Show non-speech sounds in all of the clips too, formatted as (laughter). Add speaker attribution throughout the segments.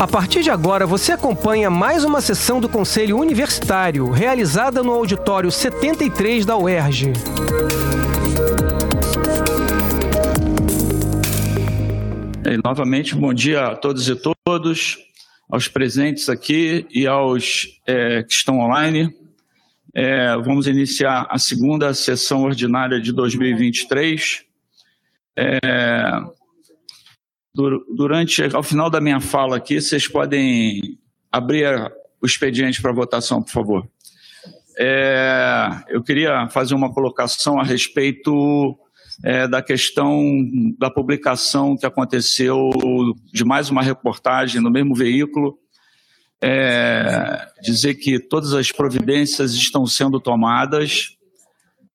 Speaker 1: A partir de agora, você acompanha mais uma sessão do Conselho Universitário, realizada no auditório 73 da UERJ.
Speaker 2: E, novamente, bom dia a todos e todos, aos presentes aqui e aos é, que estão online. É, vamos iniciar a segunda sessão ordinária de 2023. É, durante, ao final da minha fala aqui, vocês podem abrir o expediente para votação, por favor. É, eu queria fazer uma colocação a respeito é, da questão da publicação que aconteceu de mais uma reportagem no mesmo veículo. É, dizer que todas as providências estão sendo tomadas,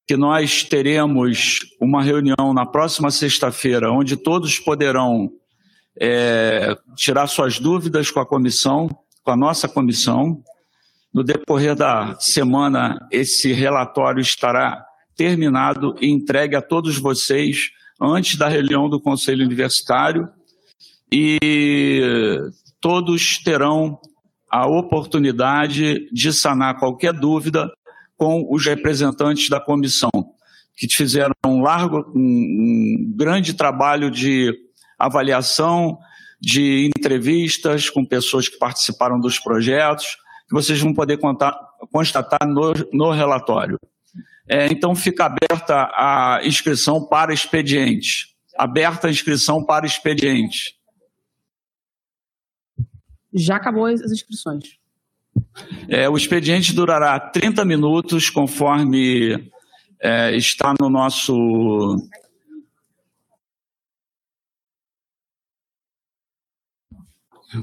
Speaker 2: que nós teremos uma reunião na próxima sexta-feira, onde todos poderão é, tirar suas dúvidas com a comissão, com a nossa comissão. No decorrer da semana, esse relatório estará terminado e entregue a todos vocês antes da reunião do Conselho Universitário e todos terão a oportunidade de sanar qualquer dúvida com os representantes da comissão, que fizeram um largo, um, um grande trabalho de avaliação, de entrevistas com pessoas que participaram dos projetos, que vocês vão poder contar, constatar no, no relatório. É, então, fica aberta a inscrição para expediente. Aberta a inscrição para expediente.
Speaker 3: Já acabou as inscrições.
Speaker 2: É, o expediente durará 30 minutos, conforme é, está no nosso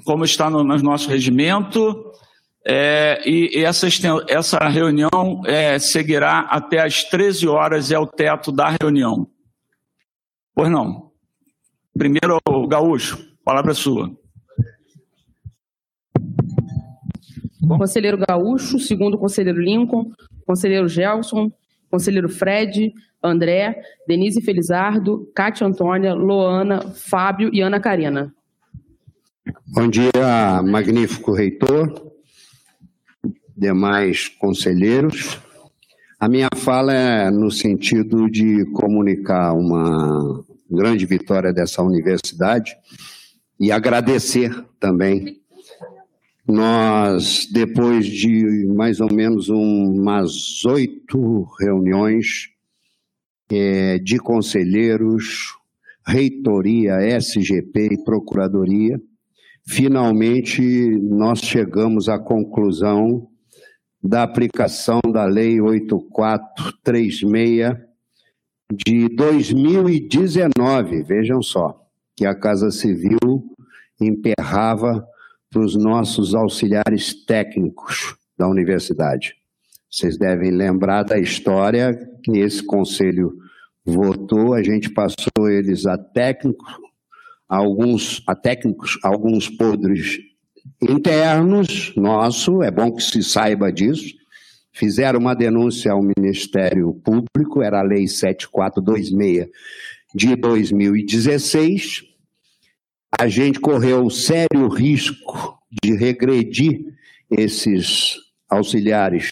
Speaker 2: como está no, no nosso regimento, é, e, e essa, essa reunião é, seguirá até às 13 horas, é o teto da reunião. Pois não. Primeiro, Gaúcho, palavra sua.
Speaker 3: Conselheiro Gaúcho, segundo conselheiro Lincoln, conselheiro Gelson, conselheiro Fred, André, Denise Felizardo, Cátia Antônia, Loana, Fábio e Ana Karina.
Speaker 4: Bom dia, magnífico reitor, demais conselheiros. A minha fala é no sentido de comunicar uma grande vitória dessa universidade e agradecer também. Nós, depois de mais ou menos umas oito reuniões é, de conselheiros, reitoria, SGP e procuradoria, finalmente nós chegamos à conclusão da aplicação da Lei 8436 de 2019, vejam só, que a Casa Civil emperrava para os nossos auxiliares técnicos da universidade. Vocês devem lembrar da história que esse conselho votou, a gente passou eles a técnicos, alguns a técnicos, alguns podres internos nosso, é bom que se saiba disso. Fizeram uma denúncia ao Ministério Público, era a Lei 7426 de 2016. A gente correu sério risco de regredir esses auxiliares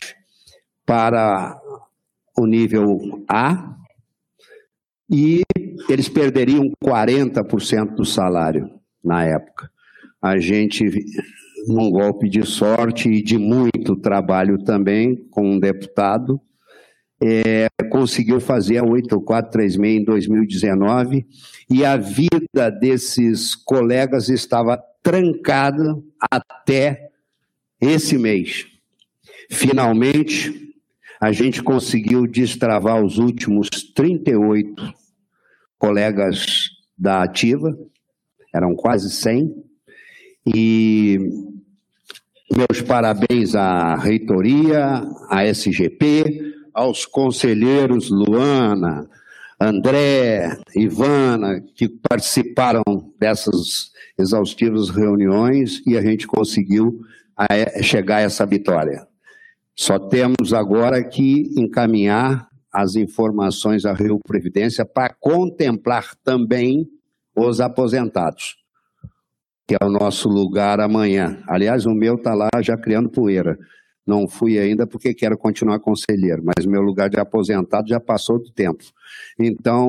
Speaker 4: para o nível A e eles perderiam 40% do salário na época. A gente, num golpe de sorte e de muito trabalho também com um deputado, é, conseguiu fazer a 8436 em 2019 e a vida desses colegas estava trancada até esse mês. Finalmente, a gente conseguiu destravar os últimos 38 colegas da Ativa, eram quase 100, e meus parabéns à reitoria, à SGP, aos conselheiros Luana, André, Ivana, que participaram dessas exaustivas reuniões e a gente conseguiu chegar a essa vitória. Só temos agora que encaminhar as informações à Rio Previdência para contemplar também os aposentados. que é o nosso lugar amanhã. Aliás, o meu está lá já criando poeira. Não fui ainda porque quero continuar conselheiro, mas meu lugar de aposentado já passou do tempo. Então,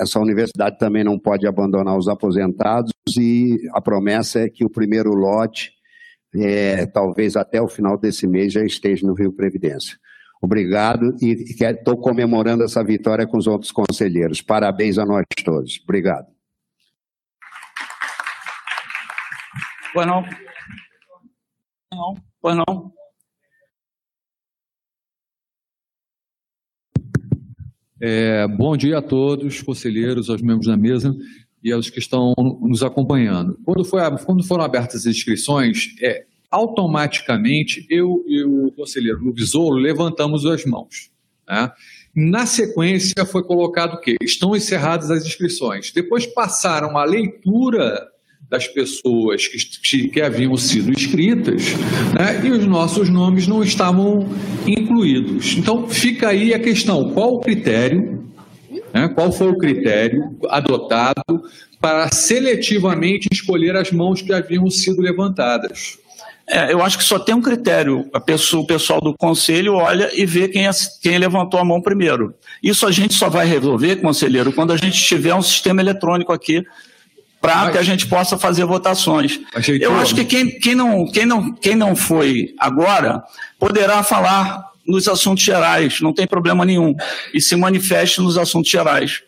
Speaker 4: essa universidade também não pode abandonar os aposentados e a promessa é que o primeiro lote, é, talvez até o final desse mês, já esteja no Rio Previdência. Obrigado e estou comemorando essa vitória com os outros conselheiros. Parabéns a nós todos. Obrigado.
Speaker 2: Pois não. Não, pois não.
Speaker 5: É, bom dia a todos, conselheiros, aos membros da mesa e aos que estão nos acompanhando. Quando, foi, quando foram abertas as inscrições, é, automaticamente eu e o conselheiro Luvisolo levantamos as mãos. Né? Na sequência foi colocado o quê? Estão encerradas as inscrições. Depois passaram a leitura das pessoas que, que haviam sido inscritas né, e os nossos nomes não estavam incluídos. Então fica aí a questão: qual o critério, né, qual foi o critério adotado para seletivamente escolher as mãos que haviam sido levantadas?
Speaker 2: É, eu acho que só tem um critério. Pessoa, o pessoal do conselho olha e vê quem, quem levantou a mão primeiro. Isso a gente só vai resolver, conselheiro, quando a gente tiver um sistema eletrônico aqui para que a gente possa fazer votações. Eu acho que quem, quem, não, quem, não, quem não foi agora poderá falar nos assuntos gerais, não tem problema nenhum, e se manifeste nos assuntos gerais,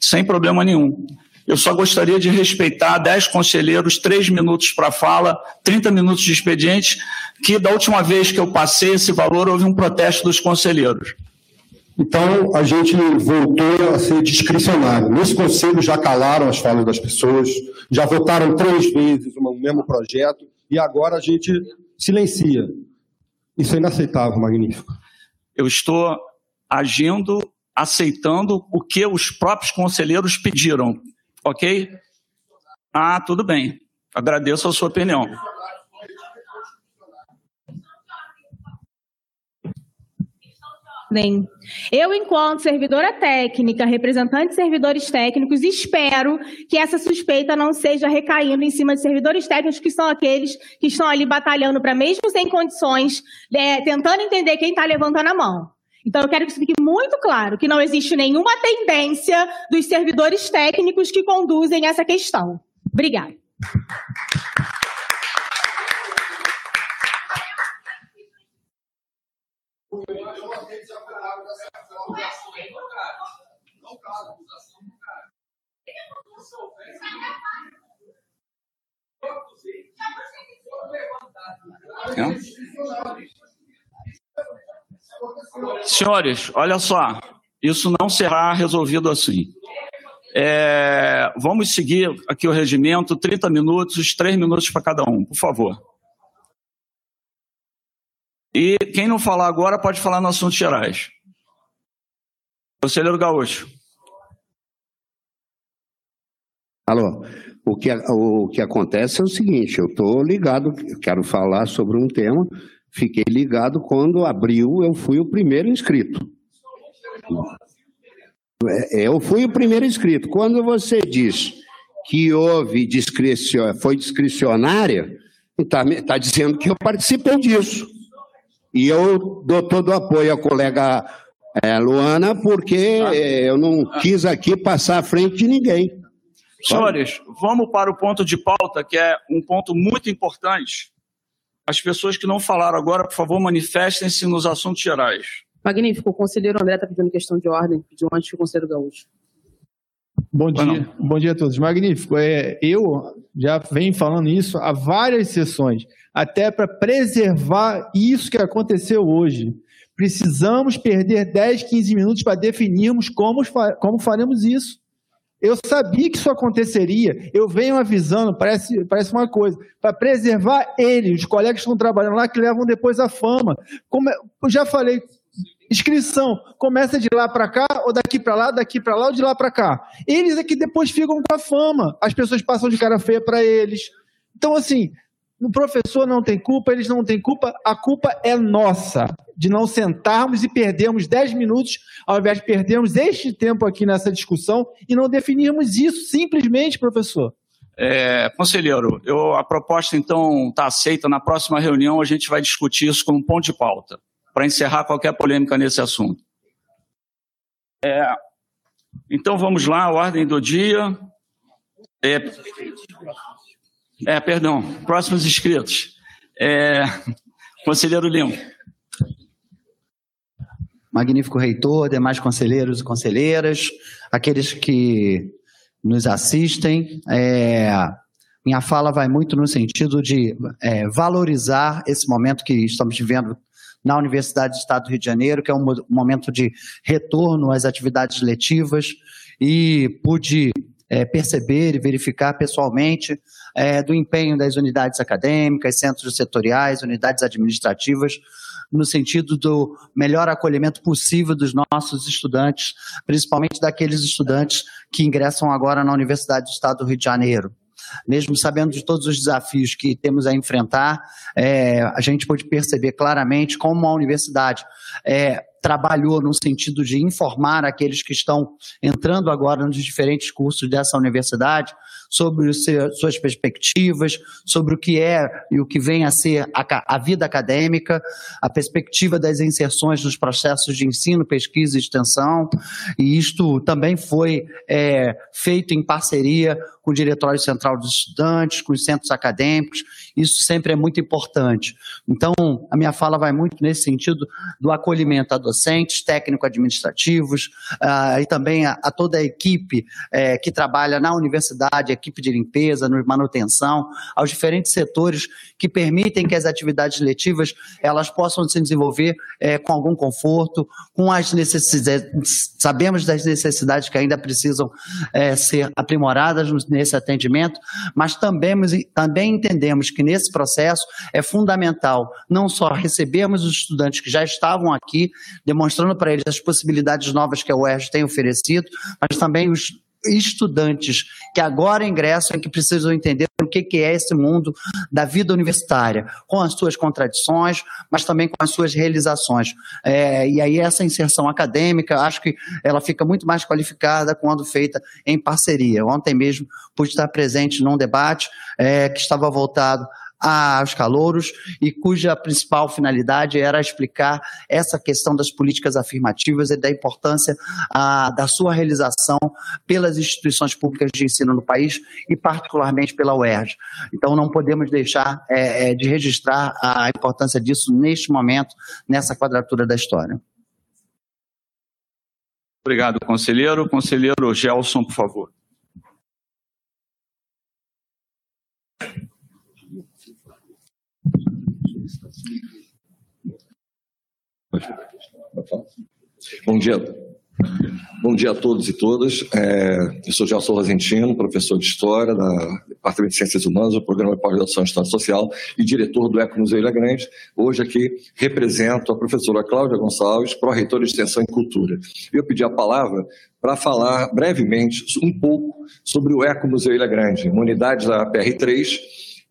Speaker 2: sem problema nenhum. Eu só gostaria de respeitar 10 conselheiros, 3 minutos para fala, 30 minutos de expediente, que da última vez que eu passei esse valor houve um protesto dos conselheiros.
Speaker 6: Então, a gente voltou a ser discricionário. Nesse conselho já calaram as falas das pessoas, já votaram três vezes o mesmo projeto, e agora a gente silencia. Isso é inaceitável, magnífico.
Speaker 2: Eu estou agindo, aceitando o que os próprios conselheiros pediram, ok? Ah, tudo bem. Agradeço a sua opinião.
Speaker 7: ordem. Eu, enquanto servidora técnica, representante de servidores técnicos, espero que essa suspeita não seja recaindo em cima de servidores técnicos, que são aqueles que estão ali batalhando para, mesmo sem condições, é, tentando entender quem está levantando a mão. Então, eu quero que isso fique muito claro que não existe nenhuma tendência dos servidores técnicos que conduzem essa questão. Obrigada.
Speaker 2: Senhores, olha só, isso não será resolvido assim. É, vamos seguir aqui o regimento, 30 minutos, 3 minutos para cada um, por favor. E quem não falar agora pode falar no assuntos gerais. Conselheiro Gaúcho.
Speaker 4: Alô, o que, o que acontece é o seguinte, eu estou ligado, quero falar sobre um tema, fiquei ligado quando abriu, eu fui o primeiro inscrito. É, eu fui o primeiro inscrito. Quando você diz que houve discricio, foi discricionária, está tá dizendo que eu participei disso. E eu dou todo o apoio à colega é, Luana, porque ah. eu não quis aqui passar à frente de ninguém.
Speaker 2: Senhores, vamos para o ponto de pauta, que é um ponto muito importante. As pessoas que não falaram agora, por favor, manifestem-se nos assuntos gerais.
Speaker 3: Magnífico. O conselheiro André está pedindo questão de ordem, pediu antes que o conselheiro Gaúcho.
Speaker 8: Bom dia, bom dia a todos. Magnífico. É, eu já venho falando isso há várias sessões, até para preservar isso que aconteceu hoje. Precisamos perder 10, 15 minutos para definirmos como, como faremos isso. Eu sabia que isso aconteceria. Eu venho avisando, parece, parece uma coisa, para preservar ele, os colegas que estão trabalhando lá, que levam depois a fama. Como eu já falei, inscrição começa de lá para cá, ou daqui para lá, daqui para lá, ou de lá para cá. Eles é que depois ficam com a fama. As pessoas passam de cara feia para eles. Então, assim, o professor não tem culpa, eles não têm culpa, a culpa é nossa, de não sentarmos e perdermos 10 minutos, ao invés de perdermos este tempo aqui nessa discussão e não definirmos isso simplesmente, professor.
Speaker 2: É, conselheiro, eu, a proposta então está aceita. Na próxima reunião a gente vai discutir isso como ponto de pauta, para encerrar qualquer polêmica nesse assunto. É, então vamos lá, ordem do dia. É, é perdão, próximos inscritos. É, conselheiro Lima.
Speaker 9: Magnífico reitor, demais conselheiros e conselheiras, aqueles que nos assistem. É, minha fala vai muito no sentido de é, valorizar esse momento que estamos vivendo na Universidade do Estado do Rio de Janeiro, que é um momento de retorno às atividades letivas, e pude é, perceber e verificar pessoalmente é, do empenho das unidades acadêmicas, centros setoriais, unidades administrativas, no sentido do melhor acolhimento possível dos nossos estudantes, principalmente daqueles estudantes que ingressam agora na Universidade do Estado do Rio de Janeiro. Mesmo sabendo de todos os desafios que temos a enfrentar, é, a gente pode perceber claramente como a universidade é, trabalhou no sentido de informar aqueles que estão entrando agora nos diferentes cursos dessa universidade sobre suas perspectivas, sobre o que é e o que vem a ser a, a vida acadêmica, a perspectiva das inserções nos processos de ensino, pesquisa e extensão, e isto também foi é, feito em parceria com o Diretório Central dos Estudantes, com os centros acadêmicos, isso sempre é muito importante. Então, a minha fala vai muito nesse sentido do acolhimento a docentes, técnico-administrativos, uh, e também a, a, toda a equipe uh, que trabalha na universidade, equipe de limpeza, manutenção, aos diferentes setores que permitem que as atividades letivas elas possam se desenvolver uh, com algum conforto, com as necessidades, sabemos das necessidades que ainda precisam eh, ser aprimoradas nesse atendimento, mas também, também entendemos que nesse processo é fundamental não só recebermos os estudantes que já estavam aqui, demonstrando para eles as possibilidades novas que a UERJ tem oferecido, mas também os estudantes que agora ingressam e que precisam entender o que, é esse mundo da vida universitária, com as suas contradições, mas também com as suas realizações. É, e aí essa inserção acadêmica, acho que ela fica muito mais qualificada quando feita em parceria. Ontem mesmo pude estar presente num debate é, que estava voltado aos calouros e cuja principal finalidade era explicar essa questão das políticas afirmativas e da importância a, da sua realização pelas instituições públicas de ensino no país e particularmente pela UERJ. Então não podemos deixar é, de registrar a importância disso neste momento, nessa quadratura da história.
Speaker 2: Obrigado, conselheiro. Conselheiro Gelson, por favor.
Speaker 10: Bom dia. Bom dia a todos e todas. É, eu sou Gelson Rosentino, professor de História da Departamento de Ciências Humanas, do Programa de Pós-Graduação em História Social e diretor do Eco Museu Ilha Grande. Hoje aqui represento a professora Cláudia Gonçalves, pró-reitora de Extensão e Cultura. Eu pedi a palavra para falar brevemente um pouco sobre o Eco Museu Ilha Grande, uma unidade da PR3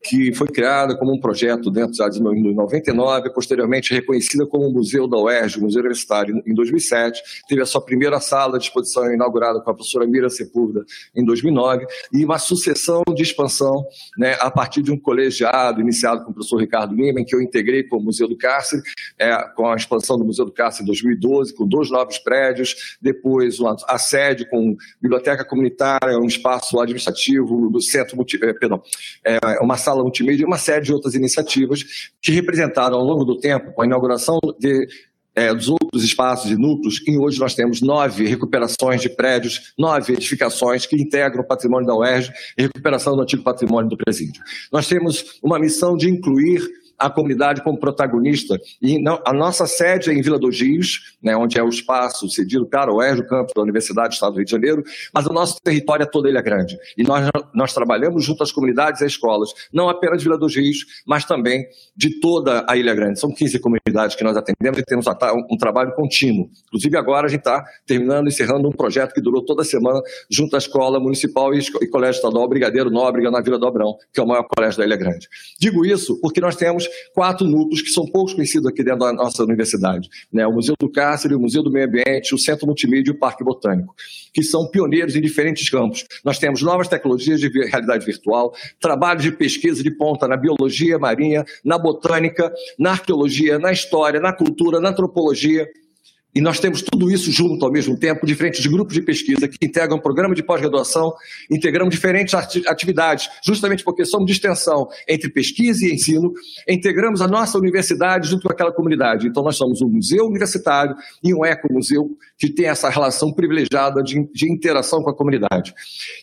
Speaker 10: que foi criada como um projeto dentro da de 99, posteriormente reconhecida como Museu da UERJ, Museu Universitário, em 2007, teve a sua primeira sala de exposição inaugurada com a professora Mira Sepúlveda em 2009, e uma sucessão de expansão né, a partir de um colegiado iniciado com o professor Ricardo Lima, em que eu integrei com o Museu do Cárcere, é, com a expansão do Museu do Cárcere em 2012, com dois novos prédios, depois a sede com biblioteca comunitária, um espaço administrativo do centro, eh, perdão, é, uma sala sala multimídia e uma série de outras iniciativas que representaram ao longo do tempo, a inauguração de é, dos outros espaços e núcleos, e hoje nós temos nove recuperações de prédios, nove edificações que integram o patrimônio da UERJ e recuperação do antigo patrimônio do presídio. Nós temos uma missão de incluir a comunidade como protagonista. E não, a nossa sede é em Vila dos Rios, né, onde é o espaço cedido para o o campus da Universidade do Estado do Rio de Janeiro, mas o nosso território é toda Ilha Grande. E nós, nós trabalhamos junto às comunidades e às escolas, não apenas de Vila dos Rios, mas também de toda a Ilha Grande. São 15 comunidades que nós atendemos e temos um, um trabalho contínuo. Inclusive agora a gente está terminando, encerrando um projeto que durou toda a semana junto à Escola Municipal e, e Colégio Estadual Brigadeiro Nóbrega na Vila do Abrão, que é o maior colégio da Ilha Grande. Digo isso porque nós temos quatro núcleos que são poucos conhecidos aqui dentro da nossa universidade. Né? O Museu do Cárcere, o Museu do Meio Ambiente, o Centro Multimídia e o Parque Botânico, que são pioneiros em diferentes campos. Nós temos novas tecnologias de realidade virtual, trabalhos de pesquisa de ponta na biologia marinha, na botânica, na arqueologia, na história, na cultura, na antropologia, e nós temos tudo isso junto ao mesmo tempo, diferentes grupos de pesquisa que integram um programa de pós-graduação, integramos diferentes atividades, justamente porque somos de extensão entre pesquisa e ensino, integramos a nossa universidade junto com aquela comunidade. Então, nós somos um museu universitário e um ecomuseu que tem essa relação privilegiada de, de interação com a comunidade.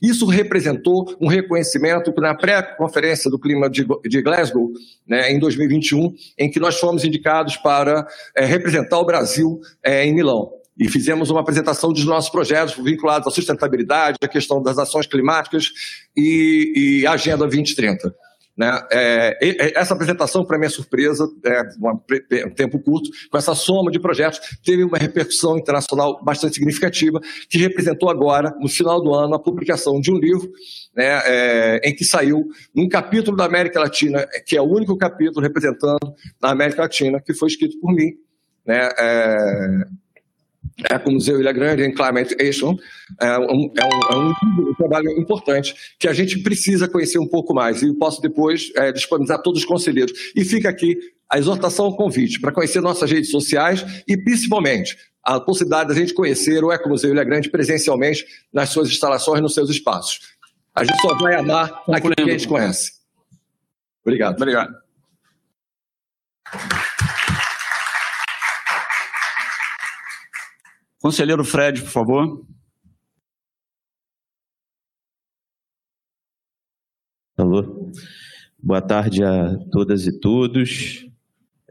Speaker 10: Isso representou um reconhecimento na pré-conferência do clima de, de Glasgow, né, em 2021, em que nós fomos indicados para é, representar o Brasil é, em Milão. E fizemos uma apresentação dos nossos projetos vinculados à sustentabilidade, à questão das ações climáticas e, e Agenda 2030. Né? É, essa apresentação, para minha surpresa, é, um tempo curto, com essa soma de projetos, teve uma repercussão internacional bastante significativa, que representou agora, no final do ano, a publicação de um livro né, é, em que saiu um capítulo da América Latina, que é o único capítulo representando a América Latina, que foi escrito por mim. Né, é, é, com o Museu Ilha Grande em Climate Action, é um, é, um, é um, trabalho importante que a gente precisa conhecer um pouco mais e posso depois é, disponibilizar todos os conselheiros. E fica aqui a exortação ao convite para conhecer nossas redes sociais e principalmente a possibilidade da gente conhecer o Ecomuseu Ilha Grande presencialmente nas suas instalações, nos seus espaços. A gente só vai amar aquilo que a gente conhece. Obrigado.
Speaker 2: Obrigado. Conselheiro Fred, por favor.
Speaker 11: Alô. Boa tarde a todas e todos.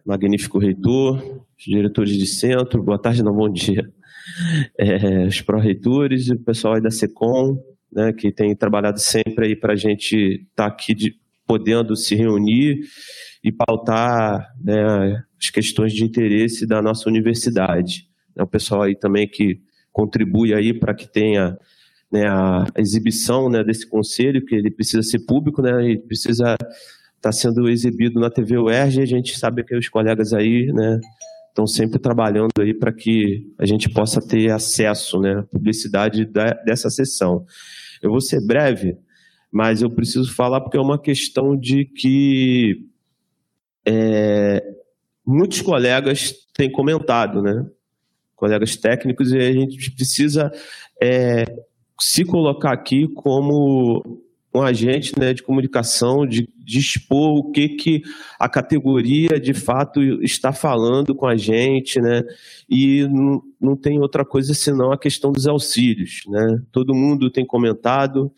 Speaker 11: Magnífico reitor, diretores de centro, boa tarde, não, bom dia. (laughs) É, os pró-reitores e o pessoal aí da SECOM, né, que tem trabalhado sempre aí para a gente estar tá aqui de, podendo se reunir e pautar né, as questões de interesse da nossa universidade é o pessoal aí também que contribui aí para que tenha né, a exibição né, desse conselho, que ele precisa ser público, né, e precisa estar tá sendo exibido na TV UERJ, e a gente sabe que os colegas aí, né, estão sempre trabalhando aí para que a gente possa ter acesso, né, à publicidade da, dessa sessão. Eu vou ser breve, mas eu preciso falar porque é uma questão de que é, muitos colegas têm comentado, né, colegas técnicos, e a gente precisa é, se colocar aqui como um agente né, de comunicação, de, de, expor o que, que a categoria de fato está falando com a gente, né? E não, tem outra coisa senão a questão dos auxílios, né? Todo mundo tem comentado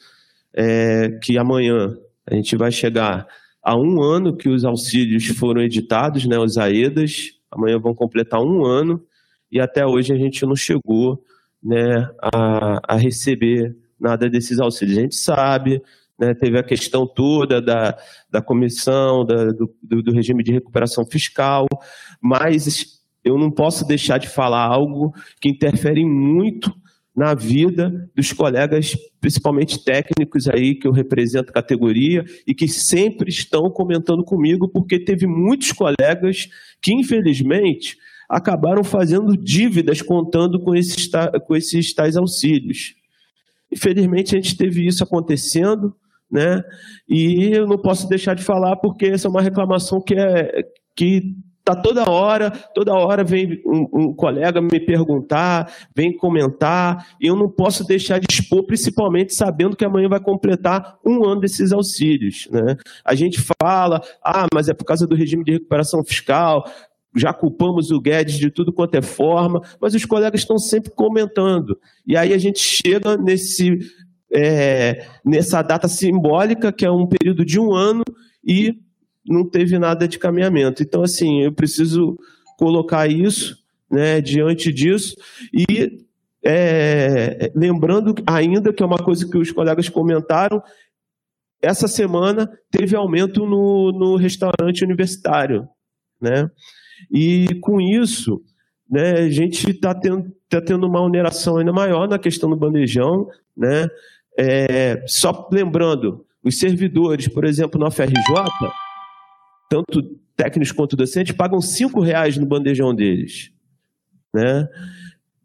Speaker 11: é, que amanhã a gente vai chegar a um ano que os auxílios foram editados, né? Os AEDAS, amanhã vão completar um ano e até hoje a gente não chegou né, a, a receber nada desses auxílios. A gente sabe, né, teve a questão toda da, da comissão, da, do, do regime de recuperação fiscal, mas eu não posso deixar de falar algo que interfere muito na vida dos colegas, principalmente técnicos aí que eu represento categoria e que sempre estão comentando comigo, porque teve muitos colegas que, infelizmente, acabaram fazendo dívidas contando com esses, com esses tais auxílios. Infelizmente, a gente teve isso acontecendo, né? E eu não posso deixar de falar porque essa é uma reclamação que é que tá toda hora, toda hora vem um, um, colega me perguntar, vem comentar, e eu não posso deixar de expor, principalmente sabendo que amanhã vai completar um ano desses auxílios, né? A gente fala, ah, mas é por causa do regime de recuperação fiscal, já culpamos o Guedes de tudo quanto é forma, mas os colegas estão sempre comentando. E aí a gente chega nesse, é, nessa data simbólica, que é um período de um ano, e não teve nada de caminhamento. Então, assim, eu preciso colocar isso né, diante disso e é, lembrando ainda que é uma coisa que os colegas comentaram, essa semana teve aumento no, no restaurante universitário, né? E com isso, né, a gente está tendo, tá tendo uma oneração ainda maior na questão do bandejão. Né? É, só lembrando, os servidores, por exemplo, na FRJ, tanto técnicos quanto docentes, pagam cinco reais no bandejão deles. Né?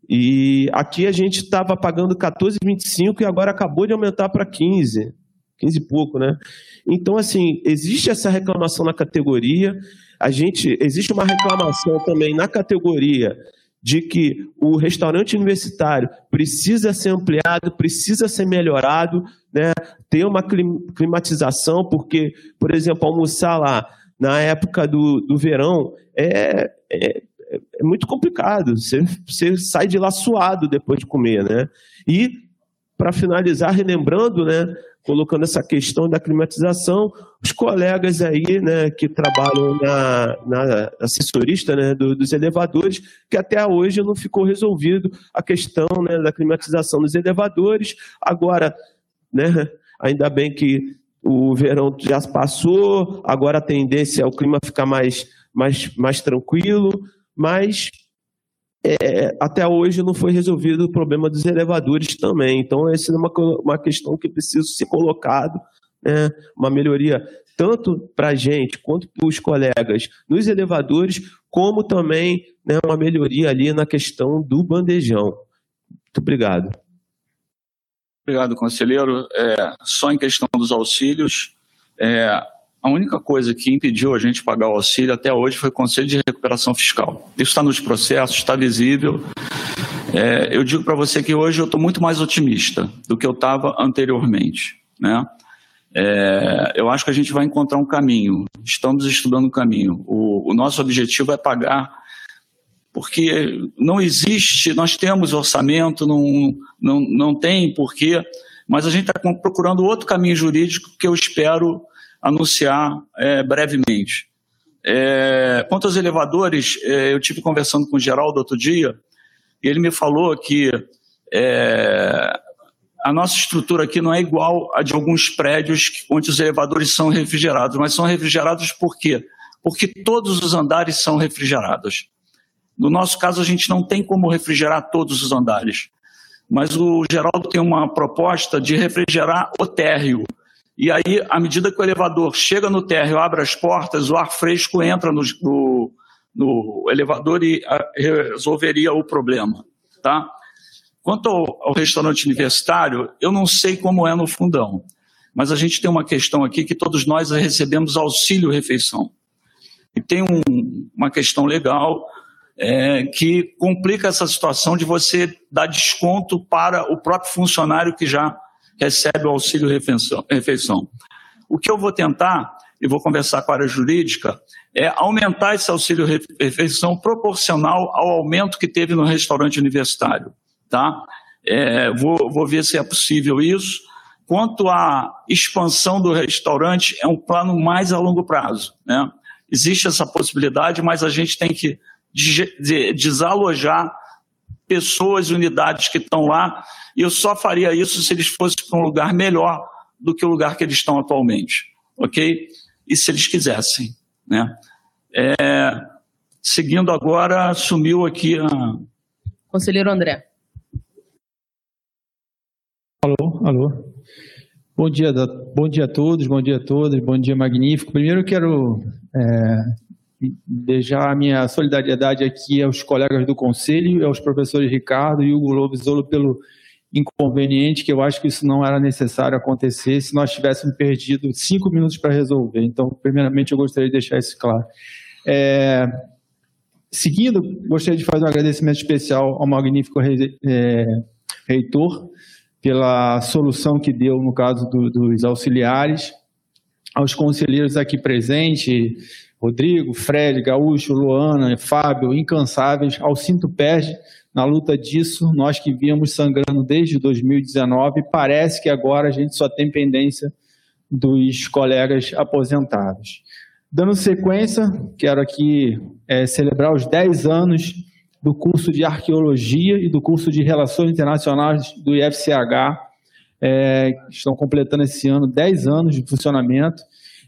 Speaker 11: E aqui a gente estava pagando 14,25 e agora acabou de aumentar para 15, 15 e pouco, né? Então, assim, existe essa reclamação na categoria, a gente existe uma reclamação também na categoria de que o restaurante universitário precisa ser ampliado, precisa ser melhorado, né? ter uma climatização, porque, por exemplo, almoçar lá na época do, do verão é, é, é muito complicado. Você, você sai de lá suado depois de comer, né? E, para finalizar, relembrando, né, colocando essa questão da climatização, os colegas aí, né, que trabalham na, na assessorista, né, do, dos elevadores, que até hoje não ficou resolvido a questão, né, da climatização dos elevadores. Agora, né, ainda bem que o verão já passou, agora a tendência é o clima ficar mais, mais, mais tranquilo, mas é, até hoje não foi resolvido o problema dos elevadores também. Então, essa é uma, uma questão que precisa ser colocado, né, uma melhoria tanto para a gente quanto para os colegas nos elevadores, como também né, uma melhoria ali na questão do bandejão. Muito obrigado.
Speaker 2: Obrigado, conselheiro. É, só em questão dos auxílios, é, a única coisa que impediu a gente pagar o auxílio até hoje foi o Conselho de Recuperação Fiscal. Isso está nos processos, está visível. É, eu digo para você que hoje eu estou muito mais otimista do que eu estava anteriormente. Né? É, eu acho que a gente vai encontrar um caminho. Estamos estudando um caminho. O, o nosso objetivo é pagar porque não existe, nós temos orçamento, não, não, não tem porquê, mas a gente está procurando outro caminho jurídico que eu espero anunciar é, brevemente. É, quanto aos elevadores, é, eu tive conversando com o Geraldo outro dia, e ele me falou que é, a nossa estrutura aqui não é igual a de alguns prédios onde os elevadores são refrigerados, mas são refrigerados por quê? Porque todos os andares são refrigerados. No nosso caso, a gente não tem como refrigerar todos os andares. Mas o Geraldo tem uma proposta de refrigerar o térreo. E aí, à medida que o elevador chega no térreo, abre as portas, o ar fresco entra no, no, no elevador e a, ah, resolveria o problema. Tá? Quanto ao, ao restaurante universitário, eu não sei como é no fundão. Mas a gente tem uma questão aqui que todos nós recebemos auxílio refeição. E tem um, uma questão legal é, que complica essa situação de você dar desconto para o próprio funcionário que já recebe o auxílio refeição. O que eu vou tentar, e vou conversar com a área jurídica, é aumentar esse auxílio refeição proporcional ao aumento que teve no restaurante universitário. Tá? É, vou, vou ver se é possível isso. Quanto à expansão do restaurante, é um plano mais a longo prazo. Né? Existe essa possibilidade, mas a gente tem que desalojar pessoas unidades que estão lá, e eu só faria isso se eles fossem para um lugar melhor do que o lugar que eles estão atualmente, ok? E se eles quisessem, né? É, seguindo agora, sumiu aqui a...
Speaker 3: Conselheiro André.
Speaker 8: Alô, alô. Bom dia, bom dia a todos, bom dia a todas, bom dia magnífico. Primeiro eu quero é, deixar a minha solidariedade aqui aos colegas do Conselho e aos professores Ricardo e Hugo Lobisolo pelo inconveniente, que eu acho que isso não era necessário acontecer se nós tivéssemos perdido cinco minutos para resolver. Então, primeiramente, eu gostaria de deixar isso claro. É, seguindo, gostaria de fazer um agradecimento especial ao magnífico é, reitor pela solução que deu no caso do, dos auxiliares, aos conselheiros aqui presentes, Rodrigo, Fred, Gaúcho, Luana, Fábio, incansáveis, ao cinto perde na luta disso, nós que víamos sangrando desde 2019, parece que agora a gente só tem pendência dos colegas aposentados. Dando sequência, quero aqui é, celebrar os 10 anos do curso de Arqueologia e do curso de Relações Internacionais do IFCH, é, estão completando esse ano 10 anos de funcionamento,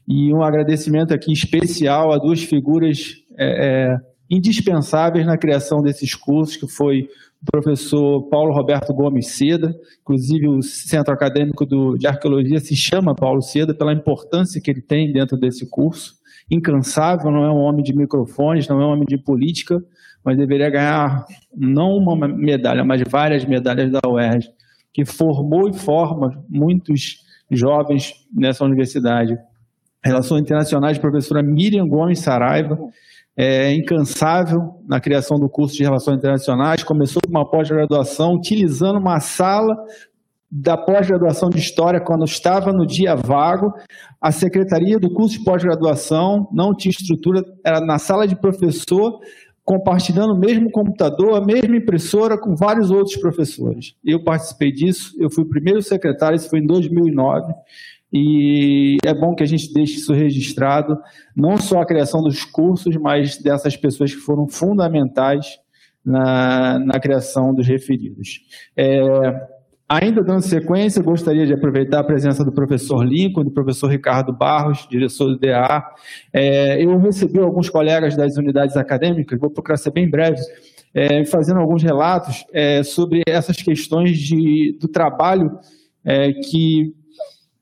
Speaker 8: e um agradecimento aqui especial a duas figuras é, é, indispensáveis na criação desses cursos, que foi professor Paulo Roberto Gomes Seda, inclusive o Centro Acadêmico do, de Arqueologia se chama Paulo Seda pela importância que ele tem dentro desse curso. Incansável, não é um homem de microfones, não é um homem de política, mas deveria ganhar não uma medalha, mas várias medalhas da UERJ, que formou e forma muitos jovens nessa universidade. Relações Internacionais, professora Miriam Gomes Saraiva, é incansável na criação do curso de Relações Internacionais, começou com uma pós-graduação utilizando uma sala da pós-graduação de História, quando estava no dia vago, a secretaria do curso de pós-graduação não tinha estrutura, era na sala de professor, compartilhando o mesmo computador, a mesma impressora com vários outros professores. Eu participei disso, eu fui o primeiro secretário, isso foi em 2009, e é bom que a gente deixe isso registrado, não só a criação dos cursos, mas dessas pessoas que foram fundamentais na, na criação dos referidos. É, Ainda dando sequência, gostaria de aproveitar a presença do professor Lincoln, do professor Ricardo Barros, diretor do DA. É, eu recebi alguns colegas das unidades acadêmicas, vou procurar ser bem breve, é, fazendo alguns relatos é, sobre essas questões de, do trabalho é, que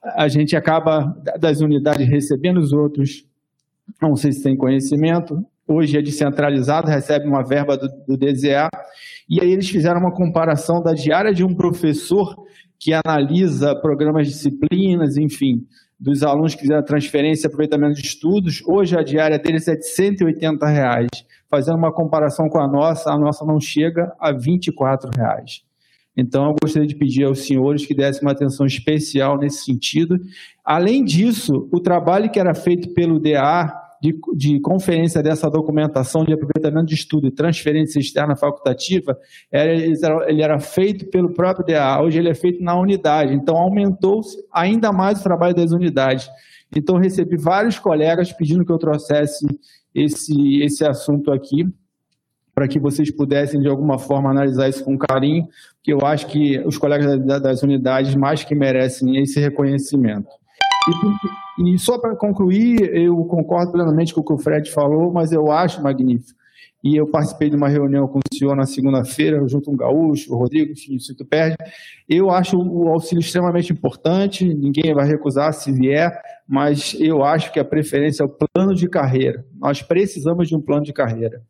Speaker 8: a gente acaba, das unidades recebendo, os outros, não sei se tem conhecimento, hoje é descentralizado, recebe uma verba do, do DZA, e aí eles fizeram uma comparação da diária de um professor que analisa programas, disciplinas, enfim, dos alunos que fizeram transferência e aproveitamento de estudos, hoje a diária deles é de 180 reais. Fazendo uma comparação com a nossa, a nossa não chega a 24 reais. Então, eu gostaria de pedir aos senhores que dessem uma atenção especial nesse sentido. Além disso, o trabalho que era feito pelo DA de, de conferência dessa documentação de aproveitamento de estudo e transferência externa facultativa, era, ele era feito pelo próprio DA, hoje ele é feito na unidade, então aumentou-se ainda mais o trabalho das unidades. Então recebi vários colegas pedindo que eu trouxesse esse, esse assunto aqui, para que vocês pudessem de alguma forma analisar isso com carinho, que eu acho que os colegas das unidades mais que merecem esse reconhecimento. E, e só para concluir, eu concordo plenamente com o que o Fred falou, mas eu acho magnífico. E eu participei de uma reunião com o senhor na segunda-feira, junto com o Gaúcho, o Rodrigo, enfim, o Cito Perde. Eu acho o auxílio extremamente importante, ninguém vai recusar se vier, mas eu acho que a preferência é o plano de carreira. Nós precisamos de um plano de carreira.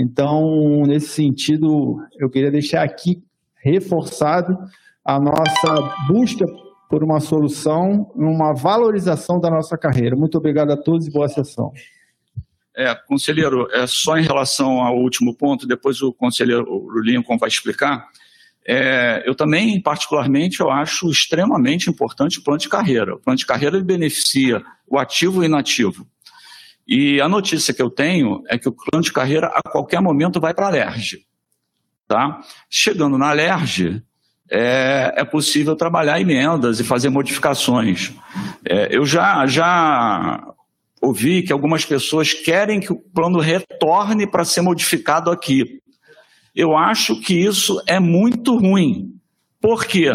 Speaker 8: Então, nesse sentido, eu queria deixar aqui reforçado a nossa busca por uma solução, uma valorização da nossa carreira. Muito obrigado a todos e boa sessão.
Speaker 2: É, conselheiro, é só em relação ao último ponto, depois o conselheiro Lincoln vai explicar. É, eu também, particularmente, eu acho extremamente importante o plano de carreira. O plano de carreira beneficia o ativo e o inativo. E a notícia que eu tenho é que o plano de carreira, a qualquer momento, vai para a LERJ. Tá? Chegando na LERJ, é, é possível trabalhar emendas e fazer modificações. É, eu já, já ouvi que algumas pessoas querem que o plano retorne para ser modificado aqui. Eu acho que isso é muito ruim. Por quê?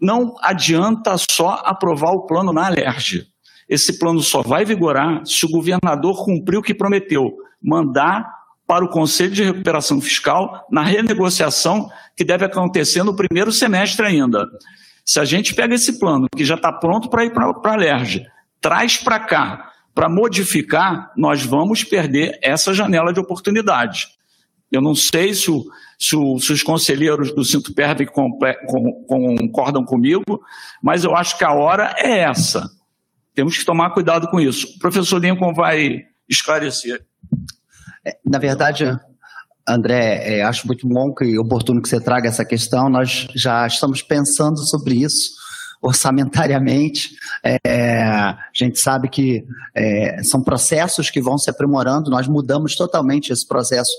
Speaker 2: Não adianta só aprovar o plano na alerge. Esse plano só vai vigorar se o governador cumprir o que prometeu, mandar para o Conselho de Recuperação Fiscal na renegociação que deve acontecer no primeiro semestre ainda. Se a gente pega esse plano, que já está pronto para ir para a LERJ, traz para cá para modificar, nós vamos perder essa janela de oportunidade. Eu não sei se, o, se, o, se os conselheiros do Cinto Perve concordam comigo, mas eu acho que a hora é essa. Temos que tomar cuidado com isso. O professor Lincoln vai esclarecer.
Speaker 9: É, na verdade, André, é, acho muito bom e oportuno que você traga essa questão. Nós já estamos pensando sobre isso (laughs) orçamentariamente. É, a gente sabe que é, são processos que vão se aprimorando. Nós mudamos totalmente esse processo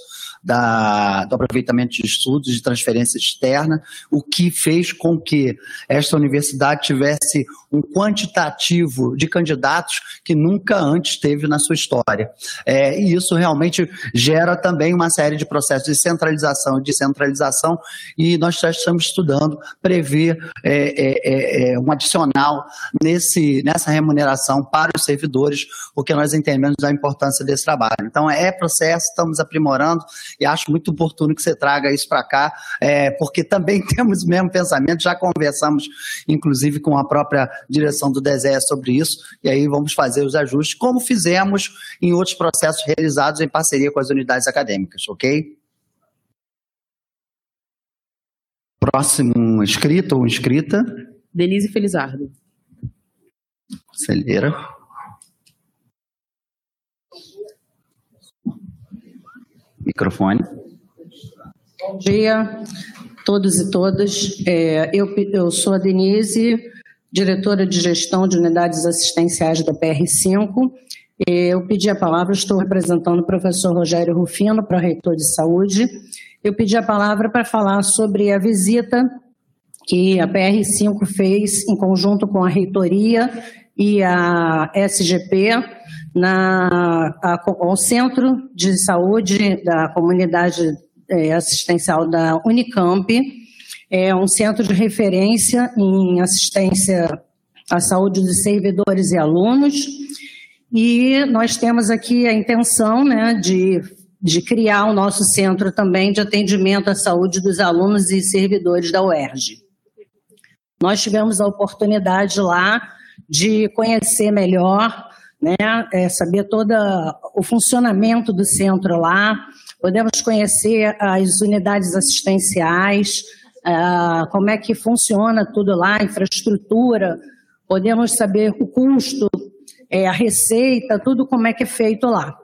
Speaker 9: da, do aproveitamento de estudos de transferência externa, o que fez com que esta universidade tivesse um quantitativo de candidatos que nunca antes teve na sua história. É, e isso realmente gera também uma série de processos de centralização e descentralização, e nós já estamos estudando prever é, é, é, é um adicional nesse, nessa remuneração para os servidores, porque nós entendemos a importância desse trabalho. Então, é processo, estamos aprimorando, e acho muito oportuno que você traga isso para cá, é, porque também (laughs) temos o mesmo pensamento, já conversamos, inclusive, com a própria direção do DESE sobre isso, e aí vamos fazer os ajustes, como fizemos em outros processos realizados em parceria com as unidades acadêmicas, ok? Próximo inscrito ou inscrita.
Speaker 3: Denise Felizardo.
Speaker 9: Celeira. Microfone.
Speaker 12: Bom dia, todos e todas. É, eu, eu sou a Denise, diretora de gestão de unidades assistenciais da PR5. Eu pedi a palavra, estou representando o professor Rogério Rufino, para reitor de saúde. Eu pedi a palavra para falar sobre a visita que a PR5 fez em conjunto com a reitoria e a SGP na, a, ao Centro de Saúde da Comunidade é, Assistencial da Unicamp, é um centro de referência em assistência à saúde dos servidores e alunos, e nós temos aqui a intenção né, de, de criar o nosso centro também de atendimento à saúde dos alunos e servidores da UERJ. Nós tivemos a oportunidade lá de conhecer melhor né, é, saber todo o funcionamento do centro lá, podemos conhecer as unidades assistenciais, uh, como é que funciona tudo lá, infraestrutura, podemos saber o custo, é, a receita, tudo como é que é feito lá.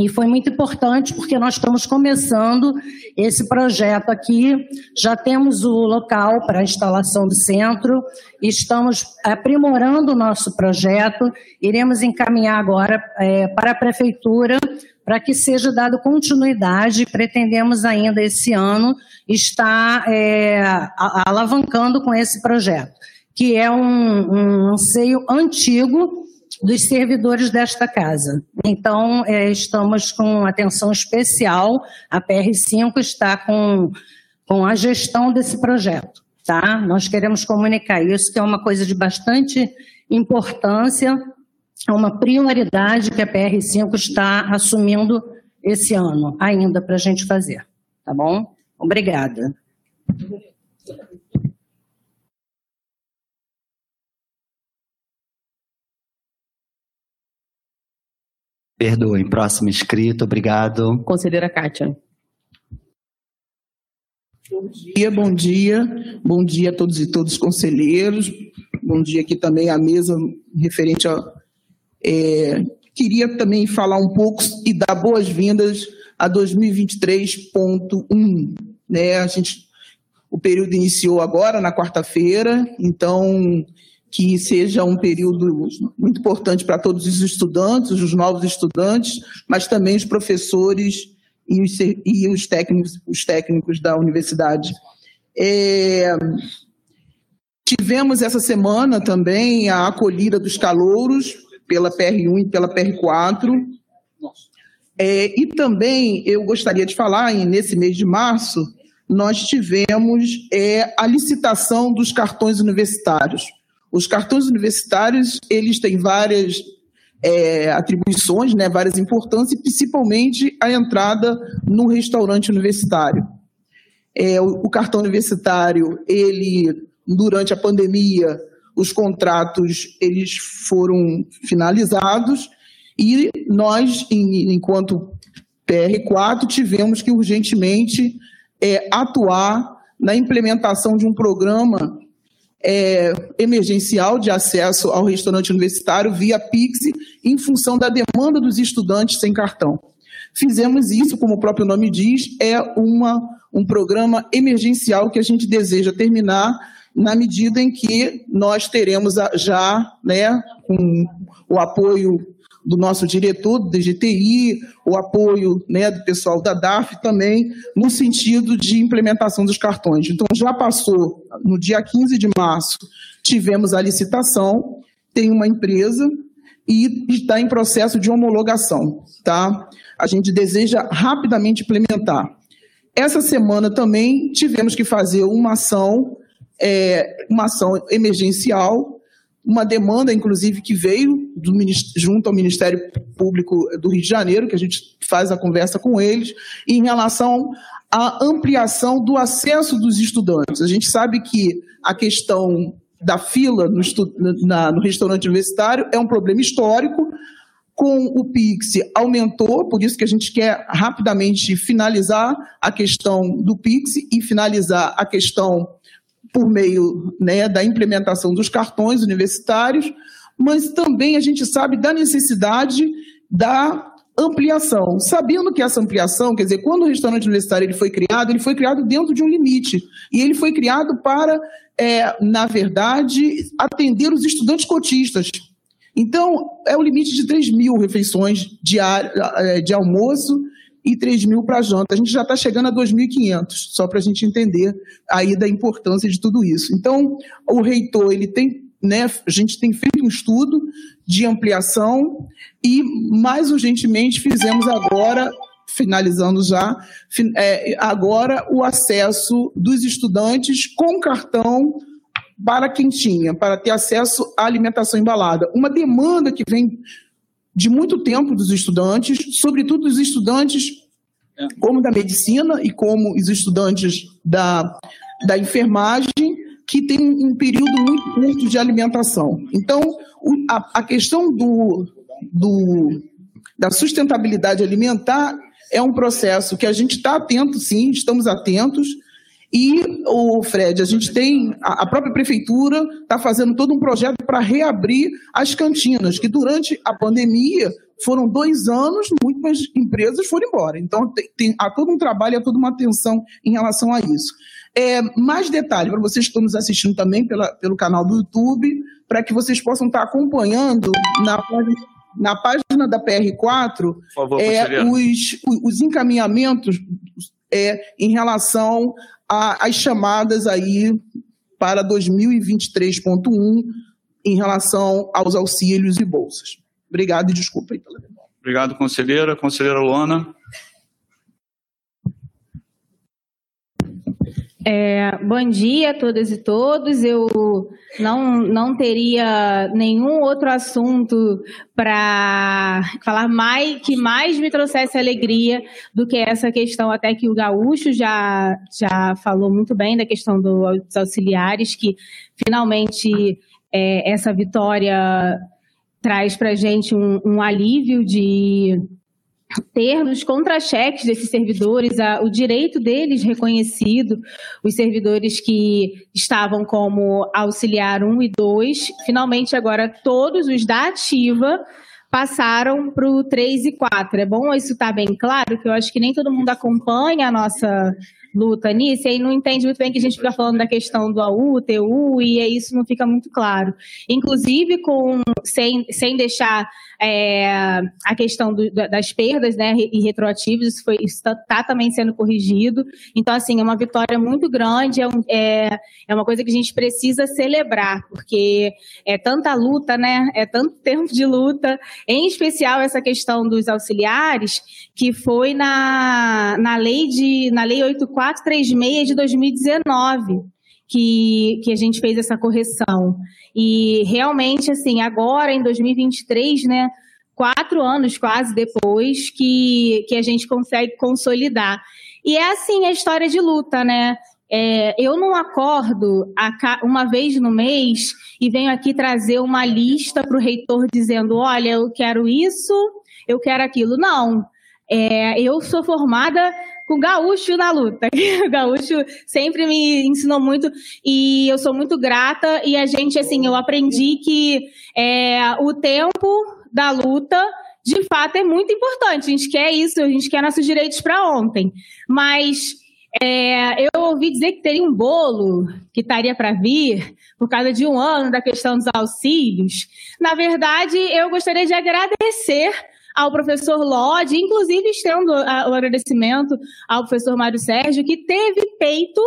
Speaker 12: E foi muito importante porque nós estamos começando esse projeto aqui, já temos o local para a instalação do centro, estamos aprimorando o nosso projeto, iremos encaminhar agora é, para a prefeitura para que seja dado continuidade. Pretendemos ainda esse ano estar é, alavancando com esse projeto, que é um, um anseio antigo dos servidores desta casa. Então, é, estamos com atenção especial, a PR5 está com, com a gestão desse projeto. Tá? Nós queremos comunicar isso, que é uma coisa de bastante importância, é uma prioridade que a PR5 está assumindo esse ano, ainda para a gente fazer. Tá bom? Obrigada.
Speaker 9: Perdoem, próximo inscrito, obrigado.
Speaker 3: Conselheira Kátia.
Speaker 13: Bom dia, bom dia. Bom dia a todos e todos os conselheiros. Bom dia aqui também à mesa referente a. É, queria também falar um pouco e dar boas-vindas a 2023.1. Né? A gente, o período iniciou agora, na quarta-feira, então que seja um período muito importante para todos os estudantes, os novos estudantes, mas também os professores e os, e os técnicos, os técnicos da universidade. É, tivemos essa semana também a acolhida dos calouros pela PR1 e pela PR4. É, e também eu gostaria de falar, nesse mês de março, nós tivemos é, a licitação dos cartões universitários. Os cartões universitários, eles têm várias é, atribuições, né, várias importâncias, principalmente a entrada no restaurante universitário. É, o, o, cartão universitário, ele, durante a pandemia, os contratos eles foram finalizados e nós, em, enquanto PR4, tivemos que urgentemente é, atuar na implementação de um programa é, emergencial de acesso ao restaurante universitário via Pix, em função da demanda dos estudantes sem cartão. Fizemos isso, como o próprio nome diz, é uma, um programa emergencial que a gente deseja terminar na medida em que nós teremos já, né, com o apoio do nosso diretor do DGTI, o apoio né, do pessoal da DAF também, no sentido de implementação dos cartões. Então, já passou, no dia 15 de março, tivemos a licitação, tem uma empresa e está em processo de homologação. Tá? A gente deseja rapidamente implementar. Essa semana também tivemos que fazer uma ação, é, uma ação emergencial uma demanda, inclusive, que veio do, junto ao Ministério Público do Rio de Janeiro, que a gente faz a conversa com eles, em relação à ampliação do acesso dos estudantes. A gente sabe que a questão da fila no, na, no restaurante universitário é um problema histórico, com o Pix aumentou, por isso que a gente quer rapidamente finalizar a questão do Pix e finalizar a questão por meio né, da implementação dos cartões universitários, mas também a gente sabe da necessidade da ampliação, sabendo que essa ampliação, quer dizer, quando o restaurante universitário ele foi criado, ele foi criado dentro de um limite e ele foi criado para, é, na verdade, atender os estudantes cotistas. Então, é o limite de 3 mil refeições diárias é, de almoço e 3 mil para janta. A gente já está chegando a 2.500, só para a gente entender aí da importância de tudo isso. Então, o reitor, ele tem, né, a gente tem feito um estudo de ampliação e, mais urgentemente, fizemos agora, finalizando já, é, agora o acesso dos estudantes com cartão para quem tinha, para ter acesso à alimentação embalada. Uma demanda que vem de muito tempo dos estudantes, sobretudo dos estudantes é. como da medicina e como os estudantes da, da enfermagem, que tem um período muito curto de alimentação. Então, a, a questão do, do, da sustentabilidade alimentar é um processo que a gente está atento, sim, estamos atentos, e, o Fred, a gente tem, a, própria prefeitura está fazendo todo um projeto para reabrir as cantinas, que durante a pandemia foram dois anos, muitas empresas foram embora. Então, tem, tem, há todo um trabalho, há toda uma atenção em relação a isso. É, mais detalhe para vocês que estão nos assistindo também pela, pelo canal do YouTube, para que vocês possam estar acompanhando na na página da PR4 favor, é, os, os encaminhamentos é, em relação a, as chamadas aí para 2023.1 em relação aos auxílios e bolsas. Obrigado e desculpa aí pela demora.
Speaker 2: Obrigado, conselheira. Conselheira Luana.
Speaker 7: É, bom dia a todas e todos. Eu não, não teria nenhum outro assunto para falar mais que mais me trouxesse alegria do que essa questão, até que o Gaúcho já, já falou muito bem da questão dos auxiliares, que finalmente é, essa vitória traz para a gente um, um alívio de ter nos contra-cheques desses servidores a, o direito deles reconhecido, os servidores que estavam como auxiliar 1 e 2, finalmente agora todos os da ativa passaram para o 3 e 4. É bom isso estar tá bem claro, que eu acho que nem todo mundo acompanha a nossa luta nisso, e aí não entende muito bem que a gente fica falando da questão do AU, TU, e isso não fica muito claro. Inclusive, com, sem, sem deixar é, a questão do, das perdas né, e retroativos, isso está tá também sendo corrigido. Então, assim, é uma vitória muito grande, é, um, é, é uma coisa que a gente precisa celebrar, porque é tanta luta, né? É tanto (laughs) tempo de luta, em especial essa questão dos auxiliares, que foi na, na lei de na lei 8436 de 2019 que, que a gente fez essa correção. E realmente, assim, agora em 2023, né, quatro anos quase depois, que, que a gente consegue consolidar. E é assim a história de luta, né? É, eu não acordo uma vez no mês e venho aqui trazer uma lista para o reitor dizendo: olha, eu quero isso, eu quero aquilo. Não. É, eu sou formada com o gaúcho na luta. (laughs) O gaúcho sempre me ensinou muito e eu sou muito grata. E a gente, assim, eu aprendi que é, o tempo da luta de fato é muito importante. A gente quer isso, a gente quer nossos direitos para ontem. Mas é, eu ouvi dizer que teria um bolo que estaria para vir por causa de um ano da questão dos auxílios. Na verdade, eu gostaria de agradecer ao professor Lodge, inclusive estendo o agradecimento ao professor Mário Sérgio, que teve peito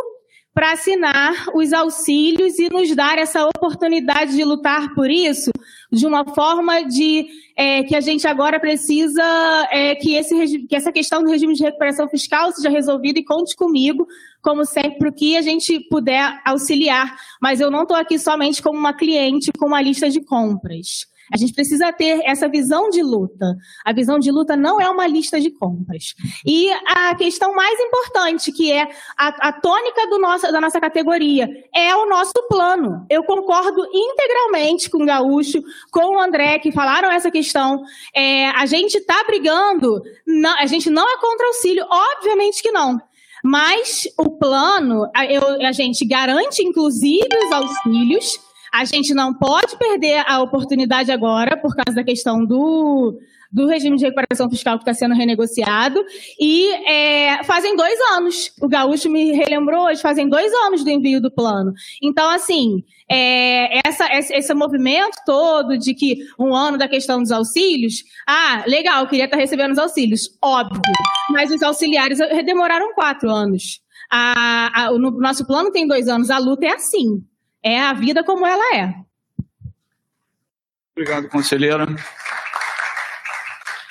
Speaker 7: para assinar os auxílios e nos dar essa oportunidade de lutar por isso de uma forma de é, que a gente agora precisa é, que, esse, que essa questão do regime de recuperação fiscal seja resolvida e conte comigo, como sempre, para o que a gente puder auxiliar. Mas eu não estou aqui somente como uma cliente com uma lista de compras. A gente precisa ter essa visão de luta. A visão de luta não é uma lista de compras. E a questão mais importante, que é a, a tônica do nosso, da nossa categoria, é o nosso plano. Eu concordo integralmente com o Gaúcho, com o André, que falaram essa questão. É, a gente está brigando, não, a gente não é contra auxílio, obviamente que não. Mas o plano, a, eu, a gente garante, inclusive, os auxílios a gente não pode perder a oportunidade agora, por causa da questão do, do regime de recuperação fiscal que está sendo renegociado. E é, fazem dois anos, o Gaúcho me relembrou hoje, fazem dois anos do envio do plano. Então, assim, é, essa, esse movimento todo de que um ano da questão dos auxílios, ah, legal, queria estar tá recebendo os auxílios, óbvio. Mas os auxiliares demoraram quatro anos. A, a, o nosso plano tem dois anos, a luta é assim. É a vida como ela é.
Speaker 2: Obrigado, conselheira.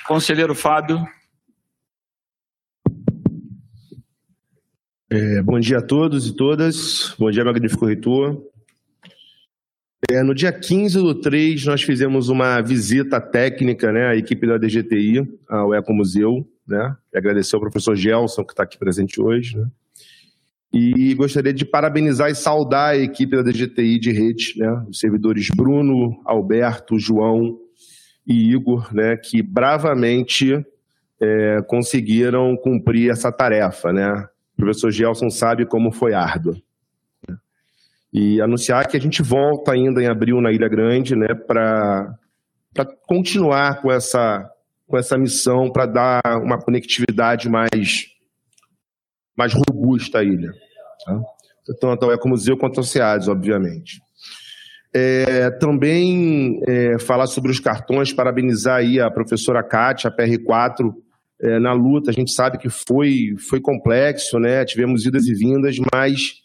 Speaker 2: Conselheiro Fábio.
Speaker 14: É, bom dia a todos e todas. Bom dia, magnífico reitor. É, no dia 15 do 3, nós fizemos uma visita técnica né, à equipe da DGTI, ao Ecomuseu. Né, e agradecer ao professor Gelson, que está aqui presente hoje. Né. E gostaria de parabenizar e saudar a equipe da DGTI de rede, né? os servidores Bruno, Alberto, João e Igor, né? que bravamente é, conseguiram cumprir essa tarefa. Né? O professor Gelson sabe como foi árdua. E anunciar que a gente volta ainda em abril na Ilha Grande né? para continuar com essa, com essa missão, para dar uma conectividade mais mais robusta a ilha. Tá? Tanto ao Ecomuseu quanto ao SEADES, obviamente. É, também é, falar sobre os cartões, parabenizar aí a professora Kátia, a PR4, é, na luta. A gente sabe que foi, foi complexo, né? tivemos idas e vindas, mas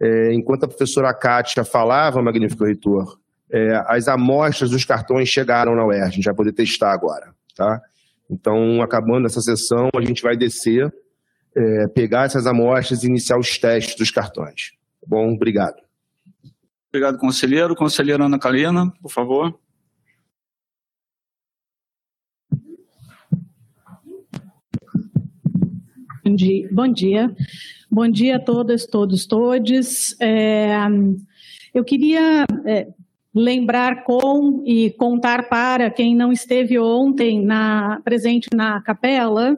Speaker 14: é, enquanto a professora Kátia falava, magnífico reitor, é, as amostras dos cartões chegaram na UERJ, a gente vai poder testar agora. Tá? Então, acabando essa sessão, a gente vai descer é, pegar essas amostras e iniciar os testes dos cartões. Tá bom, obrigado.
Speaker 2: Obrigado, conselheiro. Conselheira Ana Kalina, por favor.
Speaker 15: Bom dia. Bom dia, bom dia a todas, todos, todes. É, eu queria é, lembrar com e contar para quem não esteve ontem na, presente na capela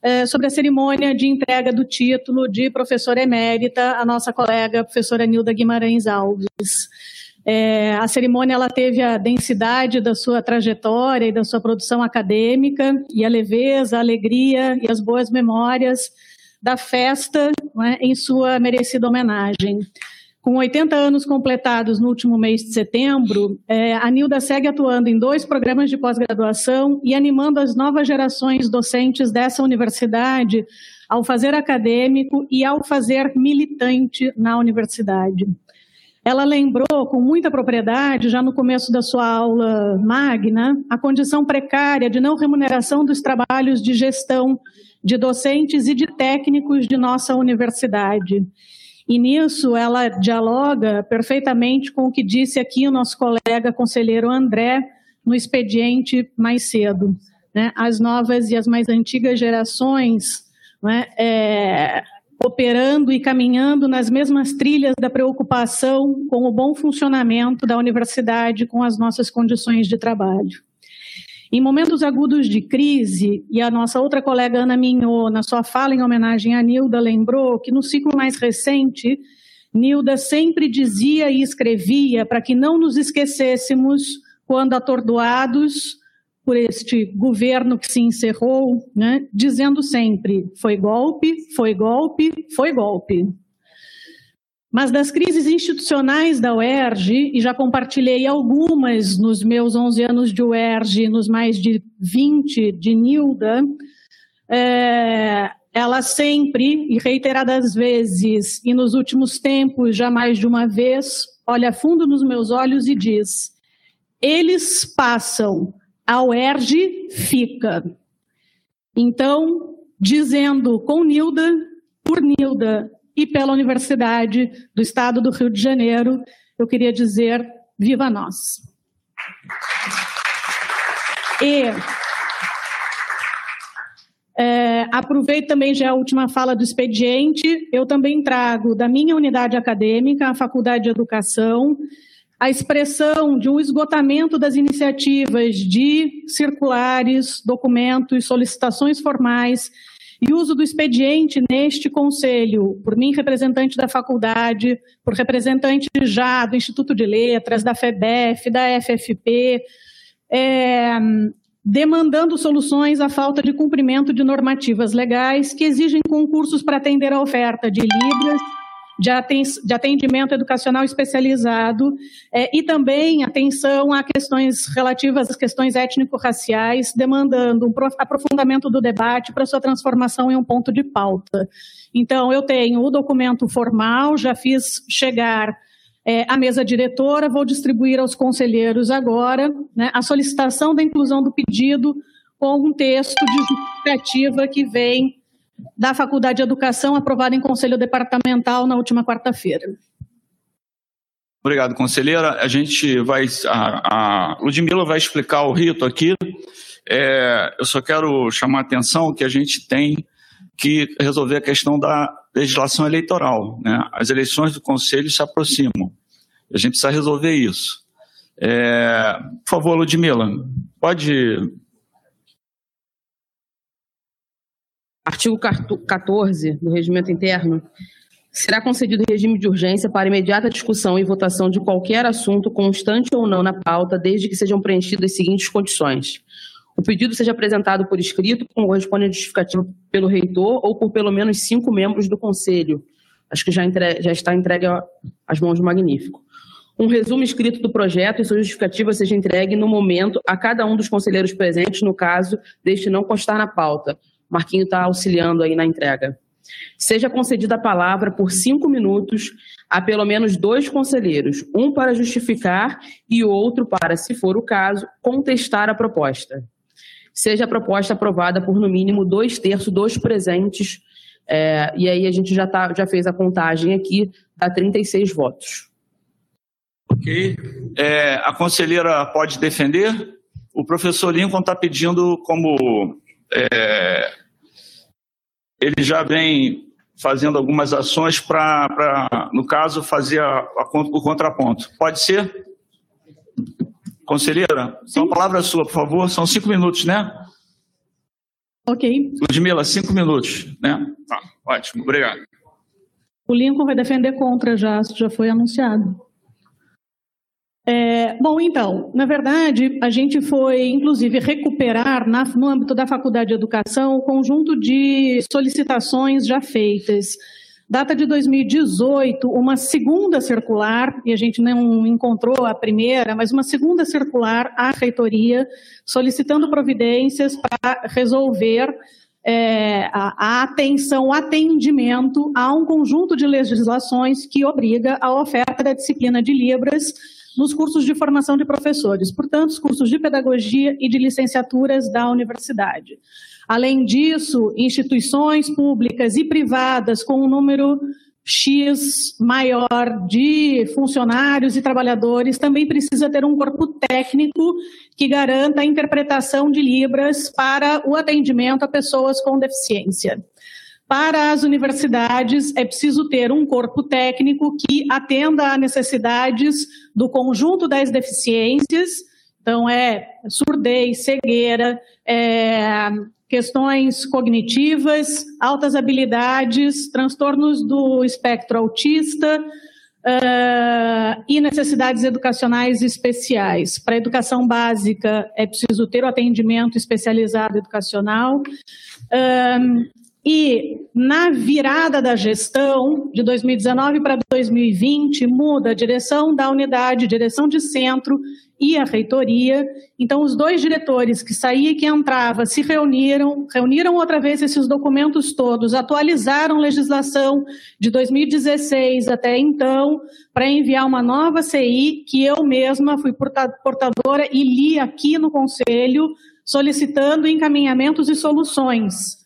Speaker 15: é, sobre a cerimônia de entrega do título de professora emérita à nossa colega professora Nilda Guimarães Alves. É, a cerimônia ela teve a densidade da sua trajetória e da sua produção acadêmica e a leveza, a alegria e as boas memórias da festa né, em sua merecida homenagem. Com 80 anos completados no último mês de setembro, é, a Nilda segue atuando em dois programas de pós-graduação e animando as novas gerações docentes dessa universidade ao fazer acadêmico e ao fazer militante na universidade. Ela lembrou com muita propriedade, já no começo da sua aula magna, a condição precária de não remuneração dos trabalhos de gestão de docentes e de técnicos de nossa universidade. E nisso ela dialoga perfeitamente com o que disse aqui o nosso colega conselheiro André no expediente mais cedo. Né? As novas e as mais antigas gerações né, é, operando e caminhando nas mesmas trilhas da preocupação com o bom funcionamento da universidade, com as nossas condições de trabalho. Em momentos agudos de crise, e a nossa outra colega Ana Minho, na sua fala em homenagem a Nilda, lembrou que no ciclo mais recente, Nilda sempre dizia e escrevia para que não nos esquecêssemos quando atordoados por este governo que se encerrou, né, dizendo sempre: foi golpe, foi golpe, foi golpe. Mas das crises institucionais da UERJ, e já compartilhei algumas nos meus 11 anos de UERJ, nos mais de 20 de Nilda, é, ela sempre e reiteradas vezes, e nos últimos tempos, já mais de uma vez, olha fundo nos meus olhos e diz: eles passam, a UERJ fica. Então, dizendo com Nilda, por Nilda e pela Universidade do Estado do Rio de Janeiro, eu queria dizer: viva nós! E é, aproveito também já a última fala do expediente. Eu também trago da minha unidade acadêmica, a Faculdade de Educação, a expressão de um esgotamento das iniciativas de circulares, documentos, solicitações formais e uso do expediente neste conselho, por mim, representante da faculdade, por representante já do Instituto de Letras, da FEBEF, da FFP, é, demandando soluções à falta de cumprimento de normativas legais que exigem concursos para atender a oferta de Libras, de atendimento educacional especializado é, e também atenção a questões relativas às questões étnico-raciais, demandando um aprofundamento do debate para sua transformação em um ponto de pauta. Então, eu tenho o documento formal, já fiz chegar é, a mesa diretora, vou distribuir aos conselheiros agora né, a solicitação da inclusão do pedido com um texto de justificativa que vem da Faculdade de Educação, aprovado em Conselho Departamental na última quarta-feira.
Speaker 2: Obrigado, conselheira. A gente vai. A, a Ludmila vai explicar o rito aqui. É, eu só quero chamar a atenção que a gente tem que resolver a questão da legislação eleitoral. Né? As eleições do Conselho se aproximam. A gente precisa resolver isso. É, por favor, Ludmila, pode.
Speaker 3: Artigo 14 do Regimento Interno. Será concedido regime de urgência para imediata discussão e votação de qualquer assunto, constante ou não na pauta, desde que sejam preenchidas as seguintes condições o pedido seja apresentado por escrito com correspondente justificativa pelo reitor ou por pelo menos cinco membros do conselho. Acho que já, entre... já está entregue às mãos do Magnífico. Um resumo escrito do projeto e sua justificativa seja entregue no momento a cada um dos conselheiros presentes, no caso deste não constar na pauta. Marquinho está auxiliando aí na entrega. Seja concedida a palavra por cinco minutos a pelo menos dois conselheiros, um para justificar e outro para, se for o caso, contestar a proposta seja a proposta aprovada por no mínimo dois terços dos presentes. É, e aí a gente já, tá, já fez a contagem aqui, dá 36 votos.
Speaker 2: Ok. É, a conselheira pode defender? O professor Lincoln está pedindo como é, ele já vem fazendo algumas ações para, no caso, fazer a, a, o contraponto. Pode ser? Conselheira, Sim. a palavra é sua, por favor. São cinco minutos, né?
Speaker 15: Ok.
Speaker 2: Ludmila, cinco minutos, né? Tá, ótimo, obrigado.
Speaker 15: O Lincoln vai defender contra já, já foi anunciado. É, bom, então, na verdade, a gente foi, inclusive, recuperar na, no âmbito da Faculdade de Educação o conjunto de solicitações já feitas. Data de 2018, uma segunda circular, e a gente não encontrou a primeira, mas uma segunda circular à reitoria, solicitando providências para resolver é, a, a, atenção, o atendimento a um conjunto de legislações que obriga a oferta da disciplina de Libras nos cursos de formação de professores, portanto, os cursos de pedagogia e de licenciaturas da universidade. Além disso, instituições públicas e privadas com um número X maior de funcionários e trabalhadores também precisa ter um corpo técnico que garanta a interpretação de Libras para o atendimento a pessoas com deficiência. Para as universidades, é preciso ter um corpo técnico que atenda a necessidades do conjunto das deficiências, então é surdez, cegueira, é, questões cognitivas, altas habilidades, transtornos do espectro autista e necessidades educacionais especiais. Para a educação básica, é preciso ter o atendimento especializado educacional. E na virada da gestão, de 2019 para 2020, muda a direção da unidade, direção de centro e a reitoria. Então, os dois diretores que saía e que entrava se reuniram, reuniram outra vez esses documentos todos, atualizaram legislação de 2016 até então, para enviar uma nova CI, que eu mesma fui portadora e li aqui no Conselho, solicitando encaminhamentos e soluções.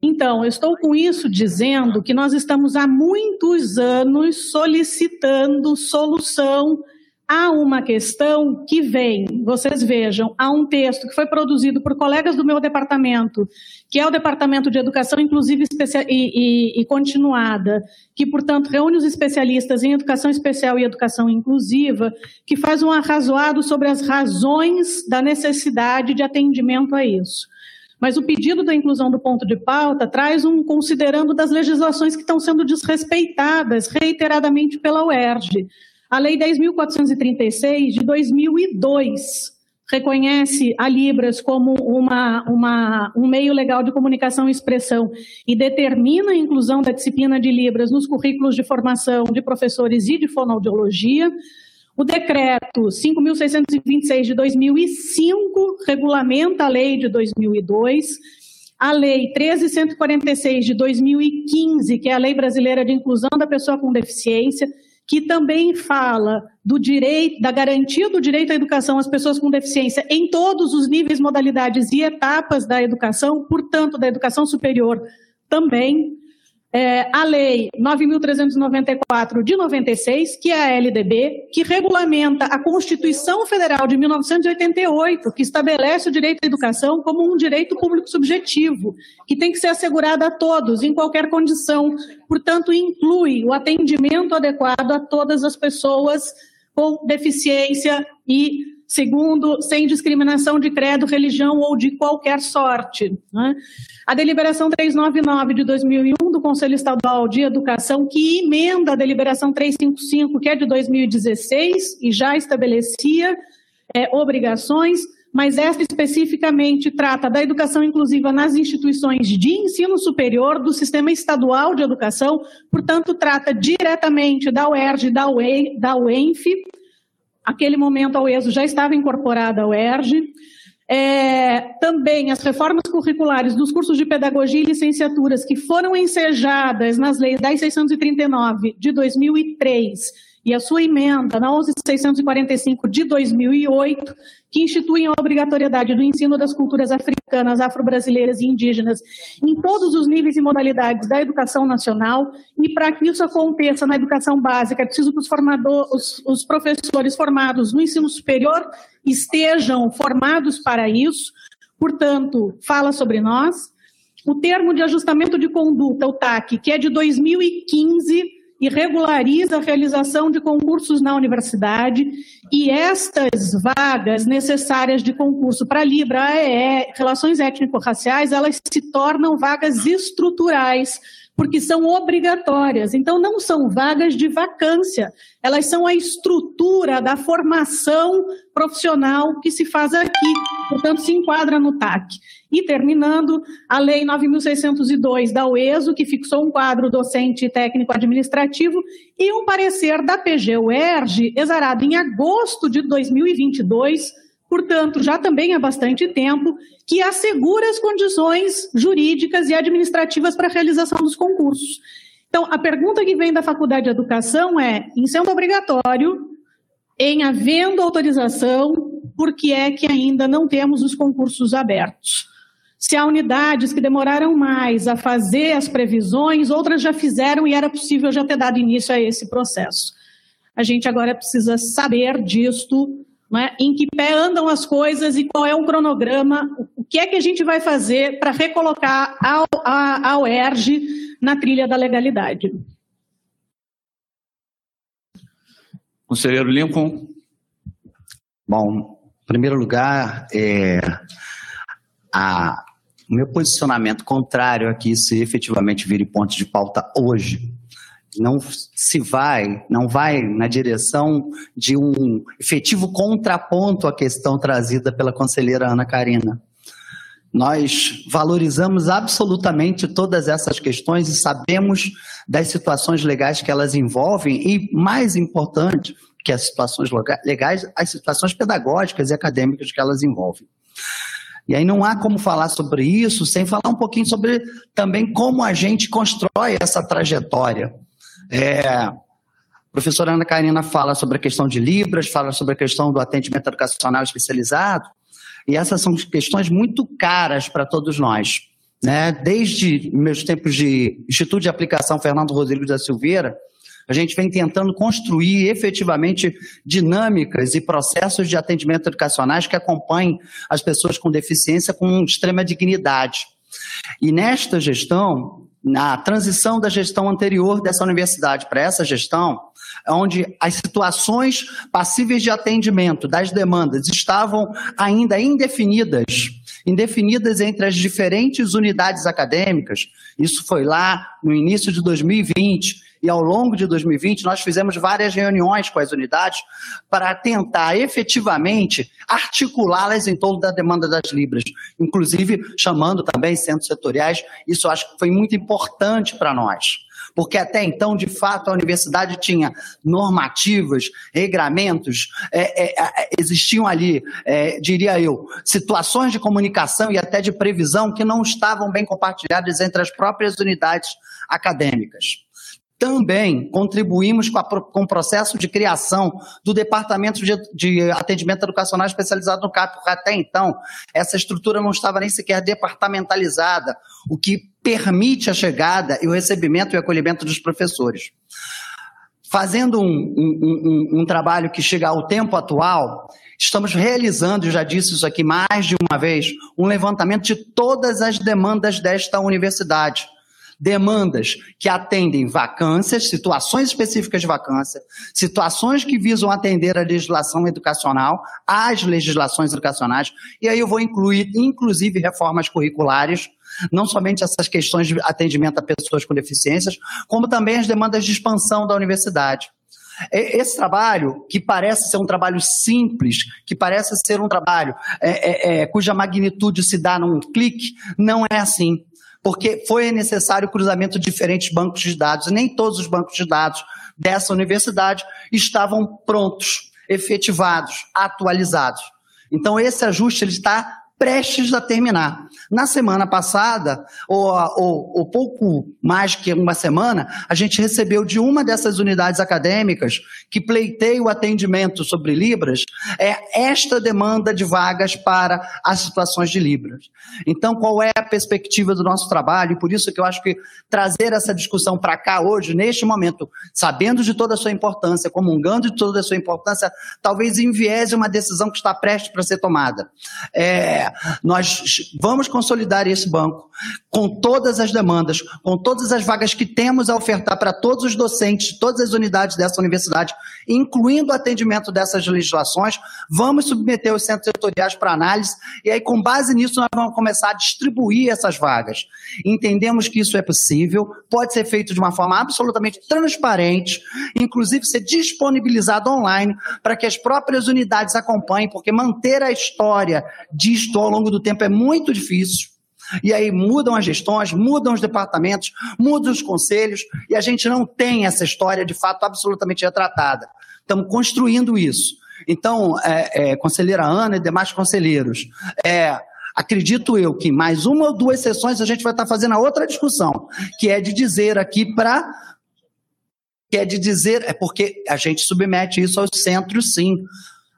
Speaker 15: Então, eu estou com isso dizendo que nós estamos há muitos anos solicitando solução a uma questão que vem, vocês vejam, há um texto que foi produzido por colegas do meu departamento, que é o Departamento de Educação Inclusiva e, e, e, Continuada, que, portanto, reúne os especialistas em educação especial e educação inclusiva, que faz um arrazoado sobre as razões da necessidade de atendimento a isso. Mas o pedido da inclusão do ponto de pauta traz um considerando das legislações que estão sendo desrespeitadas reiteradamente pela UERJ. A Lei 10.436, de 2002, reconhece a Libras como uma, uma, um meio legal de comunicação e expressão e determina a inclusão da disciplina de Libras nos currículos de formação de professores e de fonoaudiologia. O decreto 5.626 de 2005 regulamenta a lei de 2002. A lei 13.146 de 2015, que é a Lei Brasileira de Inclusão da Pessoa com Deficiência, que também fala do direito, da garantia do direito à educação às pessoas com deficiência em todos os níveis, modalidades e etapas da educação, portanto, da educação superior também é, a Lei 9.394 de 96, que é a LDB, que regulamenta a Constituição Federal de 1988, que estabelece o direito à educação como um direito público subjetivo, que tem que ser assegurado a todos, em qualquer condição. Portanto, inclui o atendimento adequado a todas as pessoas com deficiência e segundo, sem discriminação de credo, religião ou de qualquer sorte. Né? A deliberação 399 de 2001 do Conselho Estadual de Educação, que emenda a deliberação 355, que é de 2016 e já estabelecia é, obrigações, mas esta especificamente trata da educação inclusiva nas instituições de ensino superior do Sistema Estadual de Educação, portanto, trata diretamente da UERJ e da UENF, Aquele momento a UESO já estava incorporada ao ERJ. É, também as reformas curriculares dos cursos de pedagogia e licenciaturas que foram ensejadas nas leis 10.639 de 2003 e a sua emenda na 11.645 de 2008, que instituem a obrigatoriedade do ensino das culturas africanas, afro-brasileiras e indígenas em todos os níveis e modalidades da educação nacional. E para que isso aconteça na educação básica, é preciso que os, os, os professores formados no ensino superior estejam formados para isso. Portanto, fala sobre nós. O termo de ajustamento de conduta, o TAC, que é de 2015, e regulariza a realização de concursos na universidade. E estas vagas necessárias de concurso para Libra, AEE, relações étnico-raciais, elas se tornam vagas estruturais, porque são obrigatórias. Então, não são vagas de vacância, elas são a estrutura da formação profissional que se faz aqui, portanto, se enquadra no TAC. E terminando, a Lei 9.602 da UESO, que fixou um quadro docente técnico administrativo, e um parecer da PGUERJ, exarado em agosto de 2022, portanto, já também há bastante tempo, que assegura as condições jurídicas e administrativas para a realização dos concursos. Então, a pergunta que vem da Faculdade de Educação é: em sendo obrigatório, em havendo autorização, por que é que ainda não temos os concursos abertos? Se há unidades que demoraram mais a fazer as previsões, outras já fizeram e era possível já ter dado início a esse processo. A gente agora precisa saber disto, né, em que pé andam as coisas e qual é o cronograma, o que é que a gente vai fazer para recolocar a, a, a UERJ na trilha da legalidade.
Speaker 2: Conselheiro Lincoln.
Speaker 9: Bom, em primeiro lugar, é, a, o meu posicionamento contrário aqui, se efetivamente vire ponto de pauta hoje, não se vai, não vai na direção de um efetivo contraponto à questão trazida pela conselheira Ana Karina. Nós valorizamos absolutamente todas essas questões e sabemos das situações legais que elas envolvem e, mais importante que as situações legais, as situações pedagógicas e acadêmicas que elas envolvem. E aí não há como falar sobre isso sem falar um pouquinho sobre também como a gente constrói essa trajetória. É, a professora Ana Karina fala sobre a questão de Libras, fala sobre a questão do atendimento educacional especializado, e essas são questões muito caras para todos nós. Né? Desde meus tempos de Instituto de Aplicação Fernando Rodrigues da Silveira, a gente vem tentando construir efetivamente dinâmicas e processos de atendimento educacionais que acompanhem as pessoas com deficiência com extrema dignidade. E nesta gestão, na transição da gestão anterior dessa universidade para essa gestão, onde as situações passíveis de atendimento das demandas estavam ainda indefinidas, indefinidas entre as diferentes unidades acadêmicas. Isso foi lá no início de 2020 e ao longo de 2020 nós fizemos várias reuniões com as unidades para tentar efetivamente articulá-las em torno da demanda das libras, inclusive chamando também centros setoriais. Isso acho que foi muito importante para nós porque até então, de fato, a universidade tinha normativas, regramentos, é, é, é, existiam ali, é, diria eu, situações de comunicação e até de previsão que não estavam bem compartilhadas entre as próprias unidades acadêmicas. Também contribuímos com, a, com, o processo de criação do Departamento de, de, Atendimento Educacional Especializado no CAP, porque até então essa estrutura não estava nem sequer departamentalizada, o que permite a chegada e o recebimento e acolhimento dos professores. Fazendo um, um, um, um trabalho que chega ao tempo atual, estamos realizando, eu já disse isso aqui mais de uma vez, um levantamento de todas as demandas desta universidade demandas que atendem vacâncias, situações específicas de vacância, situações que visam atender a legislação educacional, as legislações educacionais, e aí eu vou incluir, inclusive, reformas curriculares, não somente essas questões de atendimento a pessoas com deficiências, como também as demandas de expansão da universidade. Esse trabalho, que parece ser um trabalho simples, que parece ser um trabalho é, é, é, cuja magnitude se dá num clique, não é assim porque foi necessário o cruzamento de diferentes bancos de dados, e nem todos os bancos de dados dessa universidade estavam prontos, efetivados, atualizados. Então, esse ajuste ele está prestes a terminar. Na semana passada, ou, ou, ou, pouco mais que uma semana, a gente recebeu de uma dessas unidades acadêmicas que pleiteia o atendimento sobre Libras, é esta demanda de vagas para as situações de Libras. Então, qual é a perspectiva do nosso trabalho? E por isso que eu acho que trazer essa discussão para cá hoje, neste momento, sabendo de toda a sua importância, comungando de toda a sua importância, talvez enviese uma decisão que está prestes para ser tomada. É, nós vamos consolidar esse banco com todas as demandas, com todas as vagas que temos a ofertar para todos os docentes, todas as unidades dessa universidade, incluindo o atendimento dessas legislações. Vamos submeter os centros setoriais para análise e aí, com base nisso, nós vamos começar a distribuir essas vagas. Entendemos que isso é possível, pode ser feito de uma forma absolutamente transparente, inclusive ser disponibilizado online para que as próprias unidades acompanhem, porque manter a história disto ao longo do tempo é muito difícil. E aí mudam as gestões, mudam os departamentos, mudam os conselhos, e a gente não tem essa história de fato absolutamente retratada. Estamos construindo isso. Então, é, é, conselheira Ana e demais conselheiros, é, acredito eu que mais uma ou duas sessões a gente vai estar fazendo a outra discussão, que é de dizer aqui para. Que é de dizer, é porque a gente submete isso aos centros, sim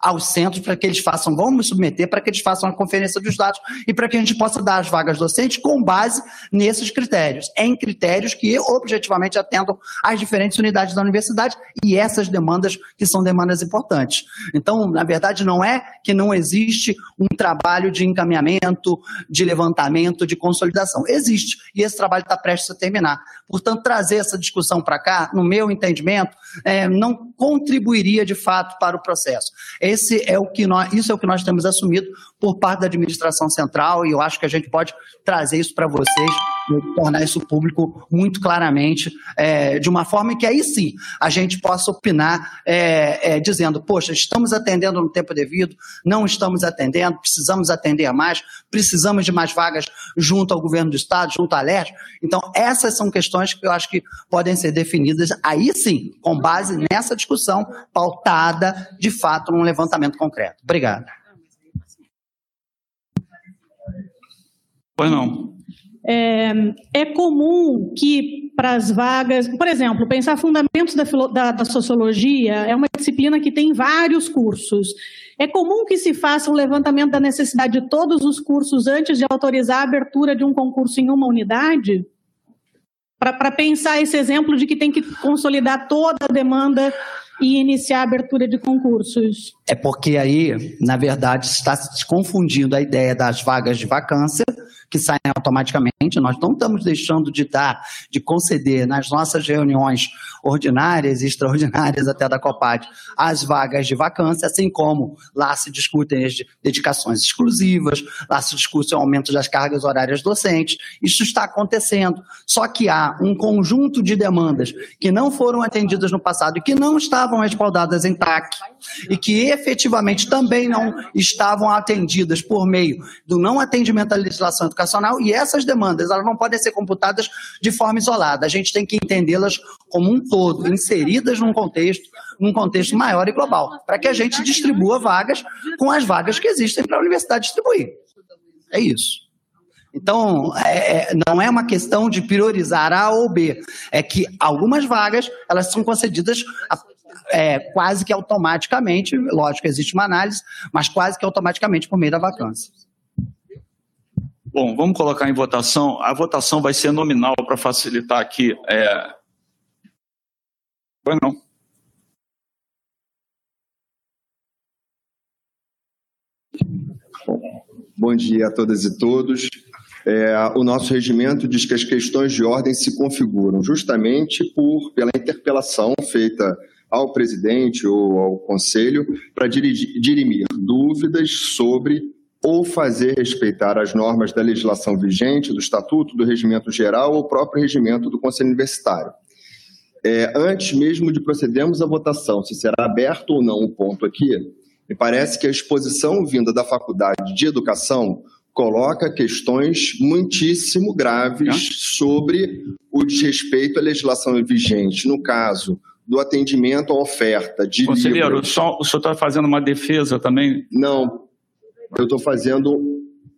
Speaker 9: aos centros para que eles façam, vamos submeter para que eles façam a conferência dos dados e para que a gente possa dar as vagas docentes com base nesses critérios, em critérios que objetivamente atendam às diferentes unidades da universidade e essas demandas que são demandas importantes. Então, na verdade, não é que não existe um trabalho de encaminhamento, de levantamento, de consolidação. Existe, e esse trabalho está prestes a terminar. Portanto, trazer essa discussão para cá, no meu entendimento, é, não contribuiria de fato para o processo. Esse é o que nós, isso é o que nós temos assumido por parte da administração central e eu acho que a gente pode trazer isso para vocês tornar isso público muito claramente, é, de uma forma que aí sim a gente possa opinar, é, é, dizendo, poxa, estamos atendendo no tempo devido, não estamos atendendo, precisamos atender mais, precisamos de mais vagas junto ao governo do Estado, junto à LERJ. Então, essas são questões que eu acho que podem ser definidas, aí sim, com base nessa discussão pautada, de fato, num levantamento concreto. Obrigado.
Speaker 2: Pois não.
Speaker 15: É, é comum que para as vagas, por exemplo, pensar fundamentos da, da, da, sociologia é uma disciplina que tem vários cursos. É comum que se faça um levantamento da necessidade de todos os cursos antes de autorizar a abertura de um concurso em uma unidade? Para pensar esse exemplo de que tem que consolidar toda a demanda e iniciar a abertura de concursos.
Speaker 9: É porque aí, na verdade, está se confundindo a ideia das vagas de vacância que saem automaticamente. Nós não estamos deixando de dar, de conceder nas nossas reuniões ordinárias e extraordinárias até da COPAD as vagas de vacância, assim como lá se discutem as dedicações exclusivas, lá se discute o aumento das cargas horárias docentes. Isso está acontecendo. Só que há um conjunto de demandas que não foram atendidas no passado e que não estavam respaldadas em TAC e que efetivamente também não estavam atendidas por meio do não atendimento à legislação educacional e essas demandas elas não podem ser computadas de forma isolada. A gente tem que entendê-las como um todo, inseridas num contexto, num contexto maior e global, para que a gente distribua vagas com as vagas que existem para a universidade distribuir. É isso. Então, é, é, não é uma questão de priorizar A ou B, é que algumas vagas elas são concedidas é, quase que automaticamente, lógico, existe uma análise, mas quase que automaticamente por meio da vacância.
Speaker 2: Bom, vamos colocar em votação. A votação vai ser nominal para facilitar aqui. É... Foi não.
Speaker 16: Bom dia a todas e todos. É, o nosso regimento diz que as questões de ordem se configuram justamente por pela interpelação feita ao presidente ou ao conselho para dirimir dúvidas sobre ou fazer respeitar as normas da legislação vigente, do Estatuto, do Regimento Geral ou próprio regimento do Conselho Universitário. É, antes mesmo de procedermos à votação, se será aberto ou não o ponto aqui, me parece que a exposição vinda da Faculdade de Educação coloca questões muitíssimo graves sobre o desrespeito à legislação vigente. No caso, do atendimento à oferta de
Speaker 2: Conselheiro, livros. Só, o senhor está fazendo uma defesa também?
Speaker 16: Não, eu estou fazendo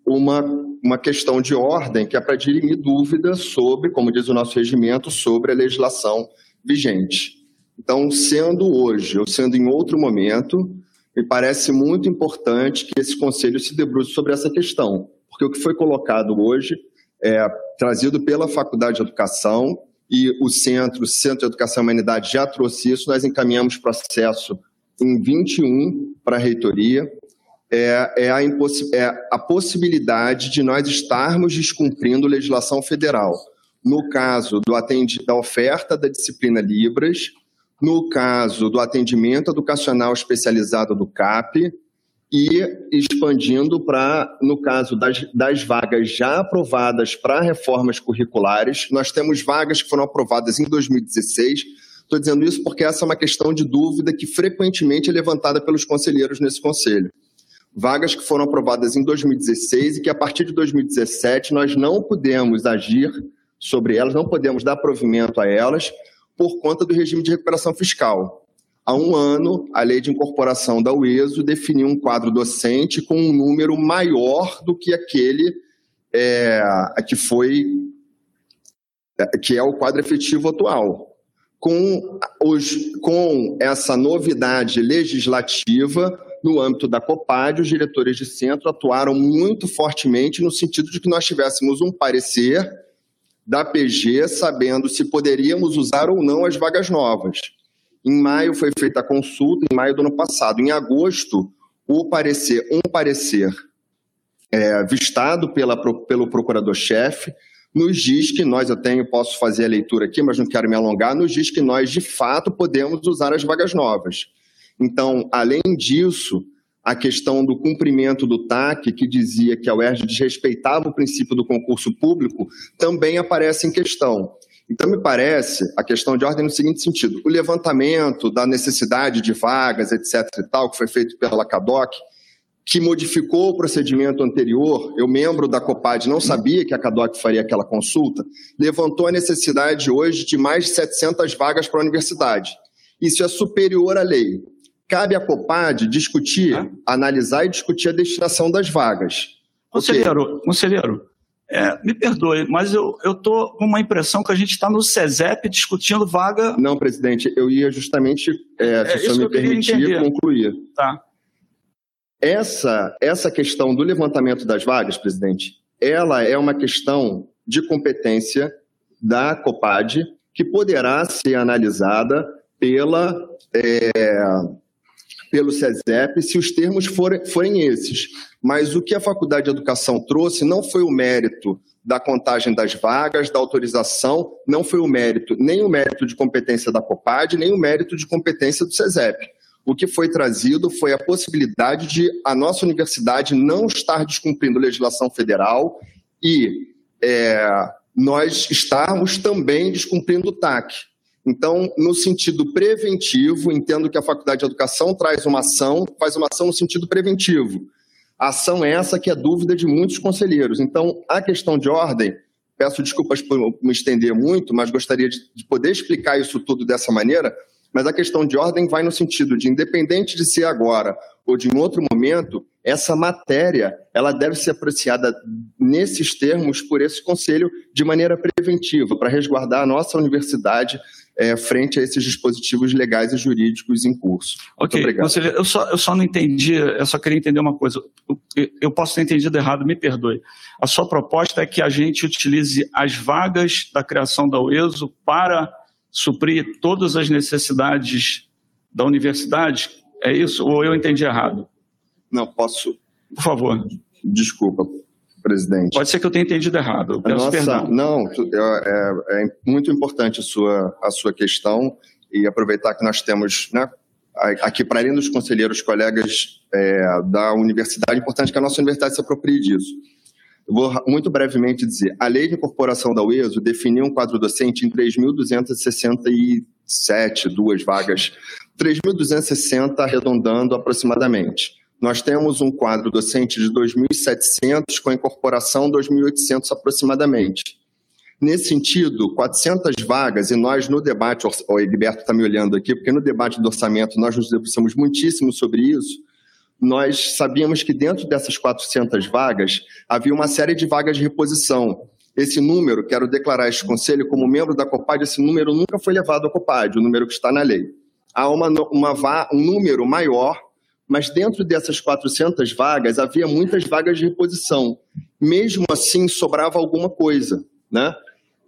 Speaker 16: uma, uma questão de ordem que é para dirimir dúvidas sobre, como diz o nosso regimento, sobre a legislação vigente. Então, sendo hoje ou sendo em outro momento, me parece muito importante que esse conselho se debruce sobre essa questão, porque o que foi colocado hoje é trazido pela Faculdade de Educação e o Centro, o Centro de Educação e Humanidade já trouxe isso, nós encaminhamos processo em 21 para a reitoria, é, é, a é a possibilidade de nós estarmos descumprindo legislação federal. No caso do da oferta da disciplina Libras, no caso do atendimento educacional especializado do CAP, e expandindo para, no caso das, das vagas já aprovadas para reformas curriculares, nós temos vagas que foram aprovadas em 2016. Estou dizendo isso porque essa é uma questão de dúvida que frequentemente é levantada pelos conselheiros nesse conselho. Vagas que foram aprovadas em 2016 e que a partir de 2017 nós não podemos agir sobre elas, não podemos dar provimento a elas por conta do regime de recuperação fiscal. Há um ano, a lei de incorporação da UESO definiu um quadro docente com um número maior do que aquele é, que foi é, que é o quadro efetivo atual. Com, os, com essa novidade legislativa, no âmbito da COPAD, os diretores de centro atuaram muito fortemente no sentido de que nós tivéssemos um parecer da PG sabendo se poderíamos usar ou não as vagas novas. Em maio foi feita a consulta, em maio do ano passado. Em agosto, o parecer, um parecer é, vistado pela, pelo procurador-chefe nos diz que nós, eu tenho, posso fazer a leitura aqui, mas não quero me alongar, nos diz que nós, de fato, podemos usar as vagas novas. Então, além disso, a questão do cumprimento do TAC, que dizia que a UERJ desrespeitava o princípio do concurso público, também aparece em questão. Então, me parece a questão de ordem no seguinte sentido: o levantamento da necessidade de vagas, etc. e tal, que foi feito pela CADOC, que modificou o procedimento anterior, eu, membro da COPAD, não sabia que a CADOC faria aquela consulta, levantou a necessidade hoje de mais de 700 vagas para a universidade. Isso é superior à lei. Cabe à COPAD discutir, ah. analisar e discutir a destinação das vagas.
Speaker 2: Conselheiro, okay. conselheiro, é, me perdoe, mas eu estou com uma impressão que a gente está no SESEP discutindo vaga.
Speaker 16: Não, presidente, eu ia justamente, é, se é, o senhor me permitir, concluir.
Speaker 2: Tá.
Speaker 16: Essa, essa questão do levantamento das vagas, presidente, ela é uma questão de competência da COPAD que poderá ser analisada pela, é, pelo SESEP se os termos forem, forem esses. Mas o que a Faculdade de Educação trouxe não foi o mérito da contagem das vagas, da autorização, não foi o mérito, nem o mérito de competência da COPAD, nem o mérito de competência do SESEP. O que foi trazido foi a possibilidade de a nossa universidade não estar descumprindo legislação federal e é, nós estarmos também descumprindo o TAC. Então, no sentido preventivo, entendo que a Faculdade de Educação traz uma ação, faz uma ação no sentido preventivo. Ação é essa que é dúvida de muitos conselheiros. Então, a questão de ordem, peço desculpas por me estender muito, mas gostaria de poder explicar isso tudo dessa maneira, mas a questão de ordem vai no sentido de, independente de ser agora ou de em outro momento, essa matéria ela deve ser apreciada nesses termos por esse conselho de maneira preventiva, para resguardar a nossa universidade é, frente a esses dispositivos legais e jurídicos em curso.
Speaker 2: Ok, conselheiro, eu só, eu só não entendi, eu só queria entender uma coisa. Eu, eu posso ter entendido errado, me perdoe. A sua proposta é que a gente utilize as vagas da criação da UESO para suprir todas as necessidades da universidade? É isso? Ou eu entendi errado?
Speaker 16: Não, posso.
Speaker 2: Por favor.
Speaker 16: Desculpa, presidente.
Speaker 2: Pode ser que eu tenha entendido errado. Eu peço Nossa, perdão.
Speaker 16: Não, é, é, muito importante a sua, a sua questão e aproveitar que nós temos né, aqui para além dos conselheiros colegas é, da universidade, é importante que a nossa universidade se aproprie disso. Eu vou muito brevemente dizer, a lei de incorporação da UESO definiu um quadro docente em 3.267, duas vagas, 3.260 arredondando aproximadamente. Nós temos um quadro docente de 2.700, com a incorporação 2.800 aproximadamente. Nesse sentido, 400 vagas, e nós no debate, o Egberto está me olhando aqui, porque no debate do orçamento nós nos debruçamos muitíssimo sobre isso, nós sabíamos que dentro dessas 400 vagas havia uma série de vagas de reposição. Esse número, quero declarar este conselho como membro da COPAD, esse número nunca foi levado à COPAD, o número que está na lei. Há uma, uma, um número maior, mas dentro dessas 400 vagas havia muitas vagas de reposição. Mesmo assim, sobrava alguma coisa. Né?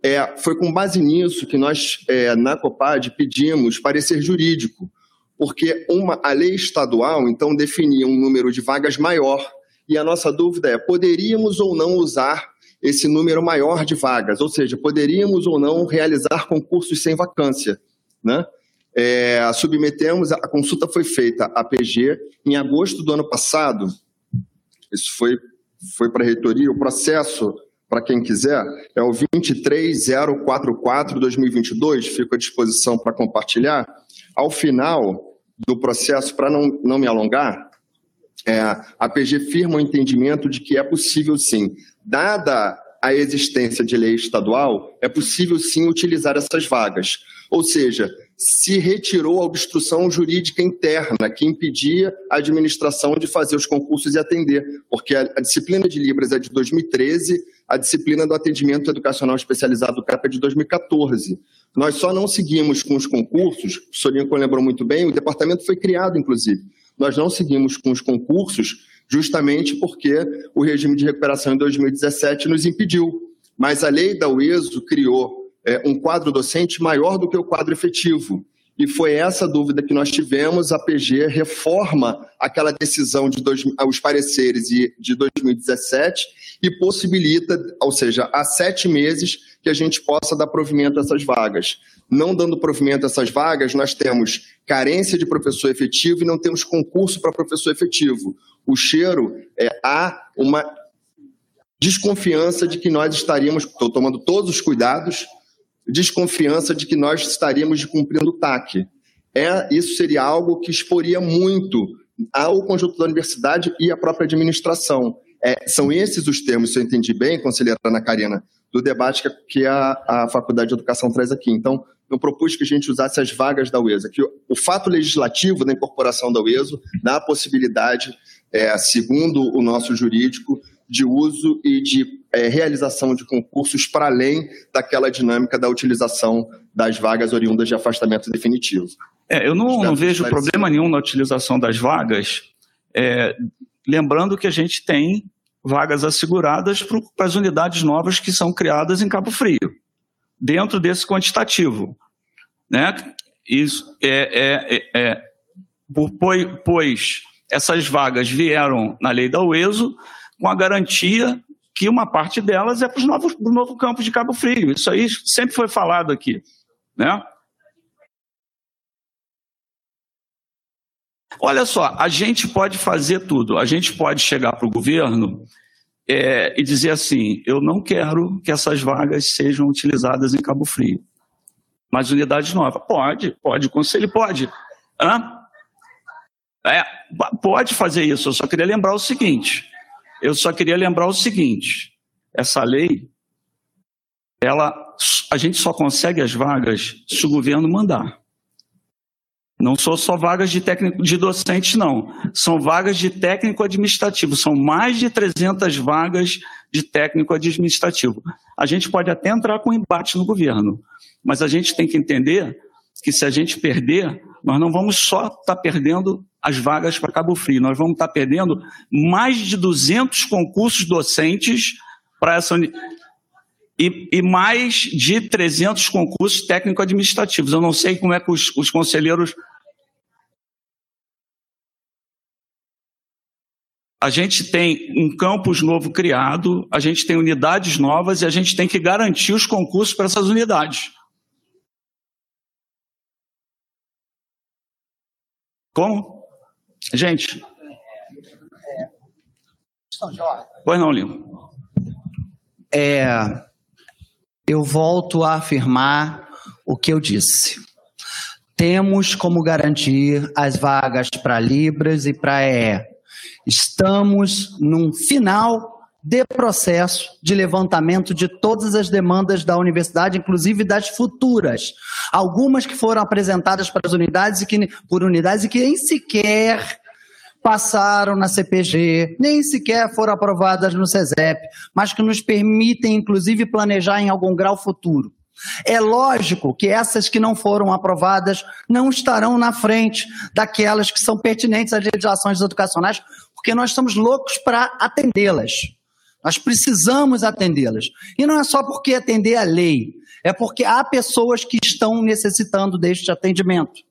Speaker 16: É, foi com base nisso que nós, é, na COPAD, pedimos parecer jurídico porque uma, a lei estadual, então, definia um número de vagas maior, e a nossa dúvida é: poderíamos ou não usar esse número maior de vagas? Ou seja, poderíamos ou não realizar concursos sem vacância? Né? É, submetemos, a consulta foi feita à PG em agosto do ano passado, isso foi, foi para a reitoria, o processo, para quem quiser, é o 23044-2022, fico à disposição para compartilhar. Ao final do processo, para não, não me alongar, é, a PG firma o entendimento de que é possível sim, dada a existência de lei estadual, é possível sim utilizar essas vagas. Ou seja, se retirou a obstrução jurídica interna que impedia a administração de fazer os concursos e atender, porque a, disciplina de Libras é de 2013, a disciplina do atendimento educacional especializado do CAP é de 2014. Nós só não seguimos com os concursos, o Lincoln lembrou muito bem, o departamento foi criado, inclusive. Nós não seguimos com os concursos justamente porque o regime de recuperação em 2017 nos impediu. Mas a lei da UESO criou é, um quadro docente maior do que o quadro efetivo. e foi essa dúvida que nós tivemos. A PG reforma aquela decisão de dois, os pareceres de 2017 e possibilita, ou seja, há sete meses que a gente possa dar provimento a essas vagas. Não dando provimento a essas vagas, nós temos carência de professor efetivo e não temos concurso para professor efetivo. O cheiro é há uma desconfiança de que nós estaríamos, estou tomando todos os cuidados, desconfiança de que nós estaríamos cumprindo o TAC. É, isso seria algo que exporia muito ao conjunto da universidade e à própria administração. É, são esses os termos, se eu entendi bem, conselheira Ana Karina, do debate que, que a, a Faculdade de Educação traz aqui. Então, eu propus que a gente usasse as vagas da UESA, que o, o fato legislativo da incorporação da UESO dá a possibilidade, é, segundo o nosso jurídico, de uso e de é, realização de concursos para além daquela dinâmica da utilização das vagas oriundas de afastamento definitivo.
Speaker 2: É, eu não, não vejo problema nenhum na utilização das vagas, é, lembrando que a gente tem vagas asseguradas para as unidades novas que são criadas em Cabo Frio, dentro desse quantitativo. Né? Isso é, é, é, é pois essas vagas vieram na lei da UESO com a garantia que uma parte delas é para o novo, novo campo de Cabo Frio. Isso aí sempre foi falado aqui. Né? Olha só, a gente pode fazer tudo. A gente pode chegar para o governo é, e dizer assim: eu não quero que essas vagas sejam utilizadas em Cabo Frio. Mas unidade nova. Pode, pode, o conselho pode. Hã? É, pode fazer isso. Eu só queria lembrar o seguinte: eu só queria lembrar o seguinte: essa lei, ela, a gente só consegue as vagas se o governo mandar. Não são só vagas de técnico de docente, não. São vagas de técnico administrativo. São mais de 300 vagas de técnico administrativo. A gente pode até entrar com embate no governo, mas a gente tem que entender que se a gente perder, nós não vamos só estar tá perdendo as vagas para Cabo Frio. Nós vamos estar perdendo mais de 200 concursos docentes para essa e, e, mais de 300 concursos técnico-administrativos. Eu não sei como é que os, os conselheiros. A gente tem um campus novo criado, a gente tem unidades novas e a gente tem que garantir os concursos para essas unidades. Como? Gente. Pois não, Lino.
Speaker 9: É, eu volto a afirmar o que eu disse. Temos como garantir as vagas para Libras e para EE. Estamos num final de processo de levantamento de todas as demandas da universidade, inclusive das futuras. Algumas que foram apresentadas para as unidades e que, por unidades e que nem sequer passaram na CPG, nem sequer foram aprovadas no CESEP, mas que nos permitem, inclusive, planejar em algum grau futuro. É lógico que essas que não foram aprovadas não estarão na frente daquelas que são pertinentes às legislações educacionais, porque nós estamos loucos para atendê-las. Nós precisamos atendê-las. E não é só porque atender a lei, é porque há pessoas que estão necessitando deste atendimento.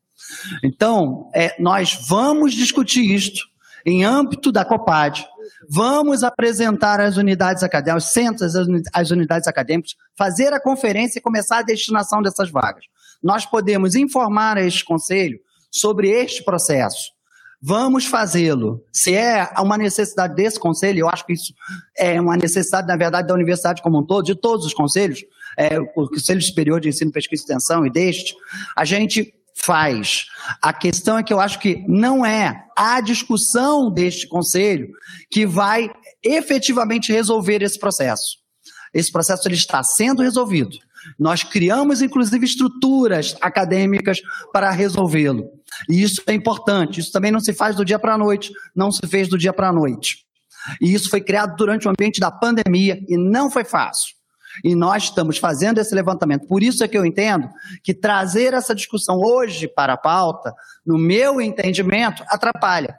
Speaker 9: Então, é, nós vamos discutir isto em âmbito da COPAD, vamos apresentar as unidades acadêmicas, centros as unidades acadêmicas, fazer a conferência e começar a destinação dessas vagas. Nós podemos informar a este conselho sobre este processo. Vamos fazê-lo. Se é uma necessidade desse conselho, eu acho que isso é uma necessidade, na verdade, da universidade como um todo, de todos os conselhos, é, o Conselho Superior de Ensino, Pesquisa e Extensão e deste, a gente faz. A questão é que eu acho que não é a discussão deste conselho que vai efetivamente resolver esse processo. Esse processo ele está sendo resolvido. Nós criamos, inclusive, estruturas acadêmicas para resolvê-lo. E isso é importante. Isso também não se faz do dia para a noite, não se fez do dia para a noite. E isso foi criado durante o ambiente da pandemia e não foi fácil. E nós estamos fazendo esse levantamento. Por isso é que eu entendo que trazer essa discussão hoje para a pauta, no meu entendimento, atrapalha.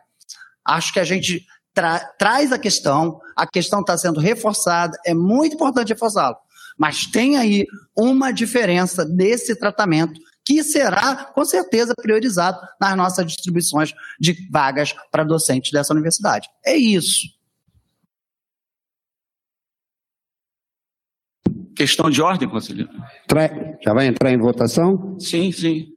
Speaker 9: Acho que a gente tra traz a questão, a questão está sendo reforçada, é muito importante reforçá-la. Mas tem aí uma diferença nesse tratamento que será, com certeza, priorizado nas nossas distribuições de vagas para docentes dessa universidade. É isso.
Speaker 2: Questão de ordem, conselheiro?
Speaker 4: Já vai entrar em votação?
Speaker 2: Sim, sim.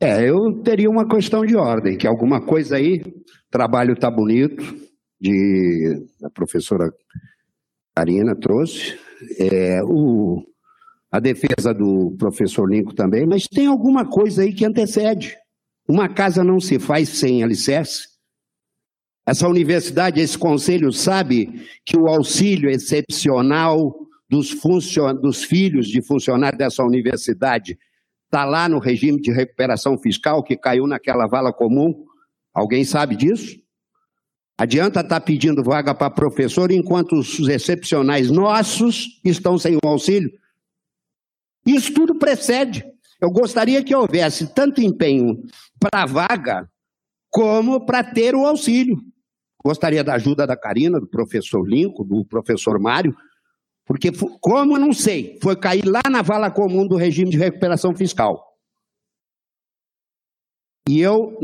Speaker 4: É, eu teria uma questão de ordem, que alguma coisa aí, trabalho está bonito, de a professora Karina trouxe, é, o, a defesa do professor Lincoln também, mas tem alguma coisa aí que antecede. Uma casa não se faz sem alicerce. Essa universidade, esse conselho sabe que o auxílio excepcional dos, funcion... dos filhos de funcionários dessa universidade está lá no regime de recuperação fiscal que caiu naquela vala comum. Alguém sabe disso? Adianta estar tá pedindo vaga para professor enquanto os excepcionais nossos estão sem o auxílio? Isso tudo precede. Eu gostaria que houvesse tanto empenho para a vaga como para ter o auxílio. Gostaria da ajuda da Karina, do professor Lincoln, do professor Mário, porque, como não sei, foi cair lá na vala comum do regime de recuperação fiscal. E eu,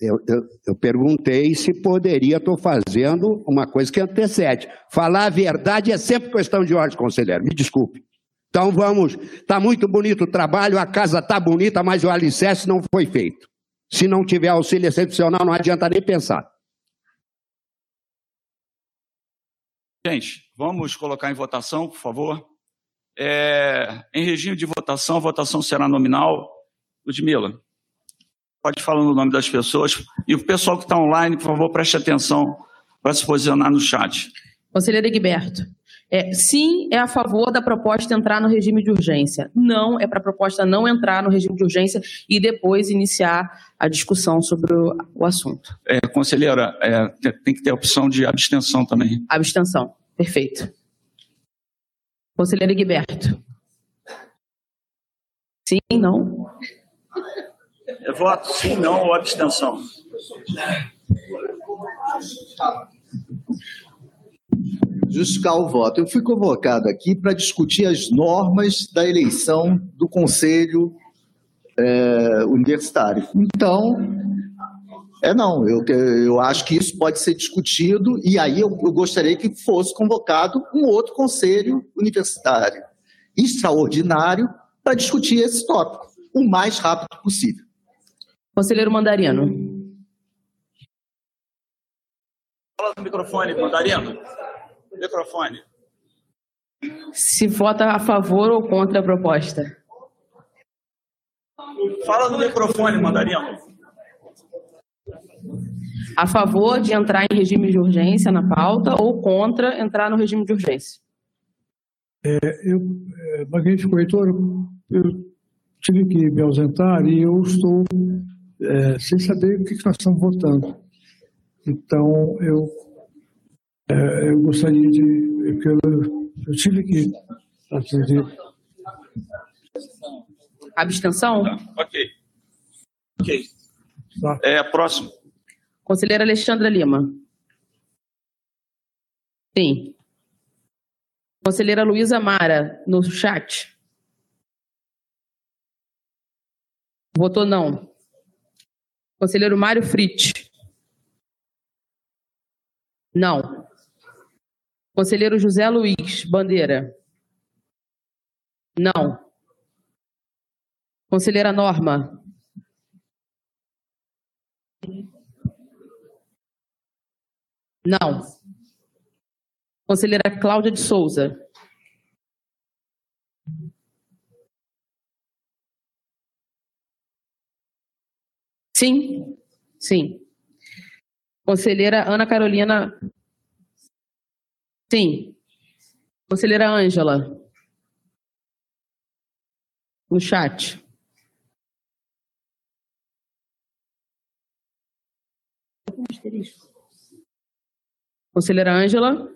Speaker 4: eu, eu, eu perguntei se poderia estar fazendo uma coisa que antecede. Falar a verdade é sempre questão de ordem, conselheiro, me desculpe. Então vamos, está muito bonito o trabalho, a casa está bonita, mas o alicerce não foi feito. Se não tiver auxílio excepcional, não adianta nem pensar.
Speaker 2: Gente, vamos colocar em votação, por favor. É, em regime de votação, a votação será nominal. Ludmila, pode falar o no nome das pessoas. E o pessoal que está online, por favor, preste atenção para se posicionar no chat.
Speaker 3: Conselheiro Egberto. É, sim, é a favor da proposta entrar no regime de urgência. Não é para a proposta não entrar no regime de urgência e depois iniciar a discussão sobre o, o assunto.
Speaker 2: É, conselheira, é, tem que ter a opção de abstenção também.
Speaker 3: Abstenção. Perfeito. Conselheiro Guiberto. Sim, não?
Speaker 2: Eu voto sim, não ou abstenção.
Speaker 17: Justificar o voto. Eu fui convocado aqui para discutir as normas da eleição do Conselho é, Universitário. Então, é não, eu, eu acho que isso pode ser discutido e aí eu, eu gostaria que fosse convocado um outro conselho universitário extraordinário para discutir esse tópico o mais rápido possível.
Speaker 3: Conselheiro Mandarino.
Speaker 2: Fala no microfone, Mandarino. Microfone.
Speaker 3: Se vota a favor ou contra a proposta?
Speaker 2: Fala no microfone, Mandarino
Speaker 3: a favor de entrar em regime de urgência na pauta ou contra entrar no regime de urgência?
Speaker 18: É, eu, é, magnífico reitor, eu tive que me ausentar e eu estou é, sem saber o que, que, nós estamos votando. Então, eu, é, eu gostaria de. Eu, eu tive que atender.
Speaker 3: Abstenção?
Speaker 2: Tá, ok. Ok. Tá. É, próximo.
Speaker 3: Conselheira Alexandra Lima. Sim. Conselheira Luísa Mara, no chat. Votou não. Conselheiro Mário Fritz. Não. Conselheiro José Luiz Bandeira. Não. Conselheira Norma. Não. Conselheira Cláudia de Souza. Sim, sim. Conselheira Ana Carolina. Sim. Conselheira Ângela. No chat. Conselheira Ângela.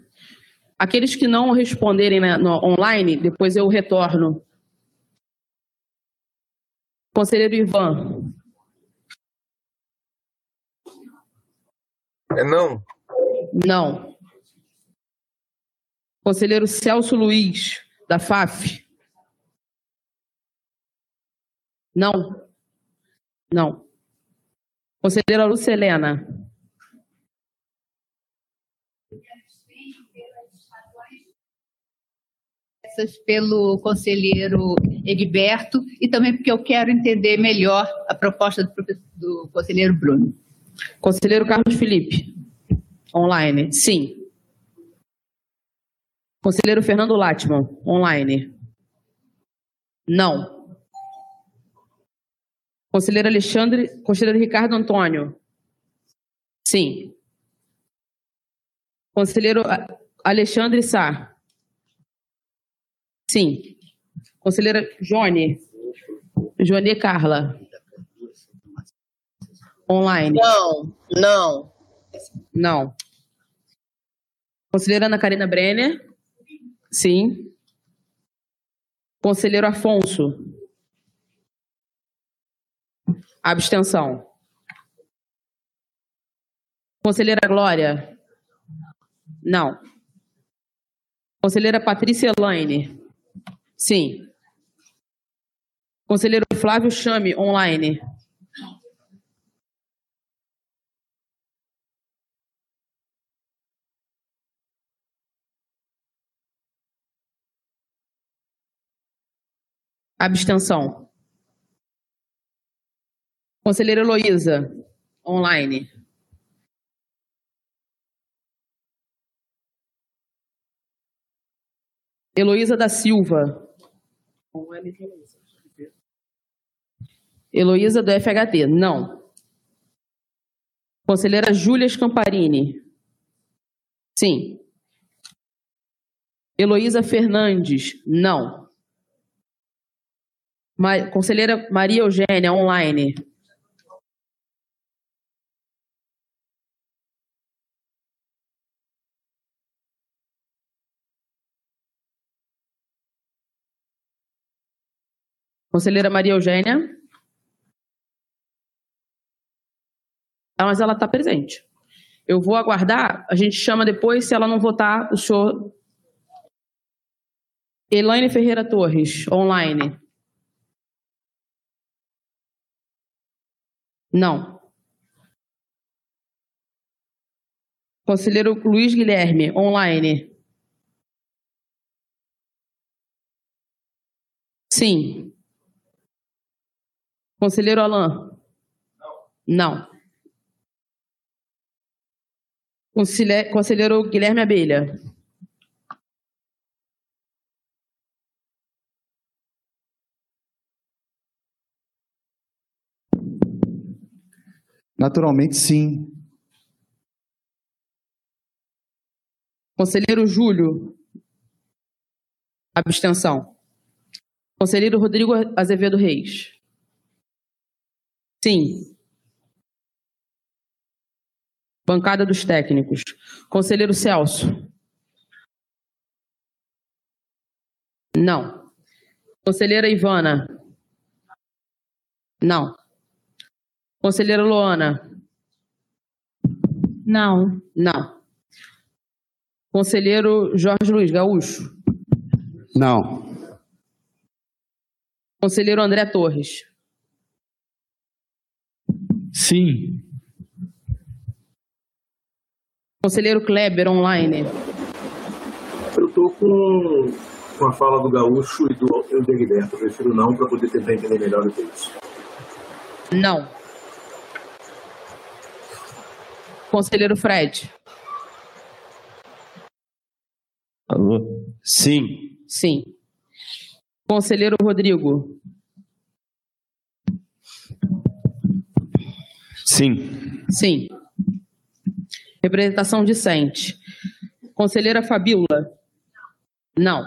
Speaker 3: Aqueles que não responderem no, online, depois eu retorno. Conselheiro Ivan.
Speaker 19: É não.
Speaker 3: Não. Conselheiro Celso Luiz, da FAF. Não. Não. Conselheira Lucelena.
Speaker 19: pelo conselheiro Egberto e também porque eu quero entender melhor a proposta do, do conselheiro Bruno.
Speaker 3: Conselheiro Carlos Felipe. Online. Sim. Conselheiro Fernando Latman. Online. Não. Conselheiro Alexandre. Conselheiro Ricardo Antônio. Sim. Conselheiro Alexandre Sá. Sim. Conselheira Joane. Joane Carla. Online.
Speaker 20: Não, não.
Speaker 3: Não. Conselheira Ana Karina Brenner. Sim. Conselheiro Afonso. Abstenção. Conselheira Glória. Não. Conselheira Patrícia Elaine. Sim. Conselheiro Flávio Chame, online. Abstenção. Conselheira Heloísa, online. Heloísa da Silva. Heloísa do FHT, não. Conselheira Júlia Scamparini. Sim. Heloísa Fernandes, não. Conselheira Maria Eugênia, online. Conselheira Maria Eugênia? Ah, mas ela está presente. Eu vou aguardar, a gente chama depois, se ela não votar, o senhor. Elaine Ferreira Torres, online. Não. Conselheiro Luiz Guilherme, online. Sim. Conselheiro Alain? Não. Não. Conselheiro Guilherme Abelha?
Speaker 9: Naturalmente, sim.
Speaker 3: Conselheiro Júlio? Abstenção. Conselheiro Rodrigo Azevedo Reis? Sim. Bancada dos técnicos. Conselheiro Celso. Não. Conselheira Ivana. Não. Conselheira Luana.
Speaker 15: Não.
Speaker 3: Não. Conselheiro Jorge Luiz Gaúcho.
Speaker 4: Não.
Speaker 3: Conselheiro André Torres.
Speaker 8: Sim.
Speaker 3: Conselheiro Kleber, online.
Speaker 21: Eu estou com, com a fala do Gaúcho e do Eudegberto. Eu prefiro não para poder tentar entender melhor o que é isso.
Speaker 3: Não. Conselheiro Fred.
Speaker 11: Alô? Sim.
Speaker 3: Sim. Conselheiro Rodrigo.
Speaker 11: Sim.
Speaker 3: Sim. Representação discente. Conselheira Fabíola? Não.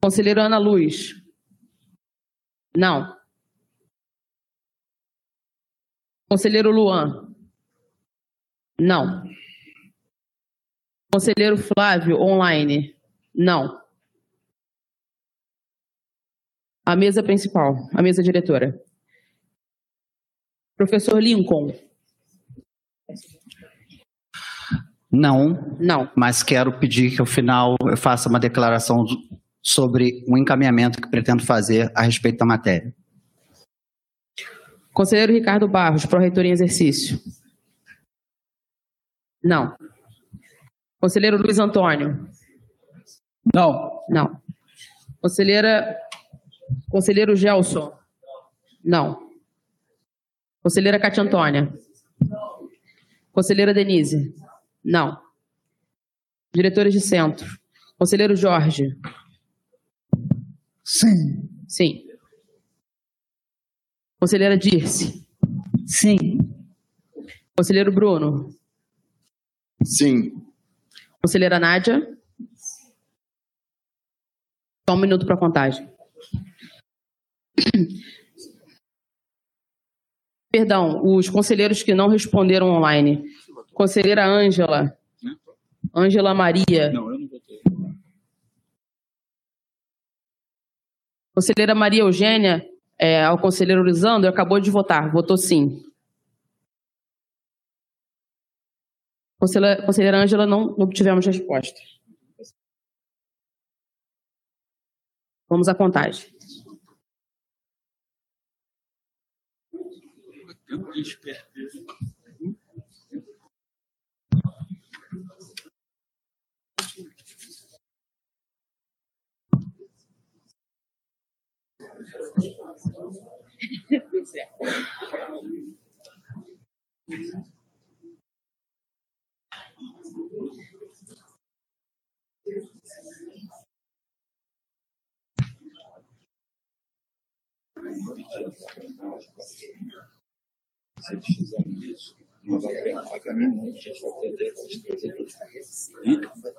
Speaker 3: Conselheira Ana Luz? Não. Conselheiro Luan? Não. Conselheiro Flávio, online? Não. A mesa principal, a mesa diretora. Professor Lincoln.
Speaker 9: Não.
Speaker 3: Não.
Speaker 9: Mas quero pedir que ao final eu faça uma declaração sobre o encaminhamento que pretendo fazer a respeito da matéria.
Speaker 3: Conselheiro Ricardo Barros, pró-reitor em exercício. Não. Conselheiro Luiz Antônio.
Speaker 20: Não.
Speaker 3: Não. Conselheira. Conselheiro Gelson. Não. Conselheira Cátia Antônia. Conselheira Denise. Não. Diretores de centro. Conselheiro Jorge.
Speaker 20: Sim.
Speaker 3: Sim. Conselheira Dirce.
Speaker 20: Sim.
Speaker 3: Conselheiro Bruno.
Speaker 16: Sim.
Speaker 3: Conselheira Nádia. Só um minuto para contagem. (clears throat) Perdão, os conselheiros que não responderam online. Conselheira Ângela. Ângela Maria.
Speaker 2: Não, eu não votei.
Speaker 3: Conselheira Maria Eugênia, é, ao conselheiro Lisandro, acabou de votar. Votou sim. Conselheira, Ângela, não, não tivemos resposta. Vamos à contagem.
Speaker 2: Se eles fizerem isso, não vai criar a gente vai perder 300 E
Speaker 3: não vai.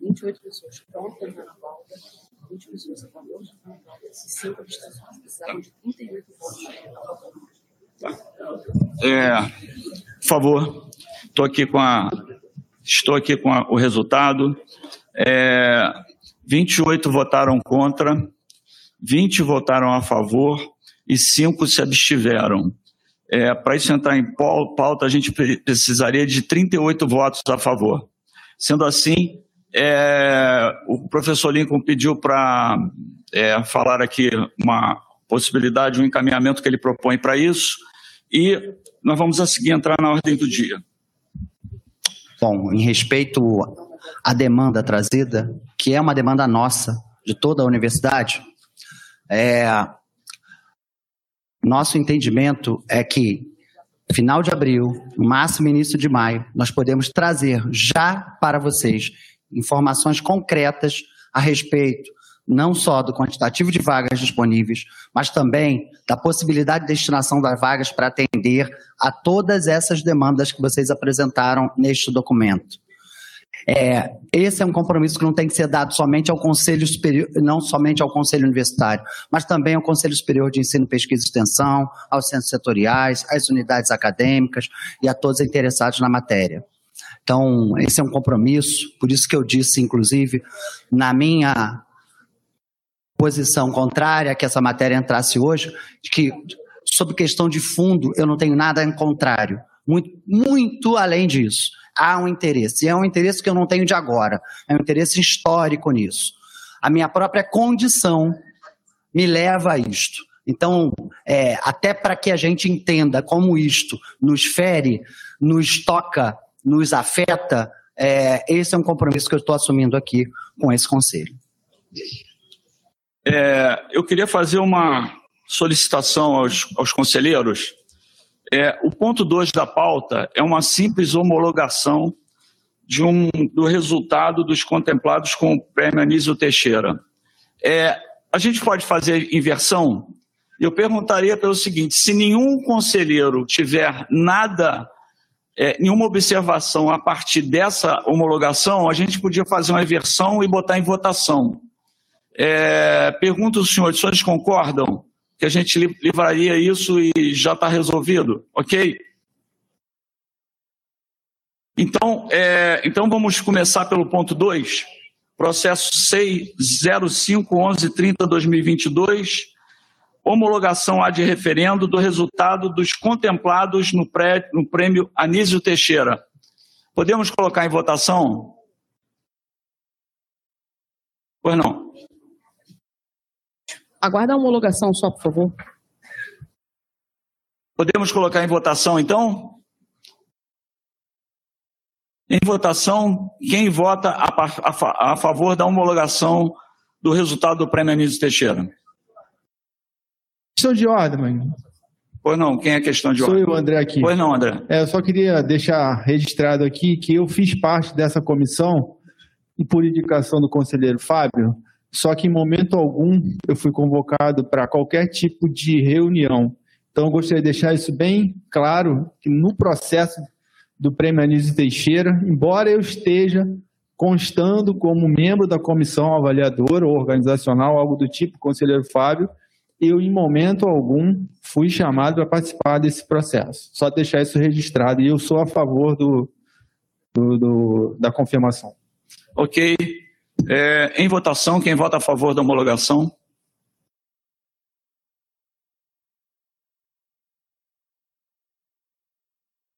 Speaker 3: 28 pessoas prontas na volta, 20 pessoas a favor de e 5 abstenções. Precisaram de 38 votos.
Speaker 2: É, por favor, estou aqui com a. Estou aqui com a, o resultado. É, 28 votaram contra, 20 votaram a favor e 5 se abstiveram. É, Para isso entrar em pau- pauta, a gente pre- precisaria de 38 votos a favor. Sendo assim, é, o professor Lincoln pediu para falar aqui uma possibilidade, um encaminhamento que ele propõe para isso, e nós vamos a seguir entrar na ordem do dia.
Speaker 9: Bom, em respeito à demanda trazida, que é uma demanda nossa, de toda a universidade, é, nosso entendimento é que final de abril, máximo início de maio, nós podemos trazer já para vocês informações concretas a respeito não só do quantitativo de vagas disponíveis, mas também da possibilidade de destinação das vagas para atender a todas essas demandas que vocês apresentaram neste documento. É, esse é um compromisso que não tem que ser dado somente ao Conselho Superior, não somente ao Conselho Universitário, mas também ao Conselho Superior de Ensino, Pesquisa e Extensão, aos centros setoriais, às unidades acadêmicas e a todos interessados na matéria. Então, esse é um compromisso, por isso que eu disse, inclusive, na minha posição contrária que essa matéria entrasse hoje, que, sobre questão de fundo, eu não tenho nada em contrário. Muito, muito além disso. Há um interesse. E é um interesse que eu não tenho de agora. É um interesse histórico nisso. A minha própria condição me leva a isto. Então, é, até para que a gente entenda como isto nos fere, nos toca, nos afeta, é, esse é um compromisso que eu estou assumindo aqui com esse conselho.
Speaker 2: É, eu queria fazer uma solicitação aos, aos conselheiros. É, o ponto 2 da pauta é uma simples homologação de um, do resultado dos contemplados com o prêmio Anísio Teixeira. É, a gente pode fazer inversão? Eu perguntaria pelo seguinte: se nenhum conselheiro tiver nada, é, nenhuma observação a partir dessa homologação, a gente podia fazer uma inversão e botar em votação. É, pergunto aos senhores, os senhores concordam que a gente li- livraria isso e já está resolvido? Ok? Então, é, então vamos começar pelo ponto 2. processo 6051130-2022, homologação ad referendo do resultado dos contemplados no, pré, no prêmio Anísio Teixeira. Podemos colocar em votação? Pois não.
Speaker 3: Aguarda a homologação só, por favor.
Speaker 2: Podemos colocar em votação, então? Em votação, quem vota a, a, a favor da homologação do resultado do prêmio Anísio Teixeira?
Speaker 8: Questão de ordem, mãe.
Speaker 2: Pois não, quem é questão de
Speaker 8: Sou
Speaker 2: ordem?
Speaker 8: eu, André, aqui.
Speaker 2: Pois não, André.
Speaker 8: É, eu só queria deixar registrado aqui que eu fiz parte dessa comissão e por indicação do conselheiro Fábio, só que em momento algum eu fui convocado para qualquer tipo de reunião. Então eu gostaria de deixar isso bem claro, que no processo do Prêmio Anísio Teixeira, embora eu esteja constando como membro da comissão avaliadora ou organizacional, algo do tipo, conselheiro Fábio, eu em momento algum fui chamado para participar desse processo. Só deixar isso registrado e eu sou a favor do, do, do da confirmação.
Speaker 2: Ok. É, em votação, quem vota a favor da homologação?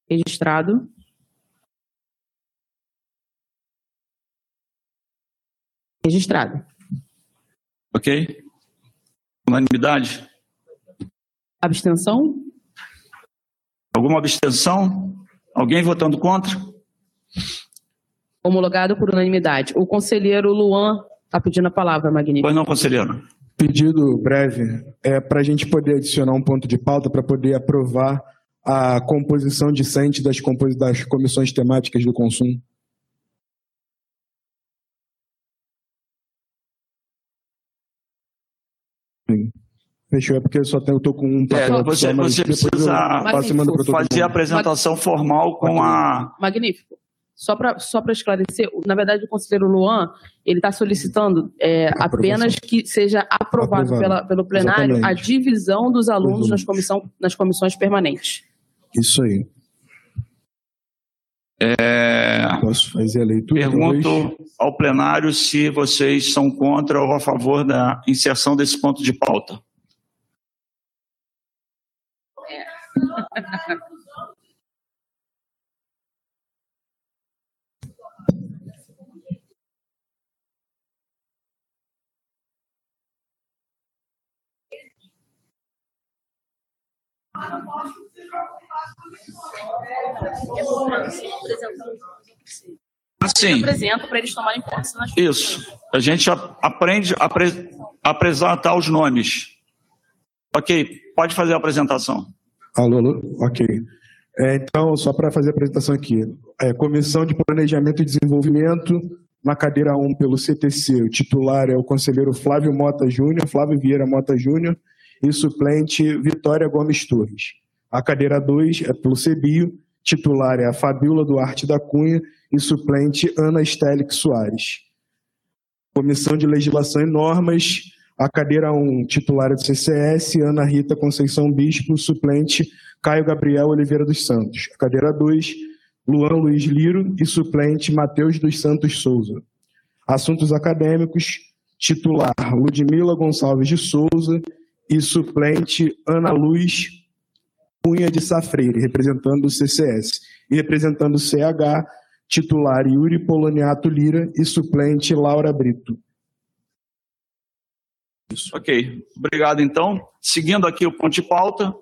Speaker 3: Registrado. Registrado.
Speaker 2: Ok. Unanimidade?
Speaker 3: Abstenção?
Speaker 2: Alguma abstenção? Alguém votando contra?
Speaker 3: Homologado por unanimidade. O conselheiro Luan está pedindo a palavra, Magnífico.
Speaker 2: Pois não, conselheiro.
Speaker 22: Pedido breve é para a gente poder adicionar um ponto de pauta para poder aprovar a composição discente das, compos das comissões temáticas do consumo. Fechou, é porque eu só tenho, eu tô com um
Speaker 2: É,
Speaker 22: papel
Speaker 2: você,
Speaker 22: aqui, mas
Speaker 2: você
Speaker 22: depois
Speaker 2: precisa fazer a apresentação formal com a.
Speaker 3: Magnífico. Só para só para esclarecer, na verdade, o conselheiro Luan ele está solicitando é, apenas que seja aprovado
Speaker 22: Aprovado.
Speaker 3: pela, pelo plenário a
Speaker 22: Exatamente.
Speaker 3: divisão dos alunos
Speaker 22: Uhum.
Speaker 3: nas, comissão, nas comissões permanentes.
Speaker 22: Isso aí.
Speaker 2: É,
Speaker 22: Posso fazer a leitura?
Speaker 2: Pergunto ao plenário se vocês são contra ou a favor da inserção desse ponto de pauta. Assim.
Speaker 3: apresento para eles tomarem posse. nas-
Speaker 2: Isso. A gente a- aprende a apre- apresentar os nomes. Ok, pode fazer a apresentação.
Speaker 22: Alô, alô? Ok. É, então, só para fazer a apresentação aqui. É, Comissão de Planejamento e Desenvolvimento, na cadeira 1 pelo CTC. O titular é o conselheiro Flávio Mota Júnior, Flávio Vieira Mota Júnior, e suplente Vitória Gomes Torres. A cadeira 2 é pelo CEBIO, titular é a Fabiola Duarte da Cunha e suplente Ana Stélix Soares. Comissão de Legislação e Normas, a cadeira 1, titular é do CCS, Ana Rita Conceição Bispo, suplente Caio Gabriel Oliveira dos Santos. A cadeira 2, Luan Luiz Liro e suplente Matheus dos Santos Souza. Assuntos acadêmicos, titular Ludmila Gonçalves de Souza e suplente Ana Luz Cunha de Safreire, representando o CCS. E representando o CH, titular Yuri Poloniato Lira e suplente Laura Brito.
Speaker 2: Ok, obrigado então. Seguindo aqui o ponto de pauta,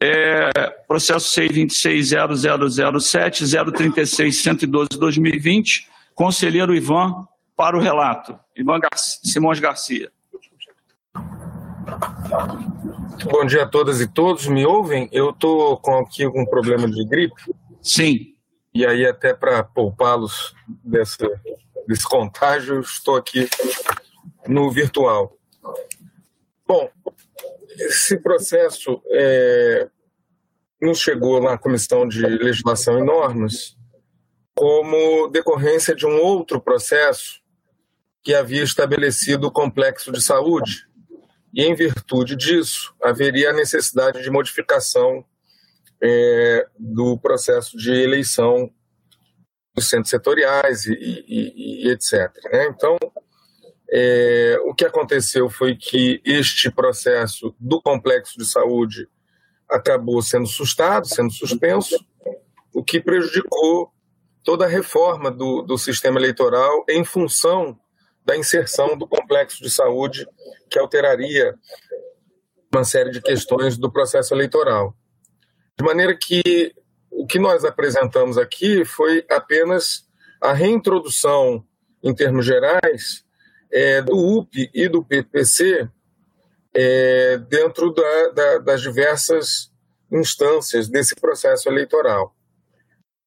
Speaker 2: é, processo 626.0007, 036.112-2020, conselheiro Ivan, para o relato. Ivan Gar Simões Garcia.
Speaker 23: Bom dia a todas e todos. Me ouvem? Eu estou com aqui com um problema de gripe.
Speaker 2: Sim.
Speaker 23: E aí, até para poupá-los dessa, desse contágio, estou aqui no virtual. Bom, esse processo é, nos chegou na Comissão de Legislação e Normas como decorrência de um outro processo que havia estabelecido o complexo de saúde. E, em virtude disso, haveria a necessidade de modificação é, do processo de eleição dos centros setoriais e, e, e etc. Né? Então, é, o que aconteceu foi que este processo do complexo de saúde acabou sendo sustado, sendo suspenso, o que prejudicou toda a reforma do, do sistema eleitoral em função da inserção do complexo de saúde, que alteraria uma série de questões do processo eleitoral. De maneira que o que nós apresentamos aqui foi apenas a reintrodução, em termos gerais, é, do UP e do PPC é, dentro da, da, das diversas instâncias desse processo eleitoral.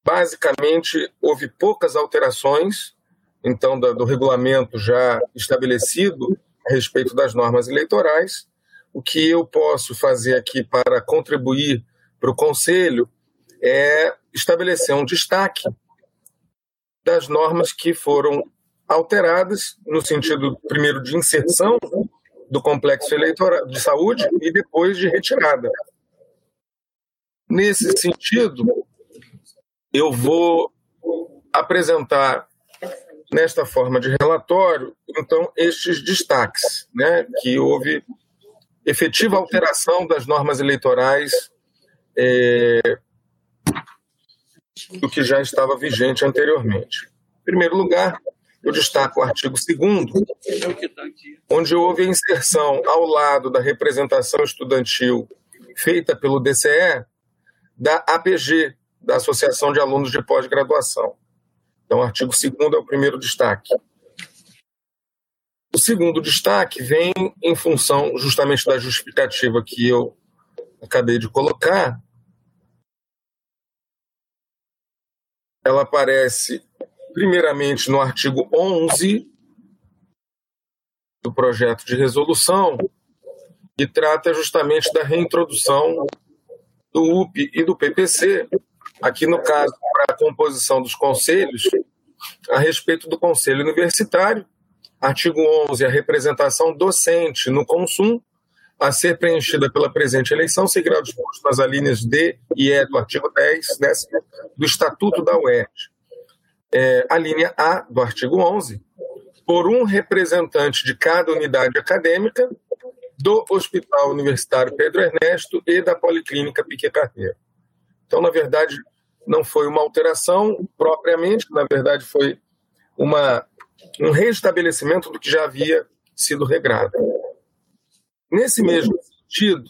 Speaker 23: Basicamente, houve poucas alterações, então, do, do regulamento já estabelecido a respeito das normas eleitorais. O que eu posso fazer aqui para contribuir para o Conselho é estabelecer um destaque das normas que foram alteradas no sentido primeiro de inserção do complexo eleitoral de saúde e depois de retirada. Nesse sentido, eu vou apresentar nesta forma de relatório, então, estes destaques, né, que houve efetiva alteração das normas eleitorais é, do que já estava vigente anteriormente. Em primeiro lugar, eu destaco o artigo 2 onde houve a inserção ao lado da representação estudantil feita pelo DCE da APG, da Associação de Alunos de Pós-Graduação. Então, o artigo 2 é o primeiro destaque. O segundo destaque vem em função justamente da justificativa que eu acabei de colocar. Ela aparece primeiramente no artigo 11 do projeto de resolução, que trata justamente da reintrodução do UP e do PPC, aqui no caso, para a composição dos conselhos, a respeito do conselho universitário, artigo 11, a representação docente no consumo, a ser preenchida pela presente eleição, seguirá disposto nas alíneas D e E do artigo 10 décimo, do Estatuto da UERJ é, a linha A do artigo 11, por um representante de cada unidade acadêmica do Hospital Universitário Pedro Ernesto e da Policlínica Piquet Carneiro. Então, na verdade, não foi uma alteração propriamente, na verdade, foi uma, um restabelecimento do que já havia sido regrado. Nesse mesmo sentido,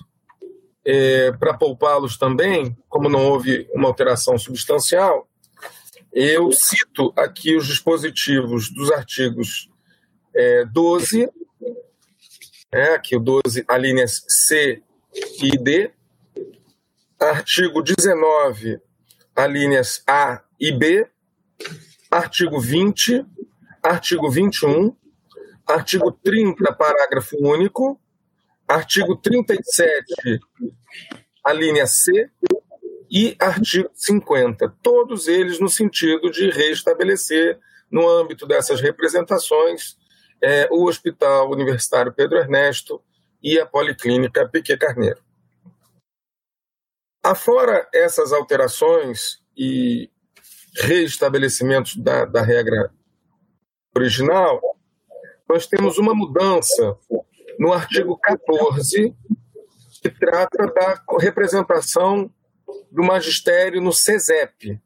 Speaker 23: é, para poupá-los também, como não houve uma alteração substancial, eu cito aqui os dispositivos dos artigos é, 12, é, aqui o 12, alíneas C e D, artigo 19, alíneas A e B, artigo 20, artigo 21, artigo 30, parágrafo único, artigo 37, a linha C, e artigo 50, todos eles no sentido de restabelecer, no âmbito dessas representações, é, o Hospital Universitário Pedro Ernesto e a Policlínica Piquet Carneiro. Afora essas alterações e reestabelecimentos da, da regra original, nós temos uma mudança no artigo 14, que trata da representação do magistério no CESEP.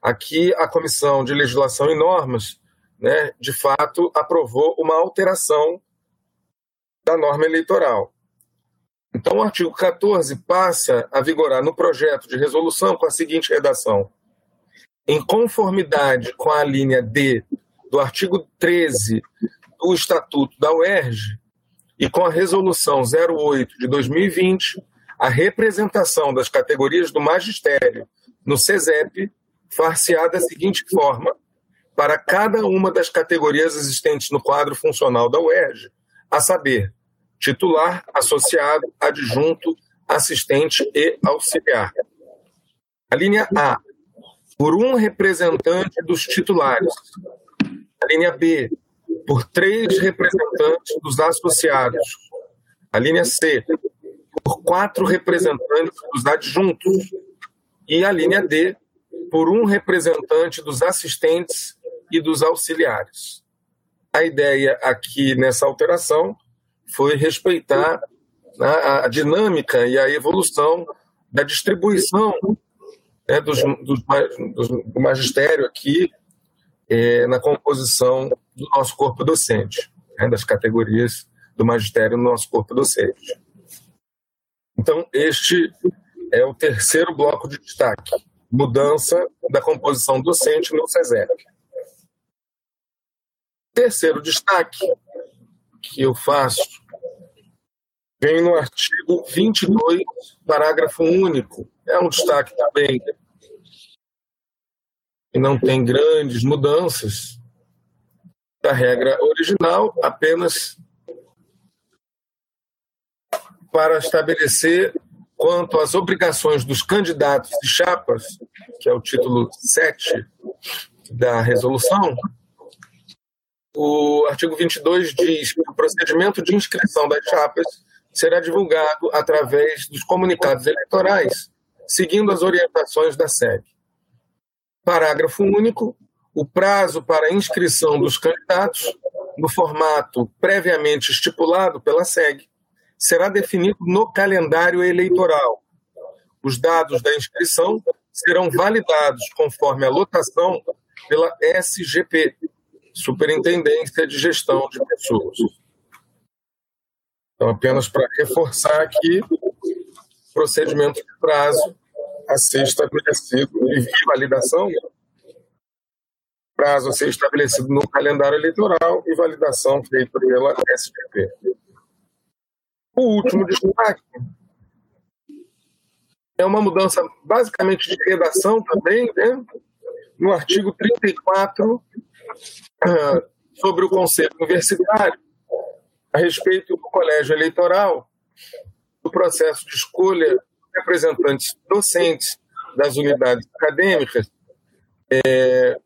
Speaker 23: Aqui, a Comissão de Legislação e Normas, né, de fato, aprovou uma alteração da norma eleitoral. Então, o artigo 14 passa a vigorar no projeto de resolução com a seguinte redação: em conformidade com a linha D do artigo 13 do Estatuto da UERJ e com a resolução 08 de 2020, a representação das categorias do magistério no CESEP far-se-á da seguinte forma: para cada uma das categorias existentes no quadro funcional da UERJ, a saber, titular, associado, adjunto, assistente e auxiliar. A linha A, por um representante dos titulares. A linha B, por três representantes dos associados. A linha C, por quatro representantes dos adjuntos. E a linha D, por um representante dos assistentes e dos auxiliares. A ideia aqui nessa alteração foi respeitar né, a dinâmica e a evolução da distribuição né, dos, dos, dos, do magistério aqui é, na composição do nosso corpo docente, né, das categorias do magistério no nosso corpo docente. Então, este é o terceiro bloco de destaque, mudança da composição docente no SESEC. Terceiro destaque que eu faço vem no artigo 22, parágrafo único. É um destaque também e não tem grandes mudanças da regra original, apenas para estabelecer quanto às obrigações dos candidatos e chapas, que é o título 7 da resolução, o artigo 22 diz que o procedimento de inscrição das chapas será divulgado através dos comunicados eleitorais, seguindo as orientações da SEG. Parágrafo único. O prazo para inscrição dos candidatos, no formato previamente estipulado pela SEG, será definido no calendário eleitoral. Os dados da inscrição serão validados conforme a lotação pela SGP, Superintendência de Gestão de Pessoas. Então, apenas para reforçar aqui, procedimento de prazo a ser estabelecido e validação, prazo a ser estabelecido no calendário eleitoral e validação feita pela SPP. O último destaque é uma mudança basicamente de redação também, né? no artigo 34, ah, sobre o Conselho Universitário, a respeito do colégio eleitoral, do processo de escolha representantes docentes das unidades acadêmicas, é,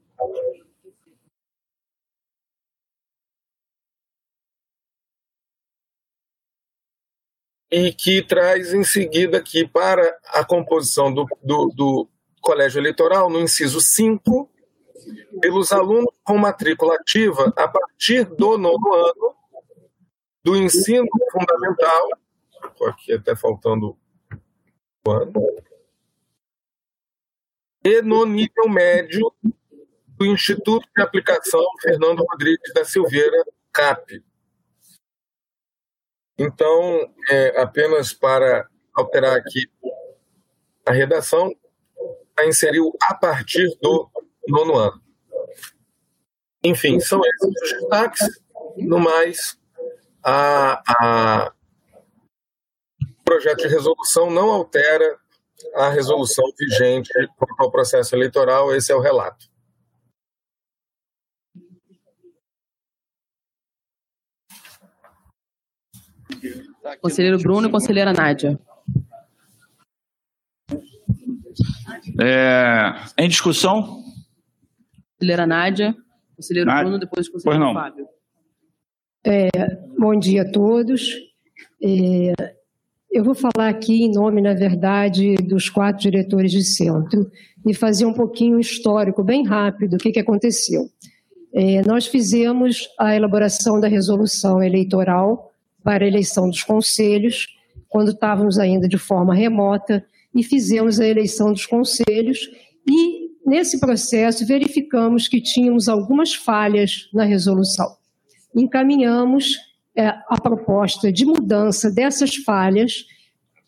Speaker 23: e que traz em seguida aqui para a composição do, do, do colégio eleitoral, no inciso 5, pelos alunos com matrícula ativa a partir do nono ano do ensino fundamental, estou aqui até faltando e no nível médio do Instituto de Aplicação Fernando Rodrigues da Silveira, CAP. Então, é, apenas para alterar aqui a redação, inseriu a partir do nono ano. Enfim, são esses os destaques. No mais, a, a projeto de resolução não altera a resolução vigente quanto ao processo eleitoral, esse é o relato.
Speaker 3: Conselheiro Bruno e conselheira Nádia.
Speaker 2: É, em discussão?
Speaker 3: Conselheira Nádia, conselheiro
Speaker 2: Nádia.
Speaker 3: Bruno, depois conselheiro
Speaker 2: Pois não.
Speaker 3: Fábio.
Speaker 24: É, bom dia a todos. É, eu vou falar aqui em nome, na verdade, dos quatro diretores de centro e fazer um pouquinho histórico, bem rápido, o que, que aconteceu. É, nós fizemos a elaboração da resolução eleitoral para a eleição dos conselhos, quando estávamos ainda de forma remota, e fizemos a eleição dos conselhos, e nesse processo verificamos que tínhamos algumas falhas na resolução encaminhamos é, a proposta de mudança dessas falhas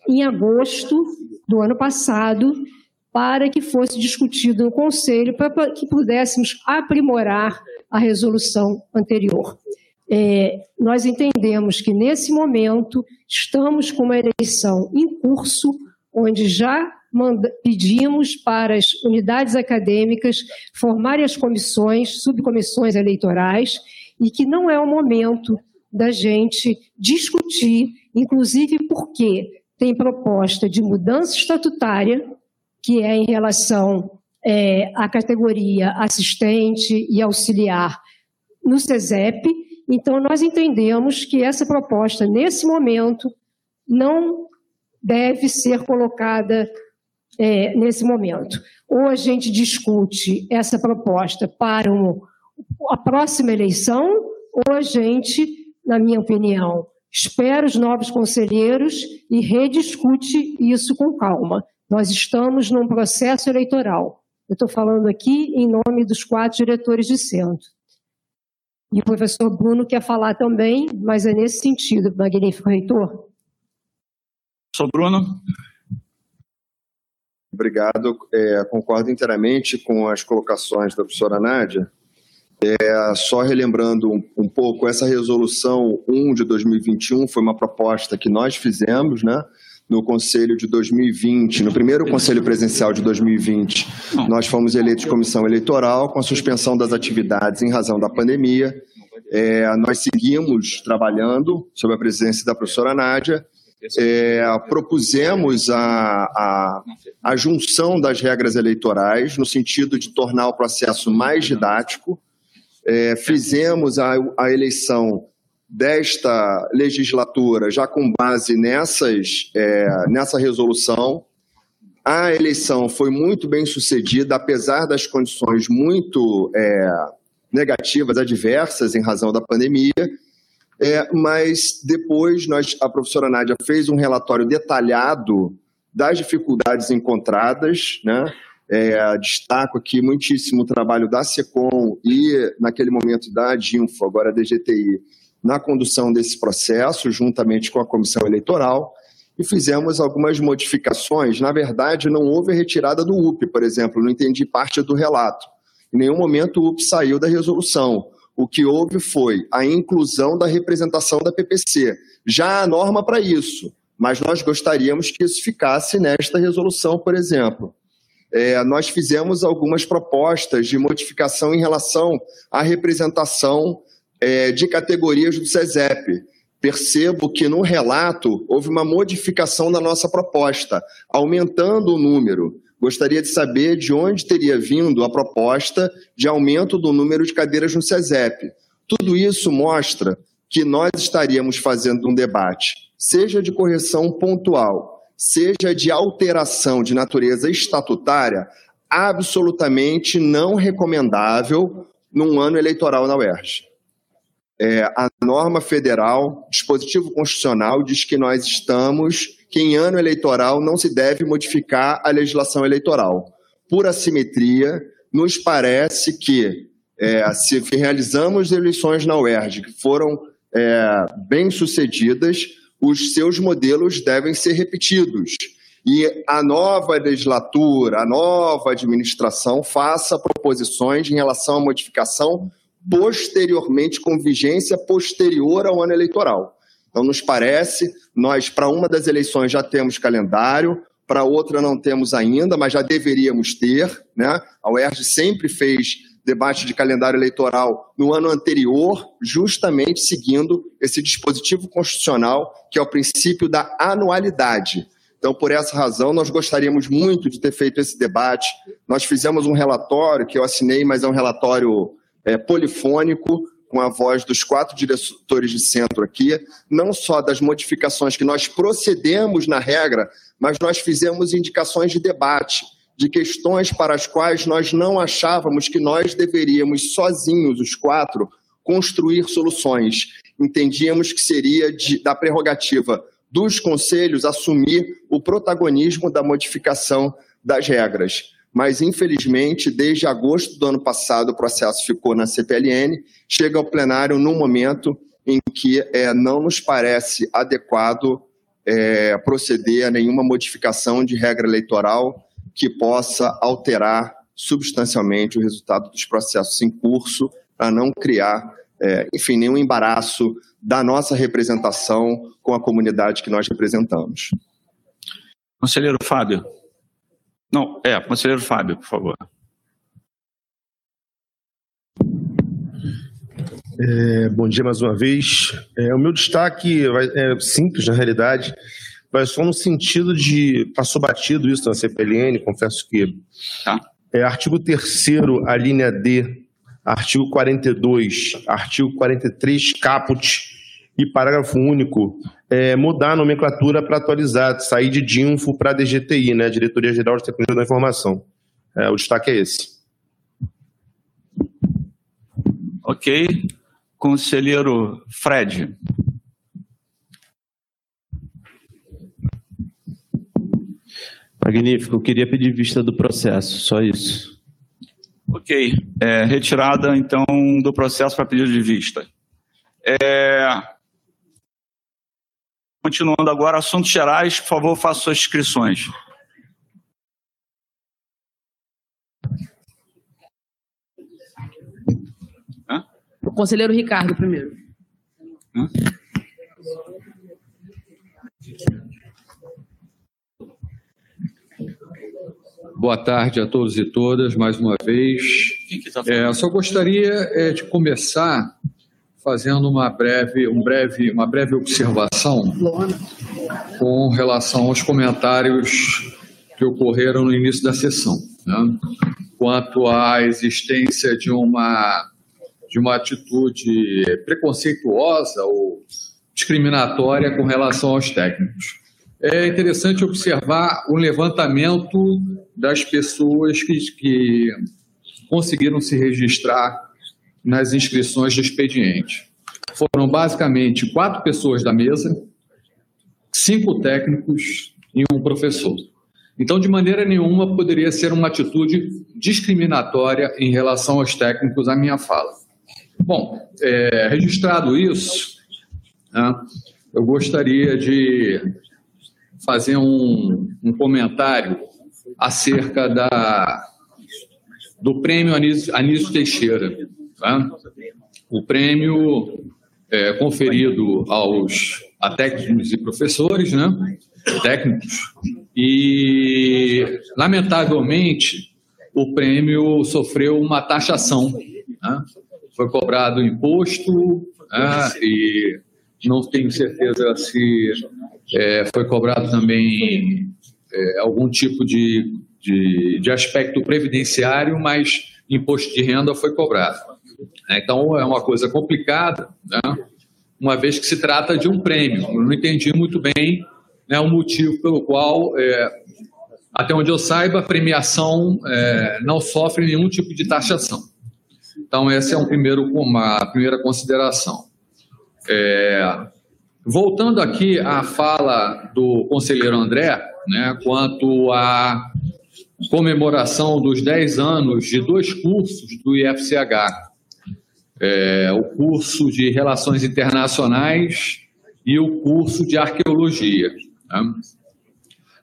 Speaker 24: em agosto do ano passado para que fosse discutido no Conselho, para que pudéssemos aprimorar a resolução anterior. É, nós entendemos que, nesse momento, estamos com uma eleição em curso, onde já manda- pedimos para as unidades acadêmicas formarem as comissões, subcomissões eleitorais, e que não é o momento da gente discutir, inclusive porque tem proposta de mudança estatutária, que é em relação é, à categoria assistente e auxiliar no SESEP. Então, nós entendemos que essa proposta, nesse momento, não deve ser colocada é, nesse momento. Ou a gente discute essa proposta para um, a próxima eleição, ou a gente, na minha opinião, espera os novos conselheiros e rediscute isso com calma. Nós estamos num processo eleitoral. Eu estou falando aqui em nome dos quatro diretores de centro. E o professor Bruno quer falar também, mas é nesse sentido, magnífico reitor.
Speaker 2: Sou Bruno.
Speaker 16: Obrigado. É, concordo inteiramente com as colocações da professora Nádia. É, só relembrando um, um, pouco, essa resolução 1 de 2021 foi uma proposta que nós fizemos, né? No Conselho de 2020, no primeiro Conselho Presencial de 2020, nós fomos eleitos comissão eleitoral com a suspensão das atividades em razão da pandemia. É, nós seguimos trabalhando sob a presidência da professora Nádia. É, propusemos a, a, a junção das regras eleitorais no sentido de tornar o processo mais didático. É, fizemos a, a eleição desta legislatura já com base nessas, é, nessa resolução. A eleição foi muito bem sucedida, apesar das condições muito é, negativas, adversas em razão da pandemia. É, mas depois nós, a professora Nádia fez um relatório detalhado das dificuldades encontradas, né? É, destaco aqui muitíssimo o trabalho da SECOM e, naquele momento, da DINFO, agora da DGTI, na condução desse processo, juntamente com a comissão eleitoral, e fizemos algumas modificações. Na verdade, não houve retirada do UP, por exemplo, não entendi parte do relato. Em nenhum momento o UP saiu da resolução. O que houve foi a inclusão da representação da PPC. Já há norma para isso, mas nós gostaríamos que isso ficasse nesta resolução, por exemplo. É, nós fizemos algumas propostas de modificação em relação à representação é, de categorias do SESEP. Percebo que no relato houve uma modificação da nossa proposta, aumentando o número. Gostaria de saber de onde teria vindo a proposta de aumento do número de cadeiras no SESEP. Tudo isso mostra que nós estaríamos fazendo um debate, seja de correção pontual, seja de alteração de natureza estatutária, absolutamente não recomendável num ano eleitoral na UERJ é, a norma federal, dispositivo constitucional, diz que nós estamos, que em ano eleitoral não se deve modificar a legislação eleitoral. Por assimetria, nos parece que é, se realizamos eleições na UERJ que foram é, bem sucedidas, os seus modelos devem ser repetidos. E a nova legislatura, a nova administração faça proposições em relação à modificação posteriormente, com vigência posterior ao ano eleitoral. Então, nos parece, nós, para uma das eleições, já temos calendário, para outra não temos ainda, mas já deveríamos ter. Né? A UERJ sempre fez debate de calendário eleitoral no ano anterior, justamente seguindo esse dispositivo constitucional, que é o princípio da anualidade. Então, por essa razão, nós gostaríamos muito de ter feito esse debate. Nós fizemos um relatório que eu assinei, mas é um relatório é, polifônico, com a voz dos quatro diretores de centro aqui, não só das modificações que nós procedemos na regra, mas nós fizemos indicações de debate, de questões para as quais nós não achávamos que nós deveríamos, sozinhos, os quatro, construir soluções. Entendíamos que seria de, da prerrogativa dos conselhos assumir o protagonismo da modificação das regras mas infelizmente, desde agosto do ano passado, o processo ficou na CPLN, chega ao plenário num momento em que é, não nos parece adequado é, proceder a nenhuma modificação de regra eleitoral que possa alterar substancialmente o resultado dos processos em curso, para não criar, é, enfim, nenhum embaraço da nossa representação com a comunidade que nós representamos.
Speaker 2: Conselheiro Fábio. Não, é, conselheiro Fábio, por favor.
Speaker 14: É, bom dia mais uma vez. É, o meu destaque é simples, na realidade, vai só no sentido de. Passou batido isso na CPLN, confesso que.
Speaker 2: Tá.
Speaker 14: É, artigo 3, a linha D, artigo 42, artigo 43, caput, E parágrafo único, é, mudar a nomenclatura para atualizar, sair de DINFO para DGTI, né? Diretoria Geral de Tecnologia da Informação. É, o destaque é esse.
Speaker 2: Ok. Conselheiro Fred.
Speaker 11: Magnífico. Eu queria pedir vista do processo, só isso.
Speaker 2: Ok. É, retirada, então, do processo para pedido de vista. É... Continuando agora, assuntos gerais, por favor, faça suas inscrições.
Speaker 3: O conselheiro Ricardo, primeiro.
Speaker 2: Hã?
Speaker 5: Boa tarde a todos e todas, mais uma vez. É, só gostaria é, de começar fazendo uma breve, um breve, uma breve observação com relação aos comentários que ocorreram no início da sessão, né? quanto à existência de uma de uma atitude preconceituosa ou discriminatória com relação aos técnicos. É interessante observar o levantamento das pessoas que, que conseguiram se registrar nas inscrições do expediente. Foram basicamente quatro pessoas da mesa, cinco técnicos e um professor. Então, de maneira nenhuma, poderia ser uma atitude discriminatória em relação aos técnicos a minha fala. Bom, é, registrado isso, né, eu gostaria de fazer um, um comentário acerca da, do prêmio Anísio, Anísio Teixeira. Tá? O prêmio é, conferido aos a técnicos e professores, né? técnicos, e, lamentavelmente, o prêmio sofreu uma taxação. Né? Foi cobrado imposto né? e não tenho certeza se é, foi cobrado também é, algum tipo de, de, de, aspecto previdenciário, mas imposto de renda foi cobrado. Então, é uma coisa complicada, né? uma vez que se trata de um prêmio. Eu não entendi muito bem né, o motivo pelo qual, é, até onde eu saiba, a premiação é, não sofre nenhum tipo de taxação. Então, essa é um primeiro, uma primeira consideração. É, voltando aqui à fala do conselheiro André, né, quanto à comemoração dos 10 anos de dois cursos do IFCH, é, o curso de Relações Internacionais e o curso de Arqueologia. Né?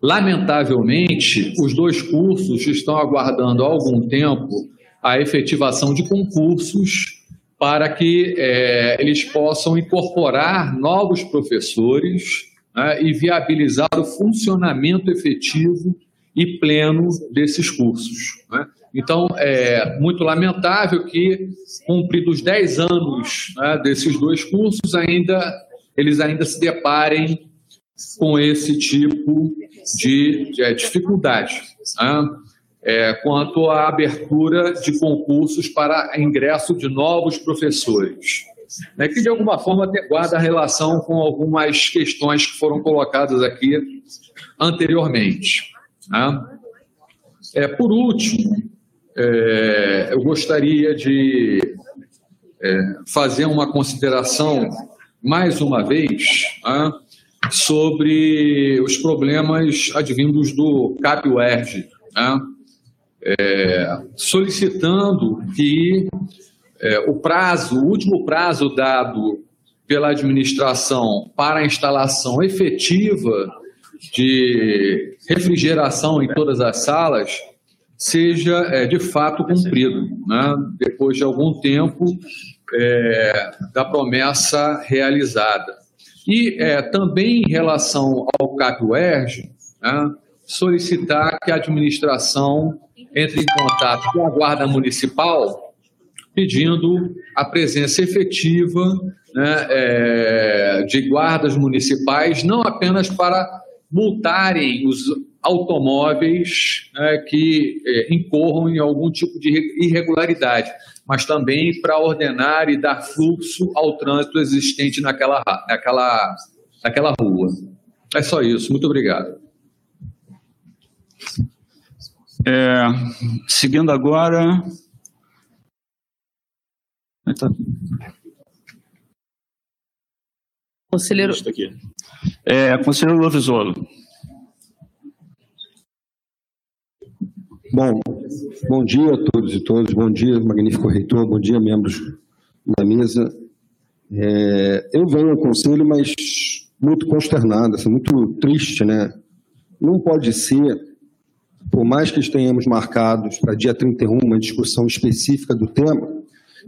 Speaker 5: Lamentavelmente, os dois cursos estão aguardando há algum tempo a efetivação de concursos para que é, eles possam incorporar novos professores né, e viabilizar o funcionamento efetivo e pleno desses cursos. Né? Então, é muito lamentável que, cumpridos 10 anos né, desses dois cursos, ainda eles ainda se deparem com esse tipo de, de dificuldade né, é, quanto à abertura de concursos para ingresso de novos professores. Né, que, de alguma forma, guarda relação com algumas questões que foram colocadas aqui anteriormente. Né. É, por último, é, eu gostaria de é, fazer uma consideração, mais uma vez, né, sobre os problemas advindos do CAP-UERJ, né, é, solicitando que é, o prazo, o último prazo dado pela administração para a instalação efetiva de refrigeração em todas as salas seja é, de fato cumprido, né? depois de algum tempo é, da promessa realizada. E é, também em relação ao CAPUERG, né, solicitar que a administração entre em contato com a Guarda Municipal pedindo a presença efetiva né, é, de guardas municipais, não apenas para multarem os automóveis né, que é, incorram em algum tipo de irregularidade, mas também para ordenar e dar fluxo ao trânsito existente naquela, naquela, naquela rua. É só isso. Muito obrigado.
Speaker 2: É, seguindo agora.
Speaker 3: Conselheiro.
Speaker 2: É, conselheiro Lovisolo.
Speaker 6: Bom, bom dia a todos e todas, bom dia, magnífico reitor, bom dia, membros da mesa. É, eu venho ao conselho, mas muito consternado, assim, muito triste, né? Não pode ser, por mais que tenhamos marcados para dia 31 uma discussão específica do tema,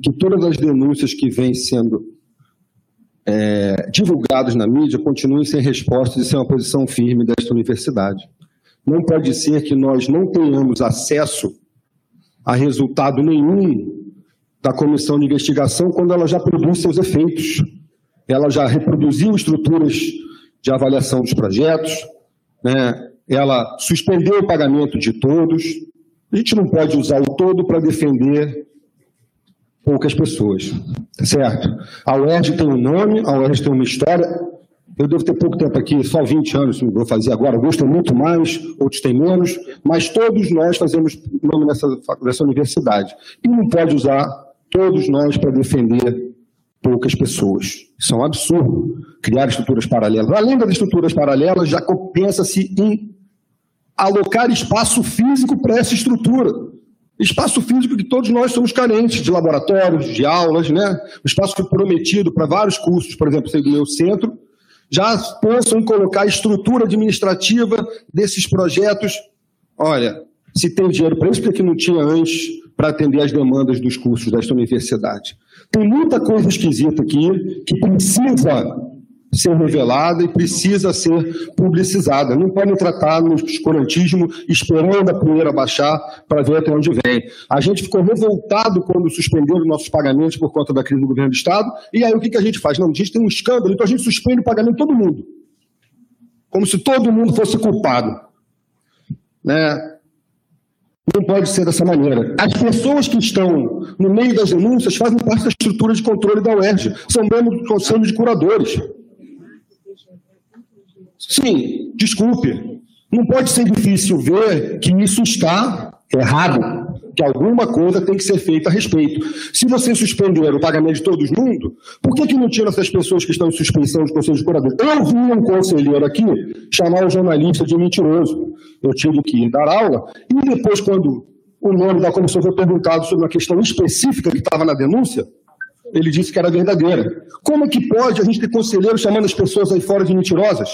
Speaker 6: que todas as denúncias que vêm sendo é, divulgadas na mídia continuem sem resposta e sem uma posição firme desta universidade. Não pode ser que nós não tenhamos acesso a resultado nenhum da comissão de investigação quando ela já produz seus efeitos. Ela já reproduziu estruturas de avaliação dos projetos, né? Ela suspendeu o pagamento de todos. A gente não pode usar o todo para defender poucas pessoas, tá certo? A UERJ tem um nome, a UERJ tem uma história, eu devo ter pouco tempo aqui, só 20 anos vou fazer agora. Alguns têm muito mais, outros têm menos, mas todos nós fazemos nome nessa, nessa universidade. E não pode usar todos nós para defender poucas pessoas. Isso é um absurdo, criar estruturas paralelas. Além das estruturas paralelas, já pensa-se em alocar espaço físico para essa estrutura. Espaço físico que todos nós somos carentes, de laboratórios, de aulas, né? O espaço foi prometido para vários cursos, por exemplo, sei do meu centro, já pensam em colocar a estrutura administrativa desses projetos. Olha, se tem dinheiro para isso, porque não tinha antes para atender as demandas dos cursos desta universidade. Tem muita coisa esquisita aqui que precisa ser revelada e precisa ser publicizada. Não podem tratar no escurantismo esperando a poeira baixar para ver até onde vem. A gente ficou revoltado quando suspenderam nossos pagamentos por conta da crise do governo do Estado, e aí o que, que a gente faz? Não, a gente tem um escândalo, então a gente suspende o pagamento de todo mundo. Como se todo mundo fosse culpado. Né? Não pode ser dessa maneira. As pessoas que estão no meio das denúncias fazem parte da estrutura de controle da UERJ, são membros do conselho de curadores. Sim, desculpe. Não pode ser difícil ver que isso está errado, que alguma coisa tem que ser feita a respeito. Se você suspender o pagamento de todo mundo, por que, que não tira essas pessoas que estão em suspensão de conselho de curadores? Eu vi um conselheiro aqui chamar o jornalista de mentiroso. Eu tive que dar aula, e depois, quando o nome da comissão foi perguntado sobre uma questão específica que estava na denúncia, ele disse que era verdadeira. Como é que pode a gente ter conselheiro chamando as pessoas aí fora de mentirosas?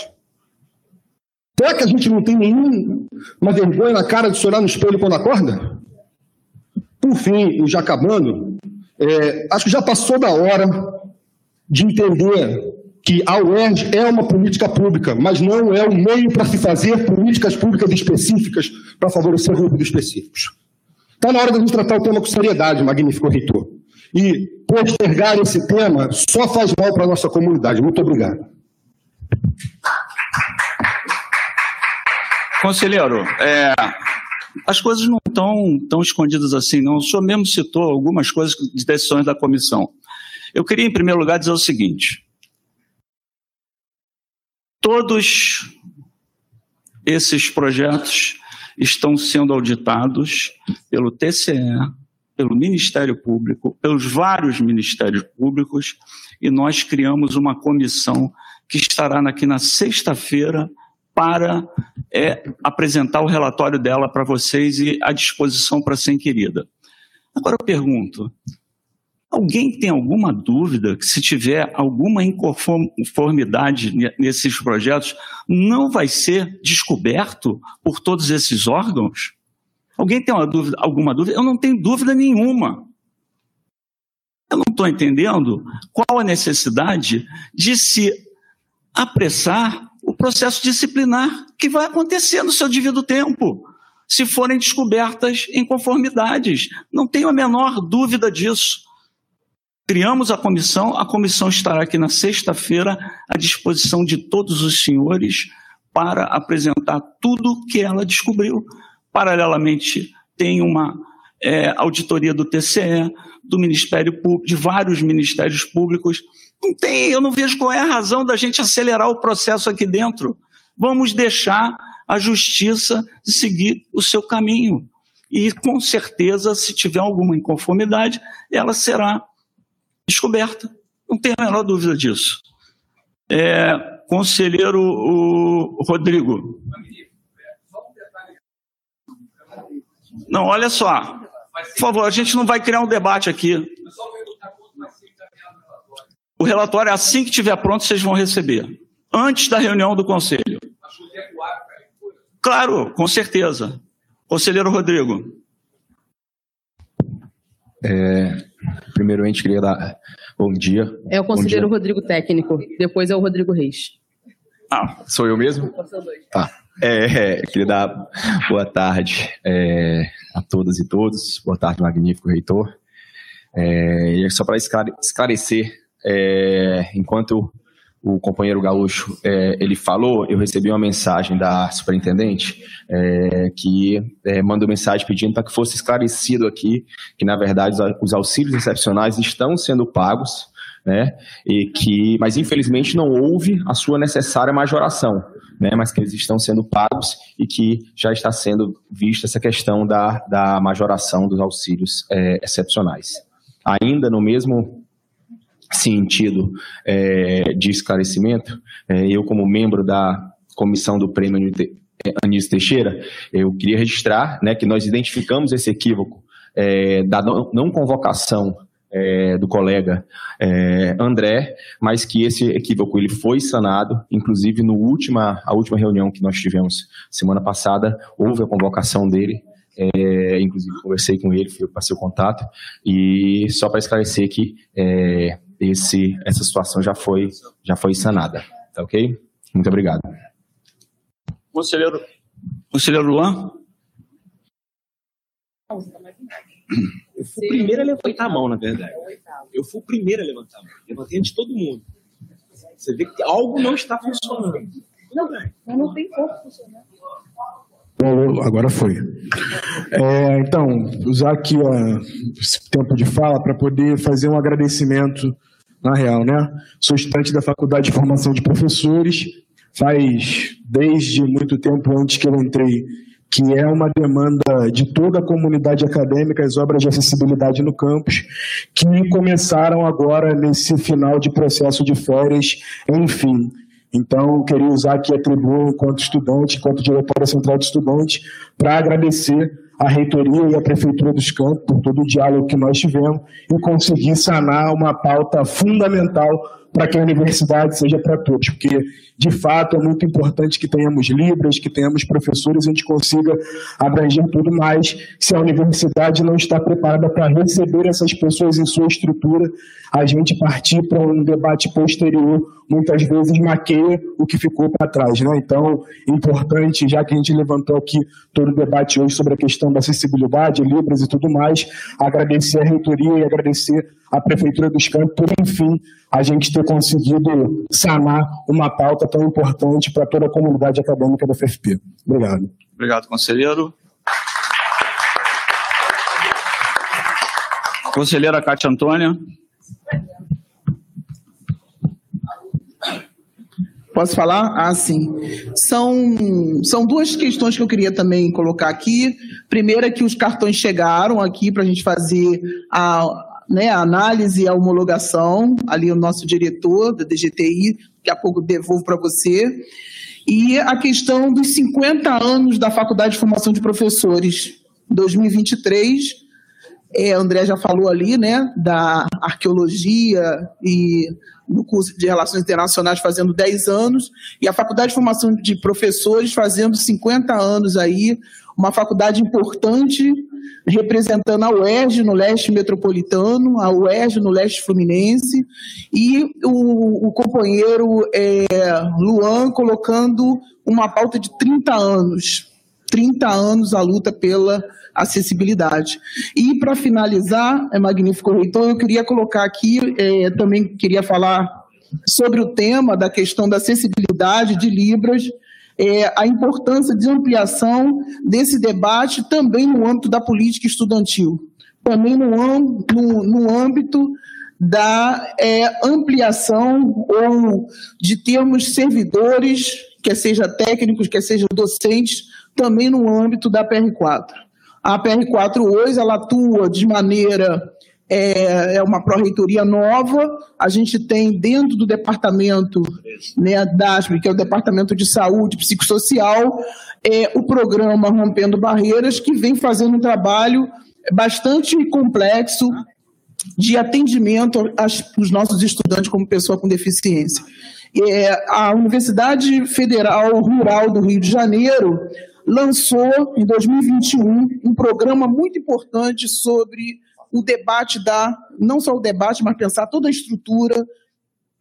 Speaker 6: Será que a gente não tem nenhuma vergonha na cara de chorar no espelho quando acorda? Por fim, já acabando, é, acho que já passou da hora de entender que a UERJ é uma política pública, mas não é um meio para se fazer políticas públicas específicas para favorecer grupos específicos. Está na hora de a gente tratar o tema com seriedade, magnífico reitor. E postergar esse tema só faz mal para a nossa comunidade. Muito obrigado.
Speaker 2: Conselheiro, é, as coisas não estão tão escondidas assim, não. O senhor mesmo citou algumas coisas de decisões da comissão. Eu queria, em primeiro lugar, dizer o seguinte: todos esses projetos estão sendo auditados pelo TCE, pelo Ministério Público, pelos vários ministérios públicos, e nós criamos uma comissão que estará aqui na sexta-feira para é, apresentar o relatório dela para vocês e à disposição para ser inquirida. Agora eu pergunto: alguém tem alguma dúvida que, se tiver alguma inconformidade nesses projetos, não vai ser descoberto por todos esses órgãos? Alguém tem dúvida, alguma dúvida? Eu não tenho dúvida nenhuma. Eu não estou entendendo qual a necessidade de se apressar o processo disciplinar que vai acontecer no seu devido tempo, se forem descobertas inconformidades. Não tenho a menor dúvida disso. Criamos a comissão, a comissão estará aqui na sexta-feira à disposição de todos os senhores para apresentar tudo que ela descobriu. Paralelamente, tem uma é, auditoria do TCE, do Ministério Público, de vários ministérios públicos. Não tem, eu não vejo qual é a razão da gente acelerar o processo aqui dentro. Vamos deixar a justiça seguir o seu caminho. E, com certeza, se tiver alguma inconformidade, ela será descoberta. Não tenho a menor dúvida disso. É, conselheiro o Rodrigo. Não, olha só. Por favor, a gente não vai criar um debate aqui. O relatório, assim que estiver pronto, vocês vão receber. Antes da reunião do conselho. Claro, com certeza. Conselheiro Rodrigo.
Speaker 25: É, primeiramente, queria dar bom dia.
Speaker 3: É o conselheiro Rodrigo técnico, depois é o Rodrigo Reis.
Speaker 25: Ah, sou eu mesmo? Tá. É, é, queria dar boa tarde é, a todas e todos. Boa tarde, magnífico reitor. É, e só para esclarecer, é, enquanto o companheiro Gaúcho é, ele falou, eu recebi uma mensagem da superintendente é, que é, mandou mensagem pedindo para que fosse esclarecido aqui que na verdade os auxílios excepcionais estão sendo pagos, né? E que, mas infelizmente não houve a sua necessária majoração, né? Mas que eles estão sendo pagos e que já está sendo vista essa questão da, da majoração dos auxílios é, excepcionais. Ainda no mesmo sentido é, de esclarecimento, é, eu como membro da comissão do prêmio Anísio Teixeira, eu queria registrar né, que nós identificamos esse equívoco é, da não, não convocação é, do colega é, André, mas que esse equívoco ele foi sanado, inclusive no última, a última reunião que nós tivemos semana passada, houve a convocação dele, é, inclusive conversei com ele, passei o contato, e só para esclarecer que é, esse, essa situação já foi, já foi sanada. Tá ok? Muito obrigado.
Speaker 2: Conselheiro, conselheiro Luan?
Speaker 26: Eu fui o primeiro a levantar a mão, na verdade. Eu fui o primeiro a levantar a mão. Levantei antes de todo mundo. Você vê que algo não está funcionando.
Speaker 3: Não, mas não tem como funcionar.
Speaker 22: Agora foi. É, então, usar aqui ó, esse tempo de fala para poder fazer um agradecimento, na real, né? Sou estudante da Faculdade de Formação de Professores, faz desde muito tempo antes que eu entrei, que é uma demanda de toda a comunidade acadêmica, as obras de acessibilidade no campus, que começaram agora nesse final de processo de férias, enfim. Então, eu queria usar aqui a tribuna enquanto estudante, enquanto diretora central de estudantes, para agradecer à reitoria e à prefeitura dos campos por todo o diálogo que nós tivemos e conseguir sanar uma pauta fundamental para que a universidade seja para todos, porque de fato é muito importante que tenhamos libras, que tenhamos professores, a gente consiga abranger tudo mais. Se a universidade não está preparada para receber essas pessoas em sua estrutura, a gente partir para um debate posterior muitas vezes maqueia o que ficou para trás, né? Então, importante, já que a gente levantou aqui todo o debate hoje sobre a questão da acessibilidade, libras e tudo mais, agradecer a reitoria e agradecer a prefeitura dos Campos por, enfim, a gente ter conseguido sanar uma pauta tão importante para toda a comunidade acadêmica da FFP. Obrigado.
Speaker 2: Obrigado, conselheiro. Conselheira Cátia Antônia.
Speaker 13: Posso falar? Ah, sim. São, são duas questões que eu queria também colocar aqui. Primeira, que os cartões chegaram aqui para a gente fazer a, né, a análise e a homologação. Ali, o nosso diretor da DGTI, daqui a pouco devolvo para você. E a questão dos 50 anos da Faculdade de Formação de Professores, 2023. É, André já falou ali, né, da arqueologia e no curso de Relações Internacionais fazendo 10 anos, e a Faculdade de Formação de Professores fazendo 50 anos aí, uma faculdade importante, representando a UERJ no leste metropolitano, a UERJ no leste fluminense, e o, o companheiro é, Luan colocando uma pauta de 30 anos, 30 anos a luta pela acessibilidade. E para finalizar, é magnífico reitor, eu queria colocar aqui, é, também queria falar sobre o tema da questão da acessibilidade de Libras. É, a importância de ampliação desse debate também no âmbito da política estudantil, também no, no, no âmbito da é, ampliação ou de termos servidores, quer seja técnicos, quer seja docentes, também no âmbito da PR4. A PR4 hoje ela atua de maneira é, é uma pró-reitoria nova. A gente tem dentro do departamento né, DASP, que é o Departamento de Saúde Psicossocial, é, o programa Rompendo Barreiras, que vem fazendo um trabalho bastante complexo de atendimento aos nossos estudantes como pessoa com deficiência. É, a Universidade Federal Rural do Rio de Janeiro lançou, em 2021, um programa muito importante sobre o debate da, não só o debate, mas pensar toda a estrutura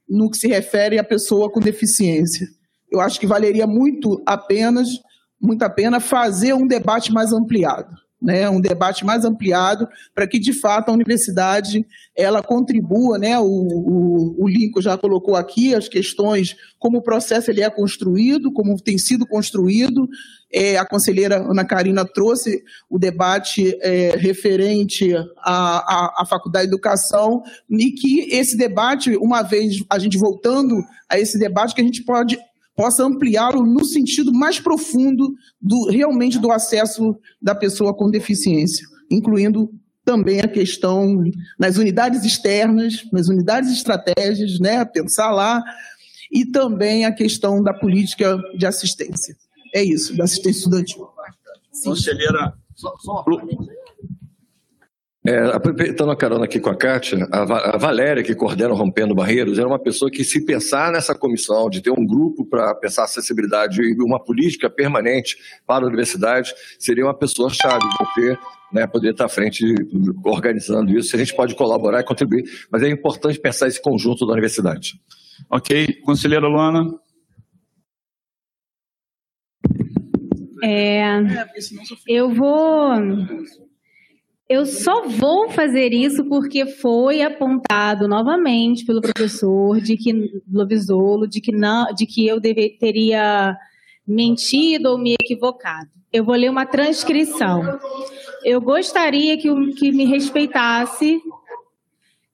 Speaker 13: no que se refere à pessoa com deficiência. Eu acho que valeria muito a pena, muito a pena fazer um debate mais ampliado né, um debate mais ampliado para que de fato a universidade ela contribua, né, o, o, o Lincoln já colocou aqui as questões como o processo ele é construído, como tem sido construído. É, a conselheira Ana Karina trouxe o debate é, referente à, à, à Faculdade de Educação e que esse debate, uma vez a gente voltando a esse debate, que a gente pode possa ampliá-lo no sentido mais profundo do realmente do acesso da pessoa com deficiência, incluindo também a questão nas unidades externas, nas unidades estratégias, né, pensar lá, e também a questão da política de assistência. É isso, da assistência estudantil.
Speaker 2: Conselheira.
Speaker 10: É, aproveitando a carona aqui com a Kátia, a, Valéria, que coordena o Rompendo Barreiros, era uma pessoa que, se pensar nessa comissão, de ter um grupo para pensar acessibilidade e uma política permanente para a universidade, seria uma pessoa-chave, porque né, poder estar à frente organizando isso. A gente pode colaborar e contribuir, mas é importante pensar esse conjunto da universidade.
Speaker 2: Ok. Conselheira Luana.
Speaker 7: É, eu vou eu só vou fazer isso porque foi apontado novamente pelo professor de que Lovisolo, de que não, de que eu deve, teria mentido ou me equivocado. Eu vou ler uma transcrição. Eu gostaria que, que me respeitasse.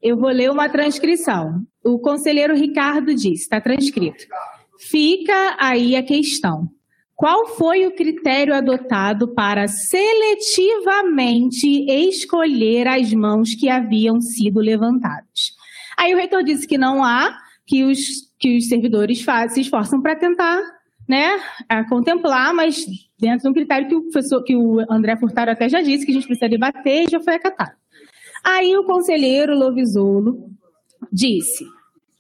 Speaker 7: Eu vou ler uma transcrição. O conselheiro Ricardo disse, está transcrito. Fica aí a questão. Qual foi o critério adotado para seletivamente escolher as mãos que haviam sido levantadas? Aí o reitor disse que não há, que os, que os servidores faz, se esforçam para tentar né, contemplar, mas dentro de um critério que o professor, que o André Furtado até já disse que a gente precisa debater e já foi acatado. Aí o conselheiro Lovisolo disse: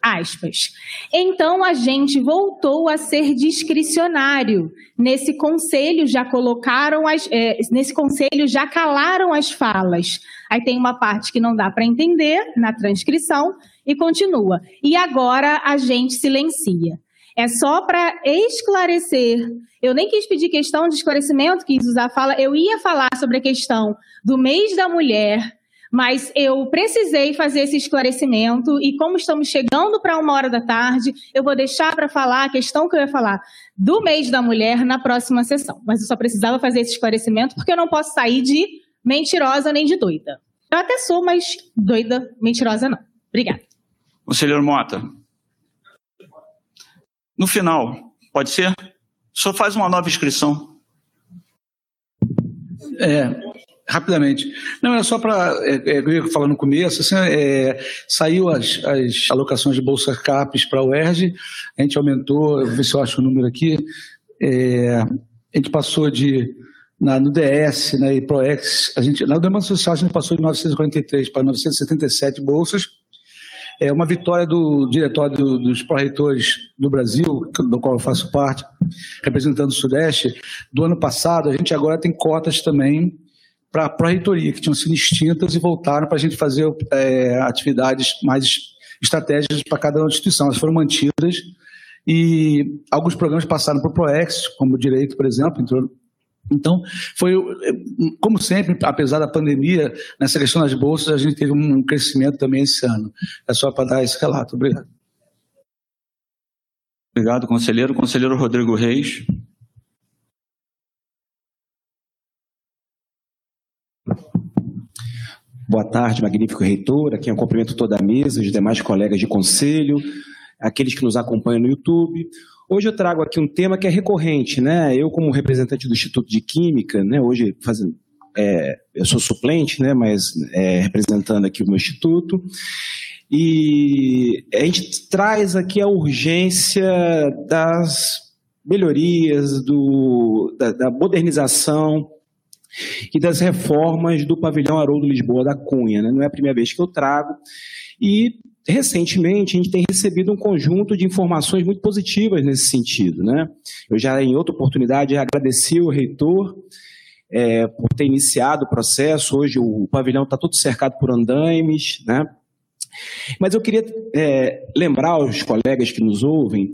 Speaker 7: Aspas. Então a gente voltou a ser discricionário. Nesse conselho já colocaram as, é, nesse conselho já calaram as falas. Aí tem uma parte que não dá para entender na transcrição e continua. E agora a gente silencia. É só para esclarecer. Eu nem quis pedir questão de esclarecimento, quis usar a fala. Eu ia falar sobre a questão do mês da mulher, mas eu precisei fazer esse esclarecimento e como estamos chegando para uma hora da tarde, eu vou deixar para falar a questão que eu ia falar do mês da mulher na próxima sessão. Mas eu só precisava fazer esse esclarecimento porque eu não posso sair de mentirosa nem de doida. Eu até sou, mas doida, mentirosa não. Obrigada.
Speaker 2: Conselheiro Mota. No final, pode ser? Só faz uma nova inscrição.
Speaker 20: É, Rapidamente. Não, é só para. É, é, eu ia falar no começo, assim, é, saiu as, as alocações de Bolsa CAPES para o ERG, a gente aumentou, vou ver se eu acho o número aqui, é, a gente passou de. Na, no DS né, e ProEx, a gente, na demanda social a gente passou de 943 para 977 bolsas. É uma vitória do diretório do, dos pró-reitores do Brasil, do qual eu faço parte, representando o Sudeste. Do ano passado, a gente agora tem cotas também para a pró-reitoria, que tinham sido extintas e voltaram para a gente fazer é, atividades mais estratégicas para cada instituição. Elas foram mantidas e alguns programas passaram para o ProEx, como o Direito, por exemplo, entrou então, foi, como sempre, apesar da pandemia, nessa questão das bolsas, a gente teve um crescimento também esse ano. É só para dar esse relato. Obrigado.
Speaker 2: Obrigado, conselheiro. Conselheiro Rodrigo Reis.
Speaker 26: Boa tarde, magnífico reitor. Aqui é um cumprimento toda a mesa, os demais colegas de conselho, aqueles que nos acompanham no YouTube. Hoje eu trago aqui um tema que é recorrente, né? Eu, como representante do Instituto de Química, né, hoje fazendo, é, eu sou suplente, né, mas é, representando aqui o meu instituto, e a gente traz aqui a urgência das melhorias, do, da, da modernização e das reformas do pavilhão Haroldo Lisboa da Cunha. Né? Não é a primeira vez que eu trago. E, recentemente, a gente tem recebido um conjunto de informações muito positivas nesse sentido. Né? Eu já, em outra oportunidade, agradeci o reitor é, por ter iniciado o processo. Hoje o pavilhão está todo cercado por andaimes. Né? Mas eu queria é, lembrar aos colegas que nos ouvem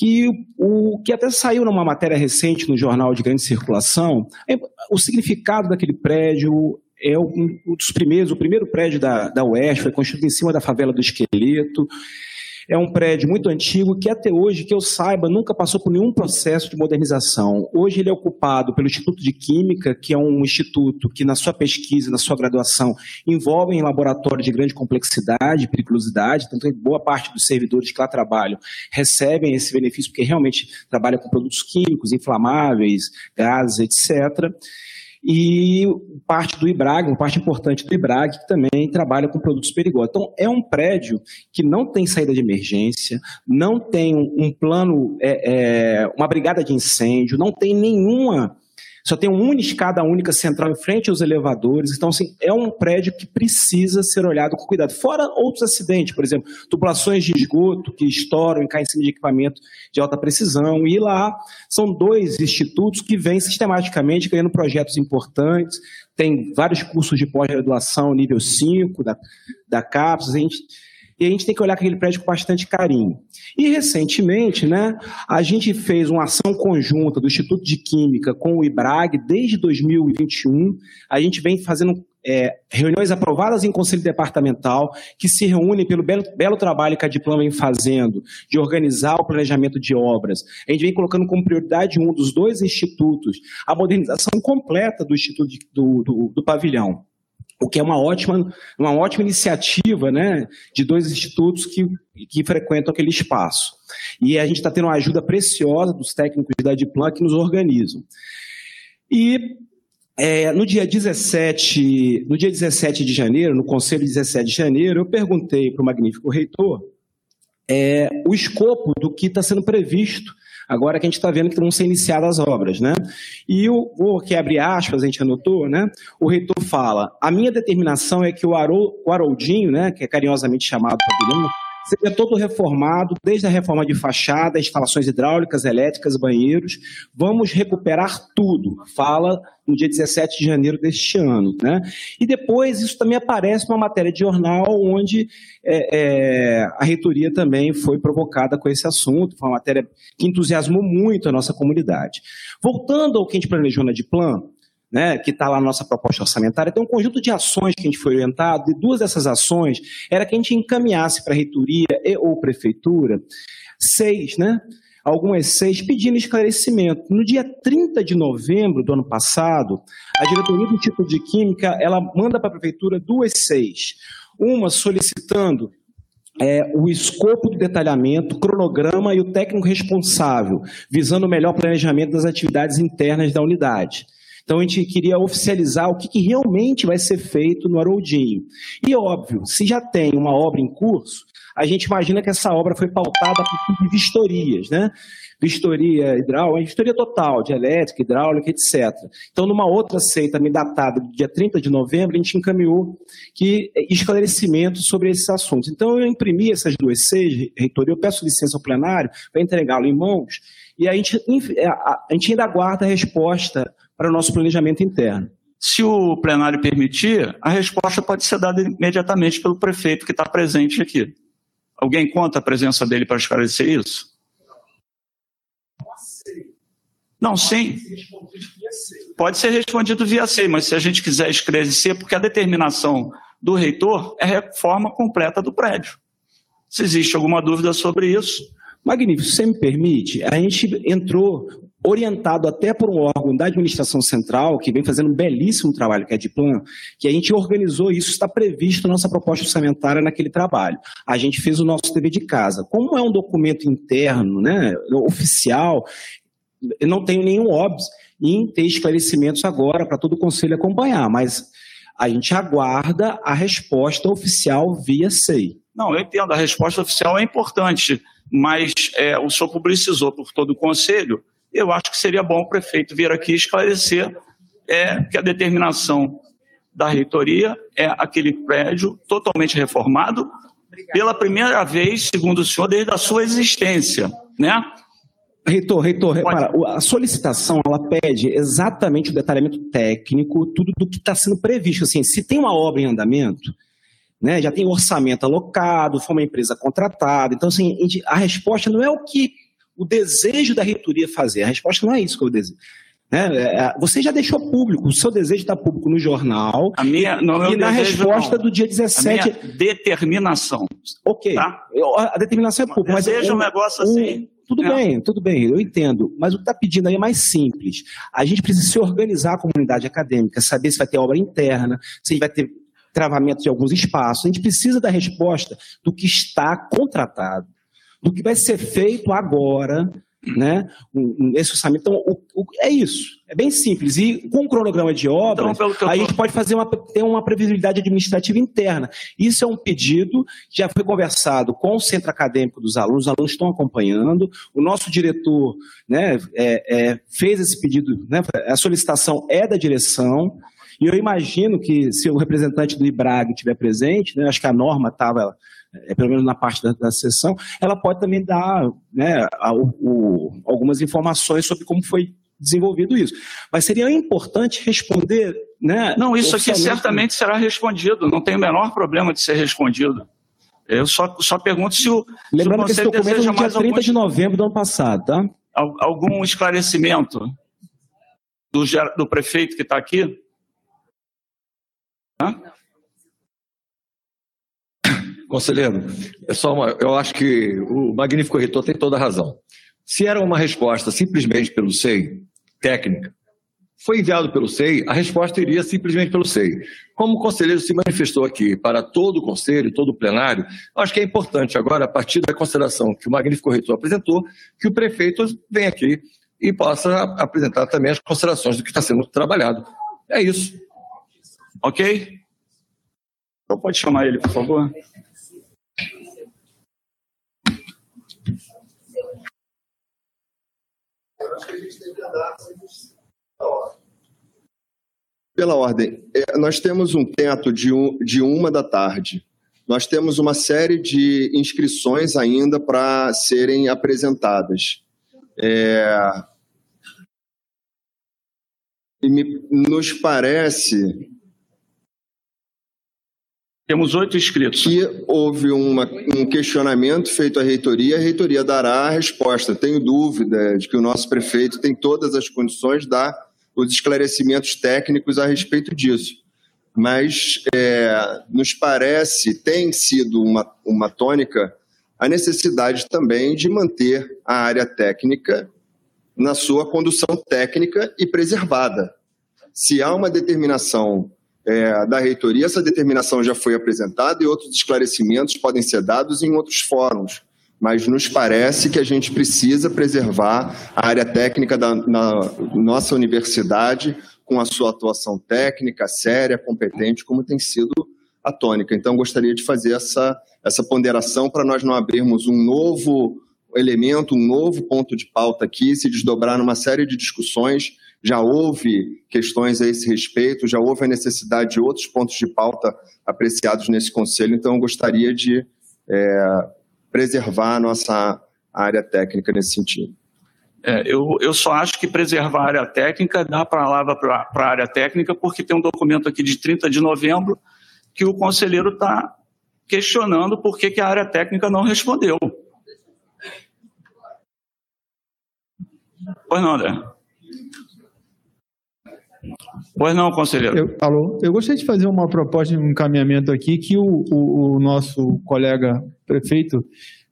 Speaker 26: que o que até saiu numa matéria recente no jornal de grande circulação, é, o significado daquele prédio é um, dos primeiros, o primeiro prédio da, da UERJ foi construído em cima da favela do Esqueleto, é um prédio muito antigo que até hoje, que eu saiba, nunca passou por nenhum processo de modernização. Hoje ele é ocupado pelo Instituto de Química, que é um instituto que na sua pesquisa, na sua graduação, envolve em laboratório de grande complexidade, periculosidade, tanto que boa parte dos servidores que lá trabalham recebem esse benefício porque realmente trabalham com produtos químicos, inflamáveis, gases, etc e parte do IBRAG, uma parte importante do IBRAG, que também trabalha com produtos perigosos. Então, é um prédio que não tem saída de emergência, não tem um, plano, é, é, uma brigada de incêndio, não tem nenhuma só tem uma escada única central em frente aos elevadores. Então, assim, é um prédio que precisa ser olhado com cuidado. Fora outros acidentes, por exemplo, tubulações de esgoto que estouram e caem em cima de equipamento de alta precisão. E lá são dois institutos que vêm sistematicamente ganhando projetos importantes. Tem vários cursos de pós-graduação nível 5 da, da CAPES. A gente e a gente tem que olhar aquele prédio com bastante carinho. E recentemente, né, a gente fez uma ação conjunta do Instituto de Química com o IBRAG desde 2021. A gente vem fazendo é, reuniões aprovadas em conselho departamental, que se reúnem pelo belo, belo trabalho que a Diploma vem fazendo, de organizar o planejamento de obras. A gente vem colocando como prioridade um dos dois institutos a modernização completa do Instituto de, do, do, do Pavilhão o que é uma ótima, uma ótima iniciativa né, de dois institutos que, que frequentam aquele espaço. E a gente está tendo uma ajuda preciosa dos técnicos da Diplan que nos organizam. E é, no, dia 17, no dia 17 de janeiro, no Conselho 17 de janeiro, eu perguntei para o magnífico reitor é, o escopo do que está sendo previsto agora que a gente está vendo que vão ser iniciadas as obras, né? E o, vou aqui abrir aspas, a gente anotou, né? O reitor fala, a minha determinação é que o, Harol, o Haroldinho, né, que é carinhosamente chamado pavilhão, seja todo reformado, desde a reforma de fachada, instalações hidráulicas, elétricas, banheiros. Vamos recuperar tudo. Fala no dia 17 de janeiro deste ano. Né? E depois isso também aparece numa matéria de jornal onde é, é, a reitoria também foi provocada com esse assunto. Foi uma matéria que entusiasmou muito a nossa comunidade. Voltando ao que a gente planejou na Diplan, né, que está lá na nossa proposta orçamentária, tem um conjunto de ações que a gente foi orientado, e duas dessas ações era que a gente encaminhasse para a reitoria e ou prefeitura seis, né, algumas seis, pedindo esclarecimento. No dia 30 de novembro do ano passado, a diretoria do Instituto de Química, ela manda para a prefeitura duas seis. Uma solicitando é, o escopo do detalhamento, cronograma e o técnico responsável, visando o melhor planejamento das atividades internas da unidade. Então a gente queria oficializar o que, que realmente vai ser feito no Haroldinho. E óbvio, se já tem uma obra em curso, a gente imagina que essa obra foi pautada por de vistorias, né? Vistoria hidráulica, vistoria total, de elétrica, hidráulica, etc. Então, numa outra seita também datada dia 30 de novembro, a gente encaminhou que esclarecimentos sobre esses assuntos. Então, eu imprimi essas duas seis, reitoria, eu peço licença ao plenário para entregá-lo em mãos, e a gente, a gente ainda aguarda a resposta para o nosso planejamento interno.
Speaker 2: Se o plenário permitir, a resposta pode ser dada imediatamente pelo prefeito que está presente aqui. Alguém conta a presença dele para esclarecer isso? Não, sim. Pode ser respondido via SEI, mas se a gente quiser esclarecer, porque a determinação do reitor é reforma completa do prédio. Se existe alguma dúvida sobre isso.
Speaker 26: Magnífico, se você me permite, a gente entrou orientado até por um órgão da administração central, que vem fazendo um belíssimo trabalho, que é a Diplan, que a gente organizou isso, está previsto na nossa proposta orçamentária naquele trabalho. A gente fez o nosso dever de casa. Como é um documento interno, né, oficial, eu não tenho nenhum óbvio em ter esclarecimentos agora para todo o conselho acompanhar, mas a gente aguarda a resposta oficial via SEI.
Speaker 2: Não, eu entendo, a resposta oficial é importante, mas é, o senhor publicizou por todo o conselho, eu acho que seria bom o prefeito vir aqui esclarecer é, que a determinação da reitoria é aquele prédio totalmente reformado pela primeira vez, segundo o senhor, desde a sua existência, né?
Speaker 26: Reitor, reitor, repara, a solicitação ela pede exatamente o detalhamento técnico, tudo do que está sendo previsto. Assim, se tem uma obra em andamento, né, já tem orçamento alocado, foi uma empresa contratada. Então, assim, a resposta não é o que o desejo da reitoria fazer, a resposta não é isso que eu desejo. Né? É, é, você já deixou público, o seu desejo está público no jornal.
Speaker 2: A minha, não, é
Speaker 26: e na
Speaker 2: desejo,
Speaker 26: resposta
Speaker 2: não.
Speaker 26: do dia 17.
Speaker 2: A minha determinação.
Speaker 26: Ok.
Speaker 2: Tá?
Speaker 26: A determinação é pública. Mas
Speaker 2: desejo
Speaker 26: um,
Speaker 2: um negócio assim.
Speaker 26: Tudo
Speaker 2: É.
Speaker 26: bem, tudo bem, eu entendo. Mas o que está pedindo aí é mais simples. A gente precisa se organizar a comunidade acadêmica, saber se vai ter obra interna, se vai ter travamento de alguns espaços. A gente precisa da resposta do que está contratado, do que vai ser feito agora, né? Esse orçamento. Então, o- o- é isso. É bem simples. E com o cronograma de obras,
Speaker 2: Então,
Speaker 26: a gente pode fazer uma, ter uma previsibilidade administrativa interna. Isso é um pedido que já foi conversado com o centro acadêmico dos alunos, os alunos estão acompanhando. O nosso diretor né, é, é, fez esse pedido, né, a solicitação é da direção. E eu imagino que se o representante do IBRAG estiver presente, né, acho que a norma estava, é, pelo menos na parte da, da sessão, ela pode também dar né, a- o- algumas informações sobre como foi desenvolvido isso. Mas seria importante responder. Né,
Speaker 2: Não, isso aqui
Speaker 26: oficialmente-
Speaker 2: certamente será respondido, não tem o menor problema de ser respondido. Eu só, só pergunto se o, se o
Speaker 26: Lembrando que esse
Speaker 2: Conselho
Speaker 26: documento é no dia
Speaker 2: mais
Speaker 26: 30
Speaker 2: algum,
Speaker 26: de novembro do ano passado, tá?
Speaker 2: al- algum esclarecimento do, do prefeito que está aqui. Hã?
Speaker 27: Conselheiro, é só uma, eu acho que o magnífico reitor tem toda a razão. Se era uma resposta simplesmente pelo SEI, técnica, foi enviado pelo SEI, a resposta iria simplesmente pelo SEI. Como o conselheiro se manifestou aqui para todo o conselho, todo o plenário, acho que é importante agora, a partir da consideração que o magnífico reitor apresentou, que o prefeito venha aqui e possa apresentar também as considerações do que está sendo trabalhado. É isso.
Speaker 2: Ok? Então pode chamar ele, por favor.
Speaker 16: Pela ordem, é, nós temos um teto de, um, de uma da tarde. Nós temos uma série de inscrições ainda para serem apresentadas. É, E me, nos parece.
Speaker 2: Temos oito inscritos.
Speaker 16: Que houve uma, um questionamento feito à reitoria, a reitoria dará a resposta. Tenho dúvida de que o nosso prefeito tem todas as condições de dar os esclarecimentos técnicos a respeito disso. Mas é, nos parece, tem sido uma, uma tônica, a necessidade também de manter a área técnica na sua condução técnica e preservada. Se há uma determinação é, da reitoria, essa determinação já foi apresentada e outros esclarecimentos podem ser dados em outros fóruns. Mas nos parece que a gente precisa preservar a área técnica da na nossa universidade com a sua atuação técnica, séria, competente, como tem sido a tônica. Então, gostaria de fazer essa, essa ponderação para nós não abrirmos um novo elemento, um novo ponto de pauta aqui, se desdobrar numa série de discussões. Já houve questões a esse respeito, já houve a necessidade de outros pontos de pauta apreciados nesse conselho, então eu gostaria de é, preservar a nossa área técnica nesse sentido.
Speaker 2: É, eu, eu só acho que preservar a área técnica, dá palavra para a área técnica, porque tem um documento aqui de 30 de novembro que o conselheiro está questionando por que, que a área técnica não respondeu. Pois não, André. Pois não, conselheiro.
Speaker 8: Eu, alô, eu gostaria de fazer uma proposta de um encaminhamento aqui que o, o, o nosso colega prefeito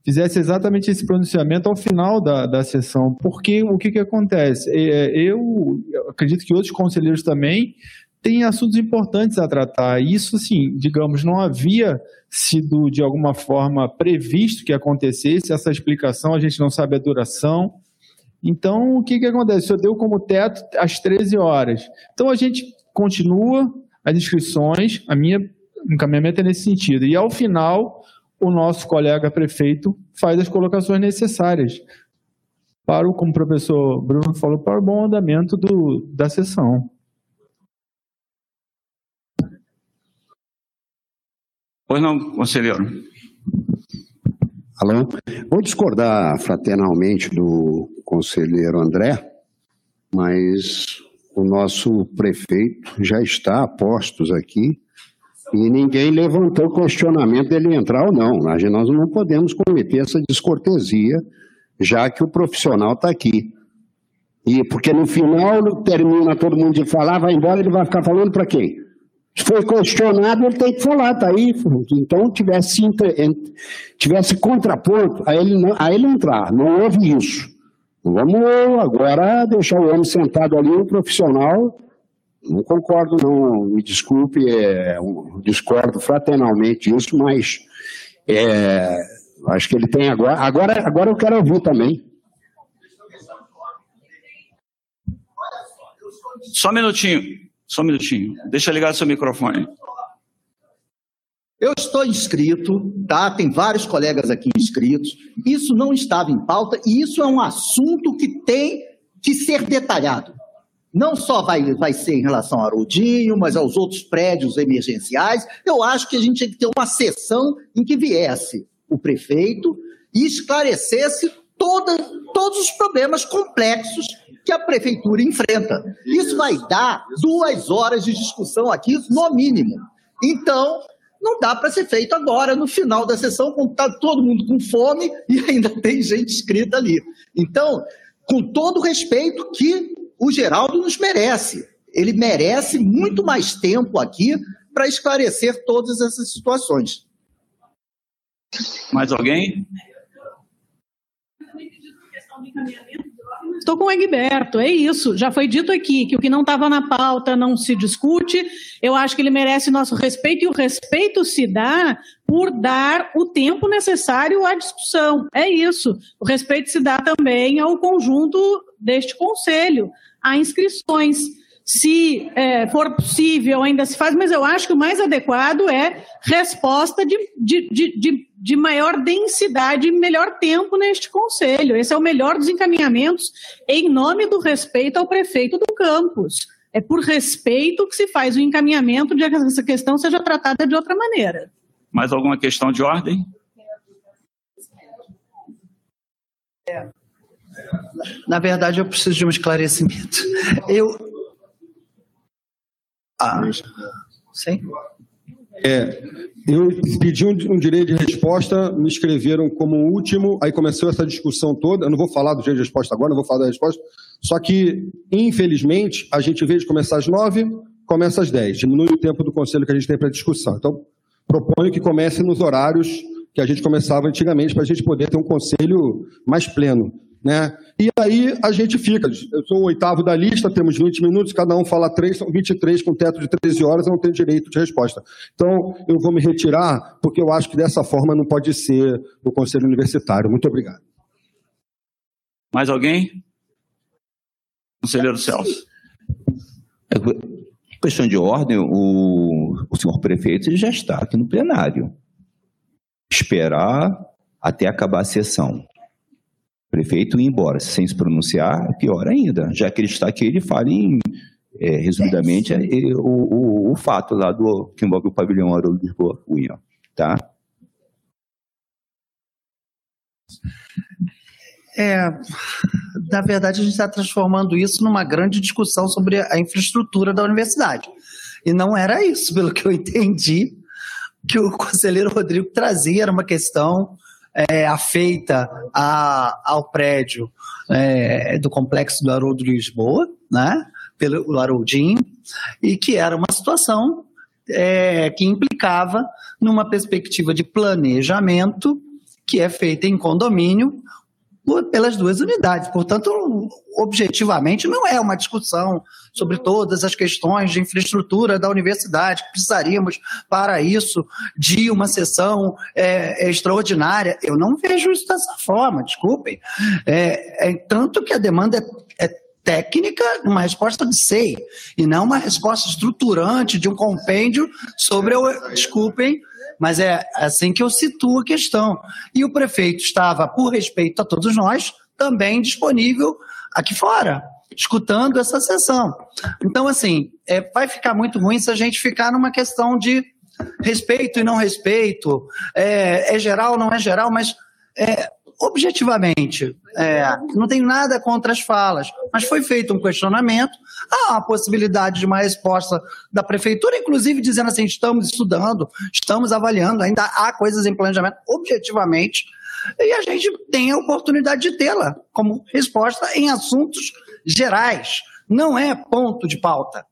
Speaker 8: fizesse exatamente esse pronunciamento ao final da, da sessão, porque o que, que acontece? É, eu acredito que outros conselheiros também têm assuntos importantes a tratar. Isso, assim, digamos, não havia sido de alguma forma previsto que acontecesse essa explicação, a gente não sabe a duração. Então, o que, que acontece? O senhor deu como teto às 13 horas. Então, a gente continua as inscrições, a minha encaminhamento é nesse sentido. E, ao final, o nosso colega prefeito faz as colocações necessárias para o, como o professor Bruno falou, para o bom andamento do, da sessão.
Speaker 2: Pois não, conselheiro.
Speaker 4: Alô? Vou discordar fraternalmente do conselheiro André, mas o nosso prefeito já está a postos aqui e ninguém levantou questionamento dele entrar ou não. Nós não podemos cometer essa descortesia, já que o profissional está aqui. E porque no final termina todo mundo de falar, vai embora, ele vai ficar falando para quem? Se foi questionado, ele tem que falar, tá aí. Então tivesse, tivesse contraponto a ele, a ele entrar. Não houve isso. Vamos agora deixar o homem sentado ali, o profissional, não concordo, não. Me desculpe, é, discordo fraternalmente disso, mas é, acho que ele tem agora. Agora, agora eu quero ouvir também.
Speaker 2: Só um minutinho, só um minutinho. Deixa ligar seu microfone.
Speaker 9: Eu estou inscrito, tá? Tem vários colegas aqui inscritos. Isso não estava em pauta e isso é um assunto que tem que ser detalhado não só vai, vai ser em relação ao Arudinho, mas aos outros prédios emergenciais. Eu acho que a gente tinha que ter uma sessão em que viesse o prefeito e esclarecesse toda, todos os problemas complexos que a prefeitura enfrenta. Isso vai dar duas horas de discussão aqui, no mínimo. Então, não dá para ser feito agora, no final da sessão, quando está todo mundo com fome e ainda (laughs) tem gente escrita ali. Então, com todo o respeito que o Geraldo nos merece. Ele merece muito mais tempo aqui para esclarecer todas essas situações.
Speaker 2: Mais alguém?
Speaker 15: Estou com o Egberto, é isso. Já foi dito aqui que o que não estava na pauta não se discute. Eu acho que ele merece nosso respeito e o respeito se dá por dar o tempo necessário à discussão. É isso. O respeito se dá também ao conjunto deste conselho a inscrições. Se é, for possível, ainda se faz, mas eu acho que o mais adequado é resposta de, de, de, de, maior densidade e melhor tempo neste conselho. Esse é o melhor dos encaminhamentos em nome do respeito ao prefeito do campus. É por respeito que se faz o encaminhamento de que essa questão seja tratada de outra maneira.
Speaker 2: Mais alguma questão de ordem?
Speaker 28: É. Na verdade, eu preciso de um esclarecimento. Eu. Ah, sim.
Speaker 6: É, eu pedi um, um, direito de resposta, me escreveram como último, aí começou essa discussão toda. Eu não vou falar do direito de resposta agora, não vou falar da resposta. Só que, infelizmente, a gente, em vez de começar às nove, começa às dez. Diminui o tempo do conselho que a gente tem para discussão. Então, proponho que comece nos horários que a gente começava antigamente, para a gente poder ter um conselho mais pleno. Né? E aí a gente fica, eu sou o oitavo da lista, temos 20 minutos, cada um fala três, são 23 com teto de 13 horas, eu não tenho direito de resposta. Então, eu vou me retirar, porque eu acho que dessa forma não pode ser o Conselho Universitário. Muito obrigado.
Speaker 2: Mais alguém? Conselheiro Celso.
Speaker 29: É, questão de ordem, o, o senhor prefeito já está aqui no plenário. Esperar até acabar a sessão prefeito ir embora sem se pronunciar, pior ainda, já que ele está aqui, ele fala em, é, resumidamente, é, o, o, o, fato lá do que envolve o pavilhão Haroldo Lisboa Cunha, tá?
Speaker 28: É, na verdade, a gente está transformando isso numa grande discussão sobre a infraestrutura da universidade. E não era isso, pelo que eu entendi, que o conselheiro Rodrigo trazia, era uma questão é, afeita a, ao prédio é, do complexo do Haroldo Lisboa, né, pelo Haroldinho, e que era uma situação é, que implicava numa perspectiva de planejamento
Speaker 9: que é feita em condomínio pelas duas unidades. Portanto, objetivamente, não é uma discussão sobre todas as questões de infraestrutura da universidade, que precisaríamos, para isso, de uma sessão é, extraordinária. Eu não vejo isso dessa forma, desculpem. É, é tanto que a demanda é, é técnica, uma resposta de SEI, e não uma resposta estruturante de um compêndio sobre o. Desculpem, mas é assim que eu situo a questão. E o prefeito estava, por respeito a todos nós, também disponível aqui fora, escutando essa sessão. Então, assim, é, vai ficar muito ruim se a gente ficar numa questão de respeito e não respeito, é, é geral, não é geral, mas é, objetivamente, é, não tenho nada contra as falas, mas foi feito um questionamento, há a possibilidade de uma resposta da prefeitura, inclusive dizendo assim, estamos estudando, estamos avaliando, ainda há coisas em planejamento, objetivamente, e a gente tem a oportunidade de tê-la como resposta em assuntos gerais, não é ponto de pauta.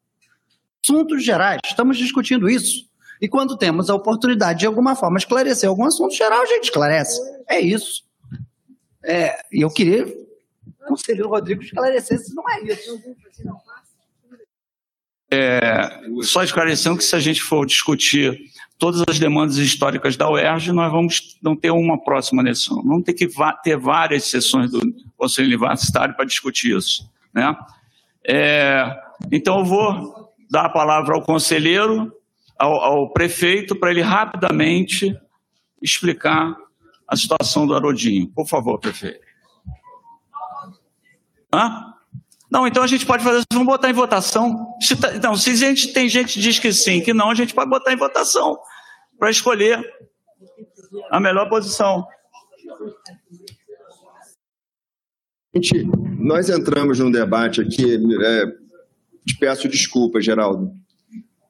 Speaker 9: Assuntos gerais, estamos discutindo isso. E quando temos a oportunidade de alguma forma esclarecer algum assunto geral, a gente esclarece. É isso. É, e eu queria que o conselheiro Rodrigo esclarecesse, não é isso.
Speaker 2: É, só esclarecendo que se a gente for discutir todas as demandas históricas da UERJ, nós vamos não ter uma próxima eleição. Vamos ter que ter várias sessões do Conselho Universitário para discutir isso. Né? É, então, eu vou dar a palavra ao conselheiro, ao, ao prefeito, para ele rapidamente explicar a situação do Arodinho. Por favor, prefeito. Hã? Não, então a gente pode fazer, vamos botar em votação. Se tá- se a gente tem gente que diz que sim, que não, a gente pode botar em votação para escolher a melhor posição.
Speaker 16: Gente, nós entramos num debate aqui, é, te peço desculpa, Geraldo,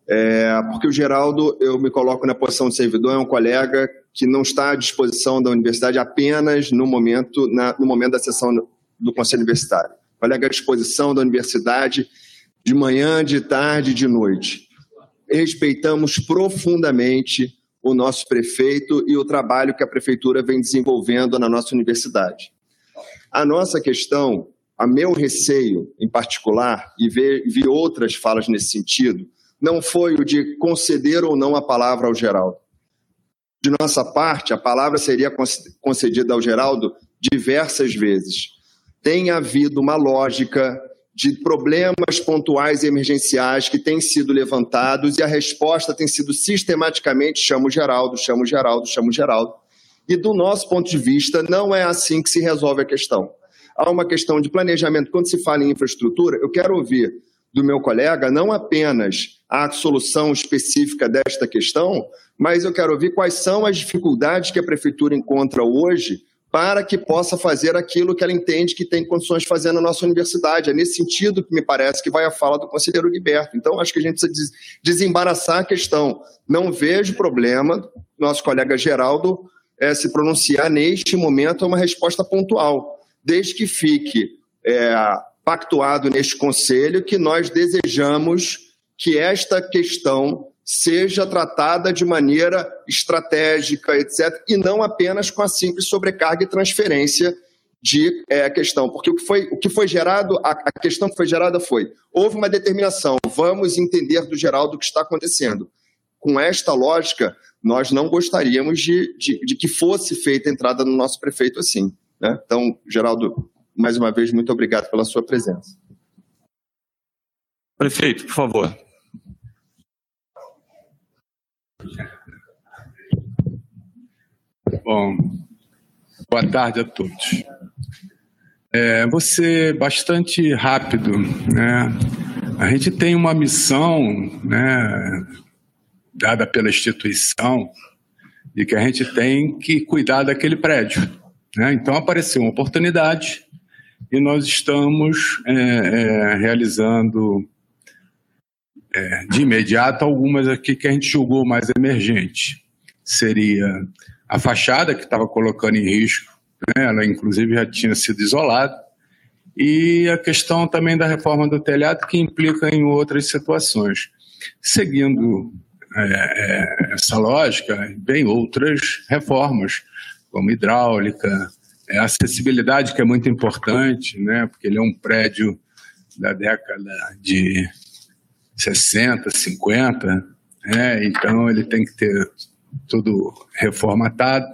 Speaker 16: É, porque o Geraldo, eu me coloco na posição de servidor, é um colega que não está à disposição da universidade apenas no momento, na- no momento da sessão do Conselho Universitário. Colega à disposição da universidade de manhã, de tarde, de noite. Respeitamos profundamente o nosso prefeito e o trabalho que a prefeitura vem desenvolvendo na nossa universidade. A nossa questão, a meu receio em particular, e vi outras falas nesse sentido, não foi o de conceder ou não a palavra ao Geraldo. De nossa parte, a palavra seria conce- concedida ao Geraldo diversas vezes. Tem havido uma lógica de problemas pontuais e emergenciais que têm sido levantados e a resposta tem sido sistematicamente chama o Geraldo, chama o Geraldo, chama o Geraldo. E do nosso ponto de vista, não é assim que se resolve a questão. Há uma questão de planejamento. Quando se fala em infraestrutura, eu quero ouvir do meu colega não apenas a solução específica desta questão, mas eu quero ouvir quais são as dificuldades que a prefeitura encontra hoje para que possa fazer aquilo que ela entende que tem condições de fazer na nossa universidade. É nesse sentido que me parece que vai a fala do conselheiro Liberto. Então, acho que a gente precisa des- desembaraçar a questão. Não vejo problema, nosso colega Geraldo eh, se pronunciar neste momento é uma resposta pontual, desde que fique eh, pactuado neste conselho que nós desejamos que esta questão seja tratada de maneira estratégica, etc., e não apenas com a simples sobrecarga e transferência de é, questão. Porque o que foi, o que foi gerado, a, a questão que foi gerada foi: houve uma determinação, vamos entender do Geraldo o que está acontecendo. Com esta lógica, nós não gostaríamos de, de, de que fosse feita a entrada no nosso prefeito assim. Né? Então, Geraldo, mais uma vez, muito obrigado pela sua presença.
Speaker 2: Prefeito, por favor.
Speaker 30: Bom, boa tarde a todos. É, vou ser bastante rápido. Né? A gente tem uma missão né, dada pela instituição de que a gente tem que cuidar daquele prédio. Né? Então apareceu uma oportunidade e nós estamos é, é, realizando é, de imediato algumas aqui que a gente julgou mais emergente. Seria a fachada que estava colocando em risco, né? ela inclusive já tinha sido isolada, e a questão também da reforma do telhado que implica em outras situações. Seguindo é, é, essa lógica, vem outras reformas, como hidráulica, é, acessibilidade, que é muito importante, né, porque ele é um prédio da década de 60, 50, né, então ele tem que ter tudo reformatado.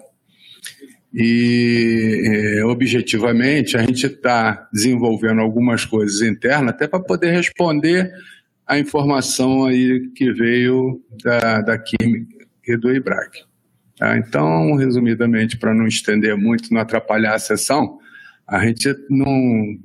Speaker 30: E, é, objetivamente, a gente está desenvolvendo algumas coisas internas até para poder responder a informação aí que veio da, da Química e do IBRAC. Tá? Então, resumidamente, para não estender muito, não atrapalhar a sessão, a gente não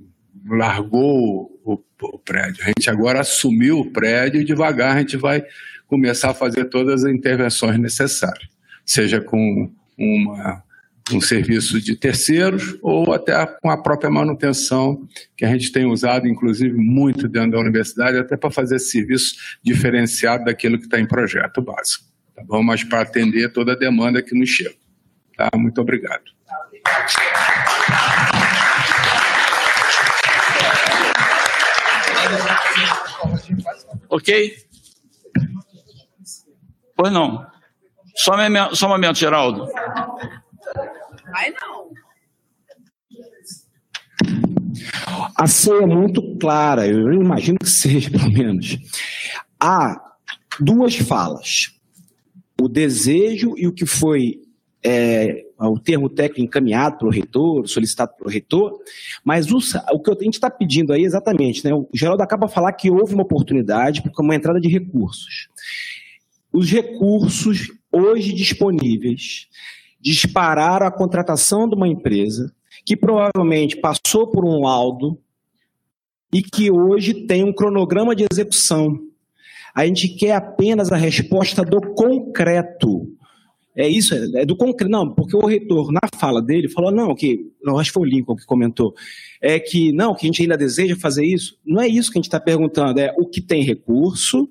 Speaker 30: largou o, o, prédio, a gente agora assumiu o prédio e devagar a gente vai começar a fazer todas as intervenções necessárias, seja com uma, um serviço de terceiros ou até com a própria manutenção que a gente tem usado, inclusive, muito dentro da universidade, até para fazer serviço diferenciado daquilo que está em projeto básico tá bom? Mas para atender toda a demanda que nos chega. Tá? Muito obrigado.
Speaker 2: Ok? Pois não. Só um momento, só um momento Geraldo.
Speaker 31: Vai não.
Speaker 26: A ceia é muito clara, eu imagino que seja, (laughs) pelo menos. Há duas falas o desejo e o que foi é, o termo técnico encaminhado pelo reitor, solicitado pelo reitor, mas o, o que a gente está pedindo aí exatamente, né, o Geraldo acaba de falar que houve uma oportunidade para uma entrada de recursos. Os recursos hoje disponíveis dispararam a contratação de uma empresa que provavelmente passou por um laudo e que hoje tem um cronograma de execução a gente quer apenas a resposta do concreto. É isso, é do concreto. Não, porque o reitor, na fala dele, falou, não, que. Não, acho que foi o Lincoln que comentou. É que, não, que a gente ainda deseja fazer isso. Não é isso que a gente está perguntando, é o que tem recurso,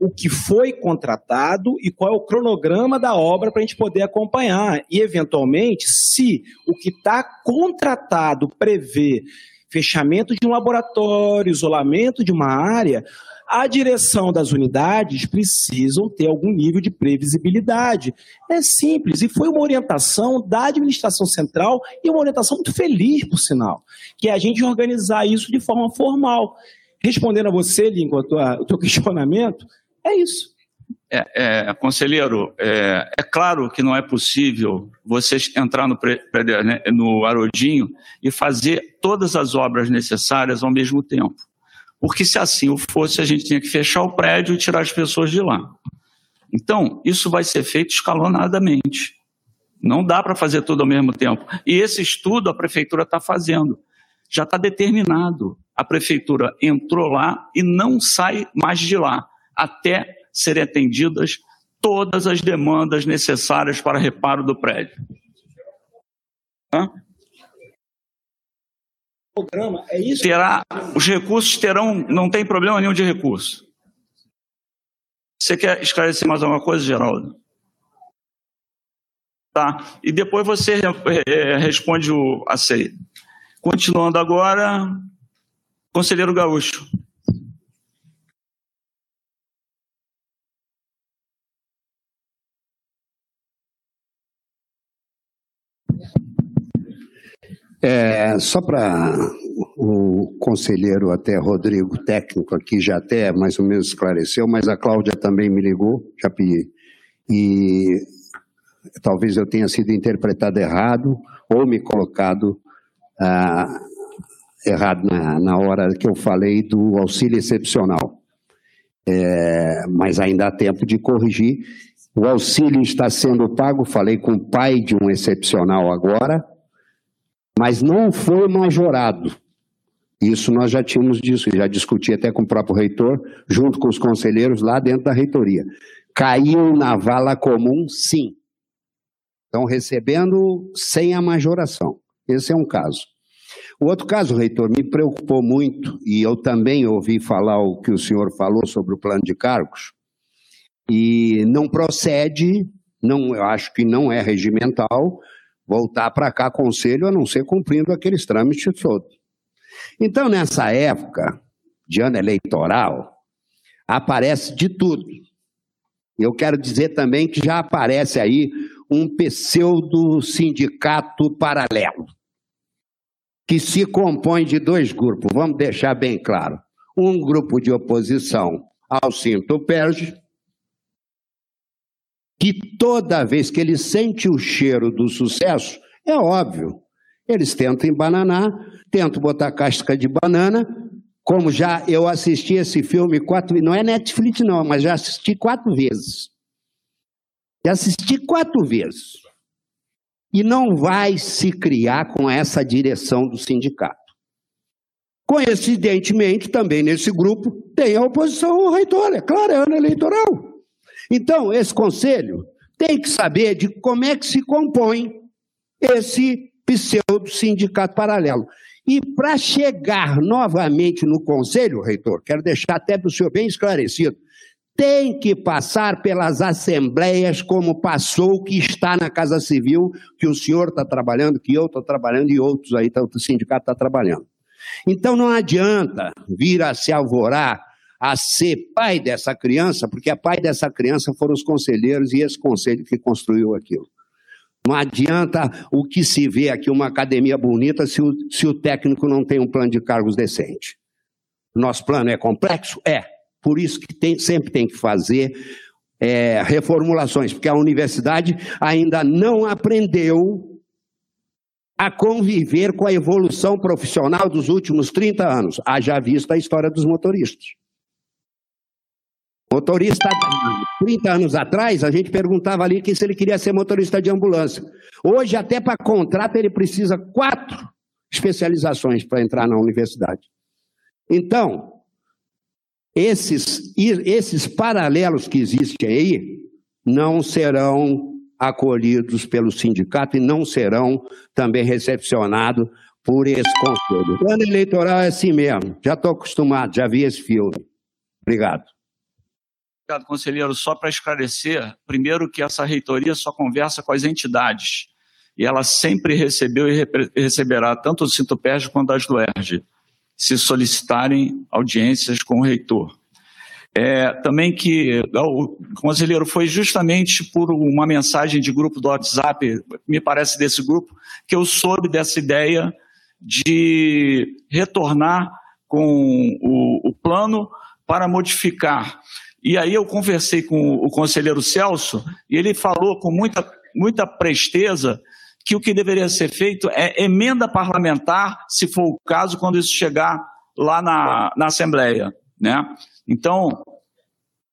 Speaker 26: o que foi contratado e qual é o cronograma da obra para a gente poder acompanhar. E, eventualmente, se o que está contratado prevê fechamento de um laboratório, isolamento de uma área, a direção das unidades precisam ter algum nível de previsibilidade. É simples, e foi uma orientação da administração central e uma orientação muito feliz, por sinal, que é a gente organizar isso de forma formal. Respondendo a você, Lincoln, o teu (laughs) questionamento, é isso.
Speaker 2: É, é, conselheiro, é, é, claro que não é possível vocês entrar no, né, no Arodinho e fazer todas as obras necessárias ao mesmo tempo porque se assim fosse, a gente tinha que fechar o prédio e tirar as pessoas de lá. Então, isso vai ser feito escalonadamente. Não dá para fazer tudo ao mesmo tempo. E esse estudo a prefeitura está fazendo. Já está determinado. A prefeitura entrou lá e não sai mais de lá, até serem atendidas todas as demandas necessárias para reparo do prédio. Hã?
Speaker 26: programa, é isso?
Speaker 2: Terá, os recursos terão, não tem problema nenhum de recurso. Você quer esclarecer mais alguma coisa, Geraldo? Tá. E depois você é, responde o a CEI. Continuando agora, conselheiro Gaúcho.
Speaker 4: É, só para o conselheiro até Rodrigo, técnico aqui, já até mais ou menos esclareceu, mas a Cláudia também me ligou, já pedi. E talvez eu tenha sido interpretado errado ou me colocado ah, errado na, na hora que eu falei do auxílio excepcional. É, mas ainda há tempo de corrigir. O auxílio está sendo pago, falei com o pai de um excepcional agora, mas não foi majorado. Isso nós já tínhamos disso, já discuti até com o próprio reitor, junto com os conselheiros lá dentro da reitoria. Caiu na vala comum, sim. Estão recebendo sem a majoração. Esse é um caso. O outro caso, reitor, me preocupou muito, e eu também ouvi falar o que o senhor falou sobre o plano de cargos, e não procede, não, eu acho que não é regimental, voltar para cá conselho a não ser cumprindo aqueles trâmites todos. Então, nessa época de ano eleitoral, aparece de tudo. Eu quero dizer também que já aparece aí um pseudo-sindicato paralelo, que se compõe de dois grupos, vamos deixar bem claro. Um grupo de oposição ao Cinto Perge, que toda vez que ele sente o cheiro do sucesso, é óbvio, eles tentam embananar, tentam botar casca de banana, como já eu assisti esse filme quatro não é Netflix não, mas já assisti quatro vezes. Já assisti quatro vezes. E não vai se criar com essa direção do sindicato. Coincidentemente, também nesse grupo, tem a oposição ao reitor, é claro, é ano eleitoral. Então, esse conselho tem que saber de como é que se compõe esse pseudo-sindicato paralelo. E para chegar novamente no conselho, reitor, quero deixar até para o senhor bem esclarecido, tem que passar pelas assembleias como passou que está na Casa Civil, que o senhor está trabalhando, que eu estou trabalhando e outros aí, tá, o sindicato está trabalhando. Então não adianta vir a se alvorar a ser pai dessa criança, porque a pai dessa criança foram os conselheiros e esse conselho que construiu aquilo. Não adianta o que se vê aqui, uma academia bonita, se o, se o técnico não tem um plano de cargos decente. Nosso plano é complexo? É. Por isso que tem, sempre tem que fazer é, reformulações, porque a universidade ainda não aprendeu a conviver com a evolução profissional dos últimos 30 anos. Haja vista a história dos motoristas. Motorista, 30 anos atrás, a gente perguntava ali que se ele queria ser motorista de ambulância. Hoje, até para contrato, ele precisa quatro especializações para entrar na universidade. Então, esses, esses paralelos que existem aí não serão acolhidos pelo sindicato e não serão também recepcionados por esse conselho. O ano eleitoral é assim mesmo, já estou acostumado, já vi esse filme. Obrigado.
Speaker 2: Obrigado, conselheiro. Só para esclarecer, primeiro que essa reitoria só conversa com as entidades e ela sempre recebeu e receberá tanto do Sintopérgio quanto das do ERG, se solicitarem audiências com o reitor. É, também que o conselheiro foi justamente por uma mensagem de grupo do WhatsApp, me parece desse grupo, que eu soube dessa ideia de retornar com o, o plano para modificar. E aí eu conversei com o conselheiro Celso e ele falou com muita, muita presteza que o que deveria ser feito é emenda parlamentar, se for o caso, quando isso chegar lá na, na Assembleia. Né? Então,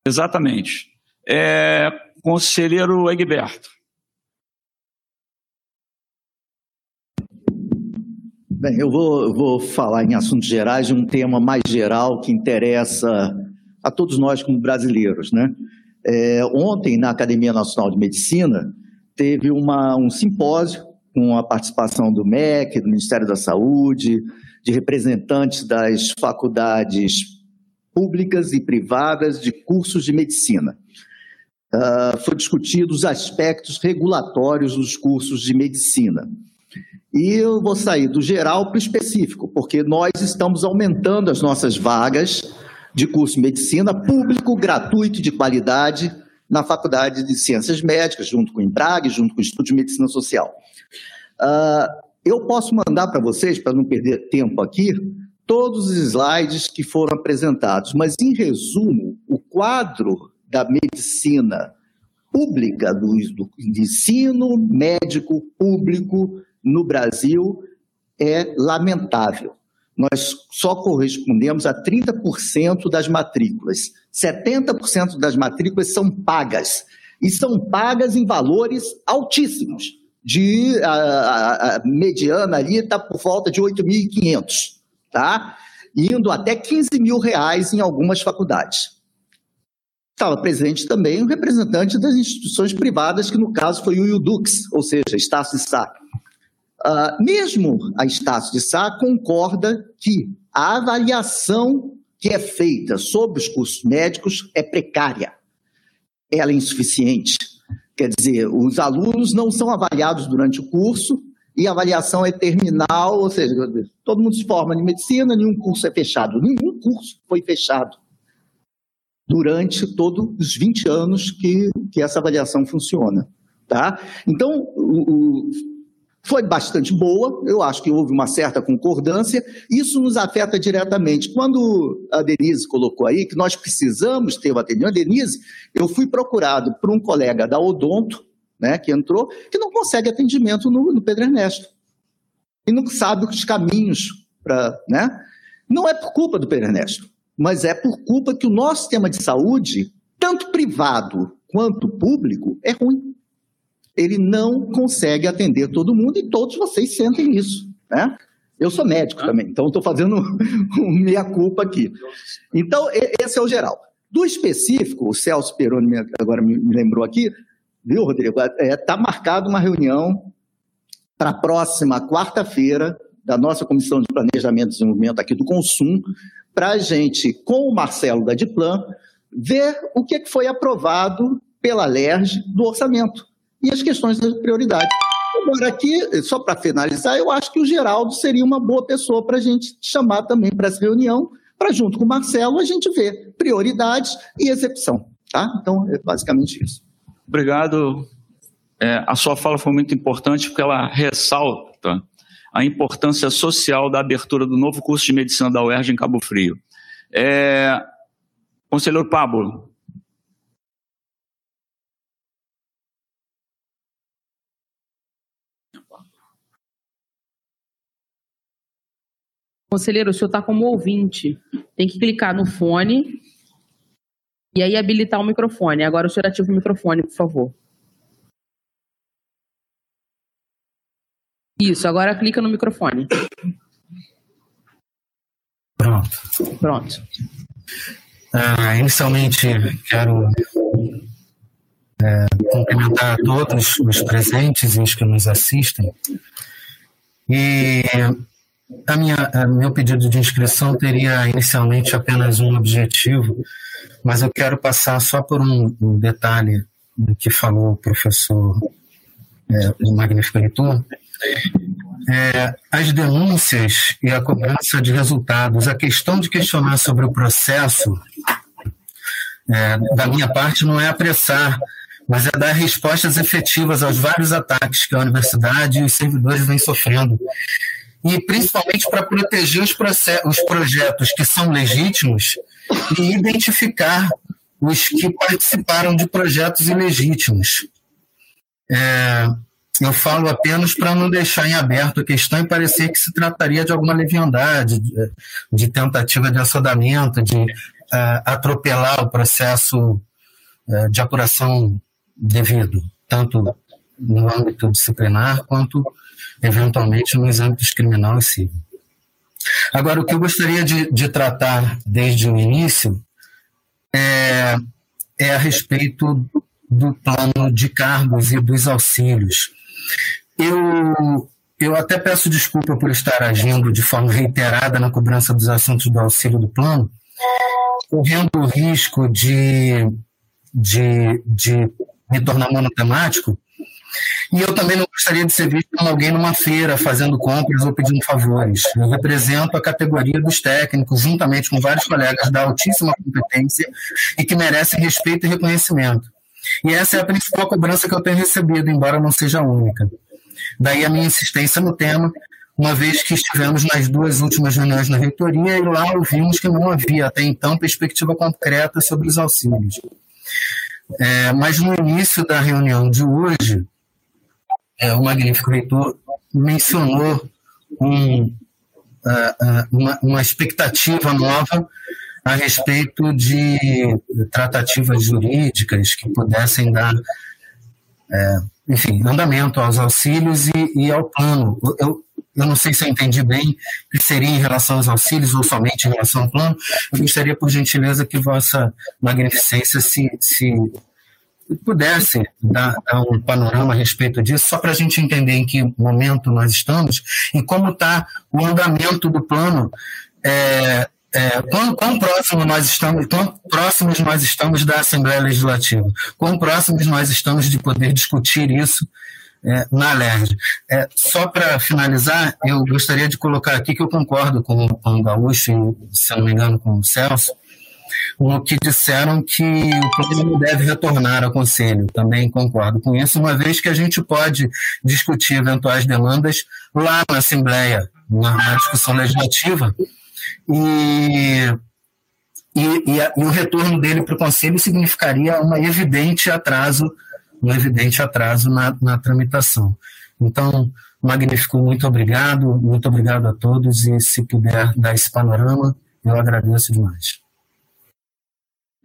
Speaker 2: exatamente. É, conselheiro Egberto.
Speaker 9: Bem, eu vou, eu vou falar em assuntos gerais de um tema mais geral que interessa a todos nós como brasileiros. Né? É, ontem, na Academia Nacional de Medicina, teve uma, um simpósio com a participação do MEC, do Ministério da Saúde, de representantes das faculdades públicas e privadas de cursos de medicina. Uh, foi discutido os aspectos regulatórios dos cursos de medicina. E eu vou sair do geral para o específico, porque nós estamos aumentando as nossas vagas de curso de medicina público, gratuito, de qualidade, na Faculdade de Ciências Médicas, junto com o IMPRAG, junto com o Instituto de Medicina Social. Uh, eu posso mandar para vocês, para não perder tempo aqui, todos os slides que foram apresentados, mas, em resumo, o quadro da medicina pública, do, do ensino médico público no Brasil é lamentável. Nós só correspondemos a 30% das matrículas. 70% das matrículas são pagas. E são pagas em valores altíssimos de a, a, a mediana ali está por volta de 8.500, tá? Indo até 15 mil reais em algumas faculdades. Estava presente também um representante das instituições privadas, que no caso foi o IUDUX, ou seja, Estácio Sá. Uh, mesmo a Estácio de Sá concorda que a avaliação que é feita sobre os cursos médicos é precária, ela é insuficiente Quer dizer, os alunos não são avaliados durante o curso e a avaliação é terminal, ou seja, todo mundo se forma em medicina, nenhum curso é fechado. Nenhum curso foi fechado durante todos os 20 anos que, que essa avaliação funciona. Tá? Então, o, o, foi bastante boa, eu acho que houve uma certa concordância, isso nos afeta diretamente. Quando a Denise colocou aí que nós precisamos ter o atendimento, a Denise, eu fui procurado por um colega da Odonto, né, que entrou, que não consegue atendimento no, no Pedro Ernesto. E não sabe os caminhos para. Né? Não é por culpa do Pedro Ernesto, mas é por culpa que o nosso sistema de saúde, tanto privado quanto público, é ruim ele não consegue atender todo mundo e todos vocês sentem isso, né? Eu sou médico também, então estou fazendo (laughs) um meia-culpa aqui. Então, esse é o geral. Do específico, o Celso Peroni agora me lembrou aqui, viu, Rodrigo? Está é, tá marcada uma reunião para a próxima quarta-feira da nossa Comissão de Planejamento e Desenvolvimento aqui do Consum, para a gente, com o Marcelo da Diplan, ver o que foi aprovado pela LERJ do orçamento e as questões de prioridade. Agora, aqui, só para finalizar, eu acho que o Geraldo seria uma boa pessoa para a gente chamar também para essa reunião, para junto com o Marcelo a gente ver prioridades e execução. Tá? Então, é basicamente isso.
Speaker 2: Obrigado. É, a sua fala foi muito importante porque ela ressalta a importância social da abertura do novo curso de medicina da UERJ em Cabo Frio. É, conselheiro Pablo,
Speaker 3: Conselheiro, o senhor está como ouvinte. Tem que clicar no fone e aí habilitar o microfone. Agora o senhor ativa o microfone, por favor. Isso, agora clica no microfone.
Speaker 32: Pronto.
Speaker 3: Pronto.
Speaker 32: Uh, inicialmente, quero é, cumprimentar a todos os presentes e os que nos assistem. E a minha, a meu pedido de inscrição teria inicialmente apenas um objetivo, mas eu quero passar só por um, detalhe que falou o professor é, o Magnífico Leitor. É, as denúncias e a cobrança de resultados, a questão de questionar sobre o processo, é, da minha parte, não é apressar, mas é dar respostas efetivas aos vários ataques que a universidade e os servidores vêm sofrendo e principalmente para proteger os, os projetos que são legítimos e identificar os que participaram de projetos ilegítimos. É, eu falo apenas para não deixar em aberto a questão e parecer que se trataria de alguma leviandade, de, de tentativa de assodamento, de uh, atropelar o processo uh, de apuração devido, tanto no âmbito disciplinar quanto eventualmente nos âmbitos criminal e civil. Agora, o que eu gostaria de, de tratar desde o início é, é a respeito do plano de cargos e dos auxílios. Eu, eu até peço desculpa por estar agindo de forma reiterada na cobrança dos assuntos do auxílio do plano, correndo o risco de, de, de me tornar monotemático, e eu também não gostaria de ser visto como alguém numa feira fazendo compras ou pedindo favores. Eu represento a categoria dos técnicos, juntamente com vários colegas da altíssima competência e que merecem respeito e reconhecimento. E essa é a principal cobrança que eu tenho recebido, embora não seja a única. Daí a minha insistência no tema, uma vez que estivemos nas duas últimas reuniões na reitoria e lá ouvimos que não havia até então perspectiva concreta sobre os auxílios. É, mas no início da reunião de hoje, é, o magnífico reitor mencionou um, uh, uma, uma expectativa nova a respeito de tratativas jurídicas que pudessem dar, é, enfim, andamento aos auxílios e, e, ao plano. Eu, eu não sei se eu entendi bem que seria em relação aos auxílios ou somente em relação ao plano. Eu gostaria, por gentileza, que Vossa Magnificência se, se pudesse dar, dar, um panorama a respeito disso, só para a gente entender em que momento nós estamos e como está o andamento do plano. É, é, quão, quão próximo nós estamos, quão próximos nós estamos da Assembleia Legislativa, quão próximos nós estamos de poder discutir isso é, na LERJ. É, só para finalizar, eu gostaria de colocar aqui que eu concordo com, com o Gaúcho e, se não me engano, com o Celso, no que disseram que o plano deve retornar ao Conselho. Também concordo com isso, uma vez que a gente pode discutir eventuais demandas lá na Assembleia, na, na discussão legislativa, e, e, e, a, e o retorno dele para o Conselho significaria um evidente atraso, um evidente atraso na, na tramitação. Então, magnífico, muito obrigado, muito obrigado a todos, e se puder dar esse panorama, eu agradeço demais.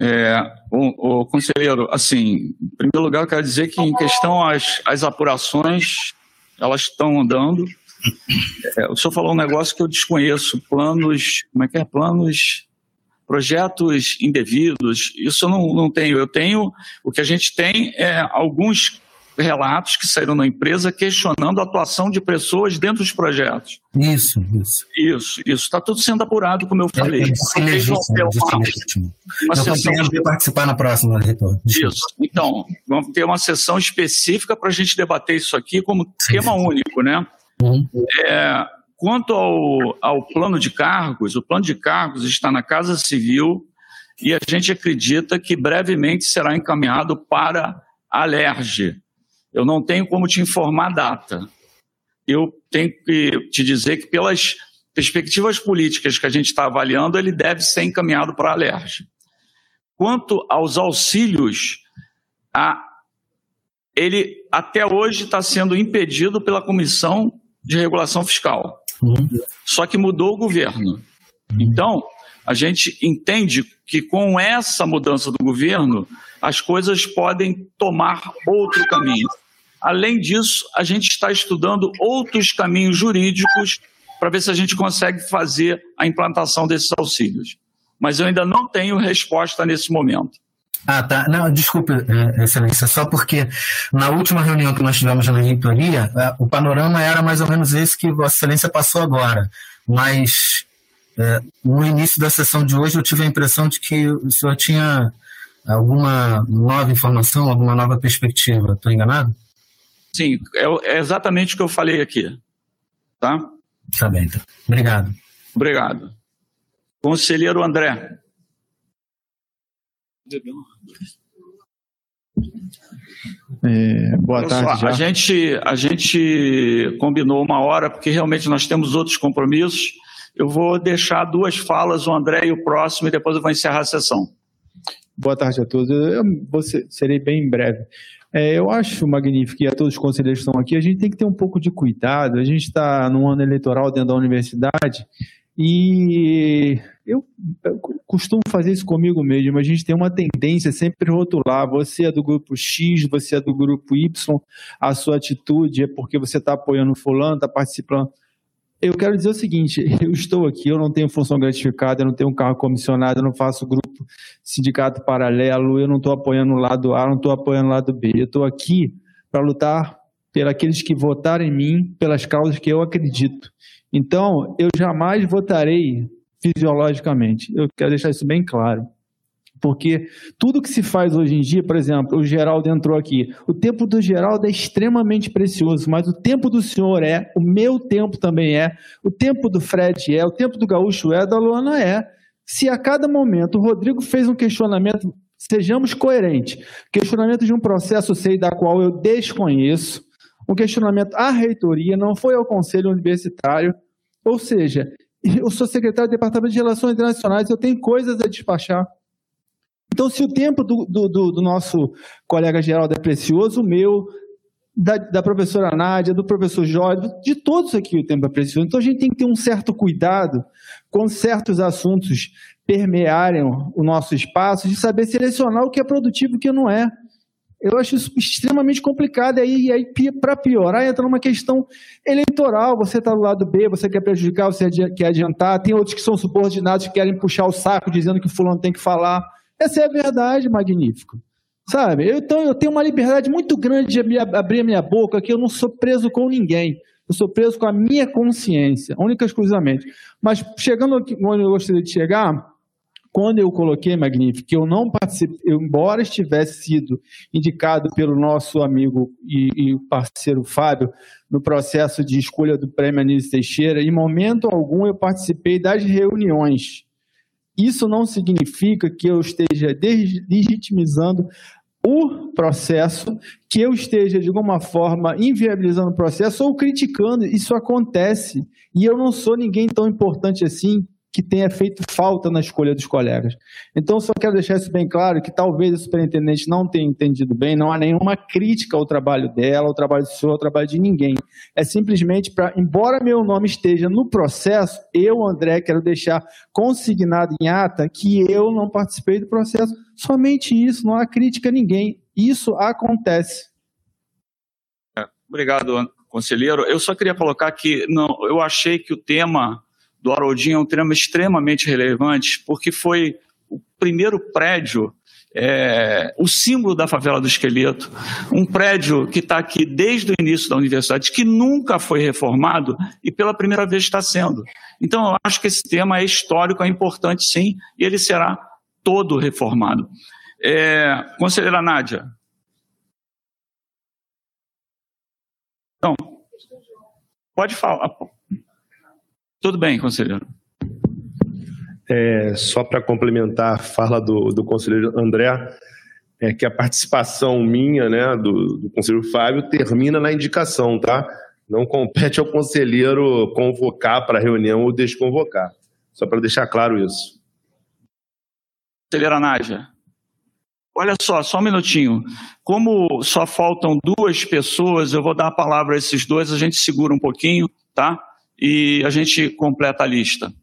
Speaker 2: É, o, o, conselheiro, assim, em primeiro lugar, eu quero dizer que em questão às, às apurações, elas estão andando. É, o senhor falou um negócio que eu desconheço, planos, como é que é? Planos, projetos indevidos, isso eu não, não tenho. Eu tenho, o que a gente tem é alguns relatos que saíram na empresa questionando a atuação de pessoas dentro dos projetos.
Speaker 32: Isso, isso.
Speaker 2: Isso, isso. Está tudo sendo apurado, como eu falei. É, é
Speaker 32: legítimo, legítimo. Uma eu sessão... participar na próxima, reitor.
Speaker 2: Isso. Então, vamos ter uma sessão específica para a gente debater isso aqui como sim, tema único, né? Uhum. É, quanto ao, ao plano de cargos, o plano de cargos está na Casa Civil e a gente acredita que brevemente será encaminhado para a LERJ, eu não tenho como te informar a data. Eu tenho que te dizer que, pelas perspectivas políticas que a gente está avaliando, ele deve ser encaminhado para a LERJ. Quanto aos auxílios, a, ele até hoje está sendo impedido pela Comissão de Regulação Fiscal. Uhum. Só que mudou o governo. Então, a gente entende que com essa mudança do governo, as coisas podem tomar outro caminho. Além disso, a gente está estudando outros caminhos jurídicos para ver se a gente consegue fazer a implantação desses auxílios. Mas eu ainda não tenho resposta nesse momento.
Speaker 32: Ah, tá. Não, desculpe, é, Excelência, só porque na última reunião que nós tivemos na reitoria, é, o panorama era mais ou menos esse que Vossa Excelência passou agora. Mas é, no início da sessão de hoje eu tive a impressão de que o senhor tinha alguma nova informação, alguma nova perspectiva. Estou enganado?
Speaker 2: Sim, é, é, exatamente o que eu falei aqui. Tá?
Speaker 32: Tá bem, então. Obrigado.
Speaker 2: Obrigado. Conselheiro André.
Speaker 8: É, boa tarde.
Speaker 2: Só, a, gente, a gente combinou uma hora, porque realmente nós temos outros compromissos. Eu vou deixar duas falas, o André e o próximo, e depois eu vou encerrar a sessão.
Speaker 8: Boa tarde a todos. Eu vou ser, serei bem breve. É, eu acho magnífico, e a todos os conselheiros que estão aqui, a gente tem que ter um pouco de cuidado. A gente está num ano eleitoral dentro da universidade e eu, eu, costumo fazer isso comigo mesmo. A gente tem uma tendência sempre rotular. Você é do grupo X, você é do grupo Y, a sua atitude é porque você está apoiando fulano, está participando eu quero dizer o seguinte: (laughs) eu estou aqui, eu não tenho função gratificada, eu não tenho um carro comissionado, eu não faço grupo sindicato paralelo, eu não estou apoiando o lado A, não estou apoiando o lado B. Eu estou aqui para lutar pelos que votaram em mim, pelas causas que eu acredito. Então, eu jamais votarei fisiologicamente. Eu quero deixar isso bem claro. Porque tudo que se faz hoje em dia, por exemplo, o Geraldo entrou aqui. O tempo do Geraldo é extremamente precioso, mas o tempo do senhor é, o meu tempo também é, o tempo do Fred é, o tempo do Gaúcho é, da Luana é. Se a cada momento o Rodrigo fez um questionamento, sejamos coerentes, questionamento de um processo sei da qual eu desconheço, um questionamento à reitoria, não foi ao conselho universitário, ou seja, eu sou secretário do Departamento de Relações Internacionais, eu tenho coisas a despachar. Então, se o tempo do, do, do nosso colega Geraldo é precioso, o meu, da, da, professora Nádia, do professor Jorge, de todos aqui o tempo é precioso. Então, a gente tem que ter um certo cuidado com certos assuntos permearem o nosso espaço, de saber selecionar o que é produtivo e o que não é. Eu acho isso extremamente complicado. E aí, aí para piorar, entra numa questão eleitoral. Você está do lado B, você quer prejudicar, você quer adiantar. Tem outros que são subordinados que querem puxar o saco, dizendo que o fulano tem que falar. Essa é a verdade, magnífico. Sabe? Eu, então eu tenho uma liberdade muito grande de abrir a minha boca, que eu não sou preso com ninguém. Eu sou preso com a minha consciência, única e exclusivamente. Mas chegando aqui, onde eu gostaria de chegar, quando eu coloquei Magnífico, que eu não participei, embora estivesse sido indicado pelo nosso amigo e, e parceiro Fábio no processo de escolha do prêmio Anísio Teixeira, em momento algum eu participei das reuniões Isso não significa que eu esteja deslegitimizando o processo, que eu esteja de alguma forma inviabilizando o processo ou criticando. Isso acontece. E eu não sou ninguém tão importante assim que tenha feito falta na escolha dos colegas. Então, só quero deixar isso bem claro, que talvez a superintendente não tenha entendido bem, não há nenhuma crítica ao trabalho dela, ao trabalho do senhor, ao trabalho de ninguém. É simplesmente para, embora meu nome esteja no processo, eu, André, quero deixar consignado em ata que eu não participei do processo. Somente isso, não há crítica a ninguém. Isso acontece.
Speaker 2: Obrigado, conselheiro. Eu só queria colocar que não, eu achei que o tema do Haroldinho é um tema extremamente relevante, porque foi o primeiro prédio, é, o símbolo da favela do Esqueleto, um prédio que está aqui desde o início da universidade, que nunca foi reformado e pela primeira vez está sendo. Então, eu acho que esse tema é histórico, é importante sim, e ele será todo reformado. É, conselheira Nádia. Então, pode falar. Tudo bem, conselheiro.
Speaker 14: É, só para complementar a fala do, do conselheiro André, é que a participação minha, né, do, do conselheiro Fábio, termina na indicação, tá? Não compete ao conselheiro convocar para a reunião ou desconvocar. Só para deixar claro isso.
Speaker 2: Conselheira Nádia, olha só, só um minutinho. Como só faltam duas pessoas, eu vou dar a palavra a esses dois, a gente segura um pouquinho, tá? E a gente completa a lista.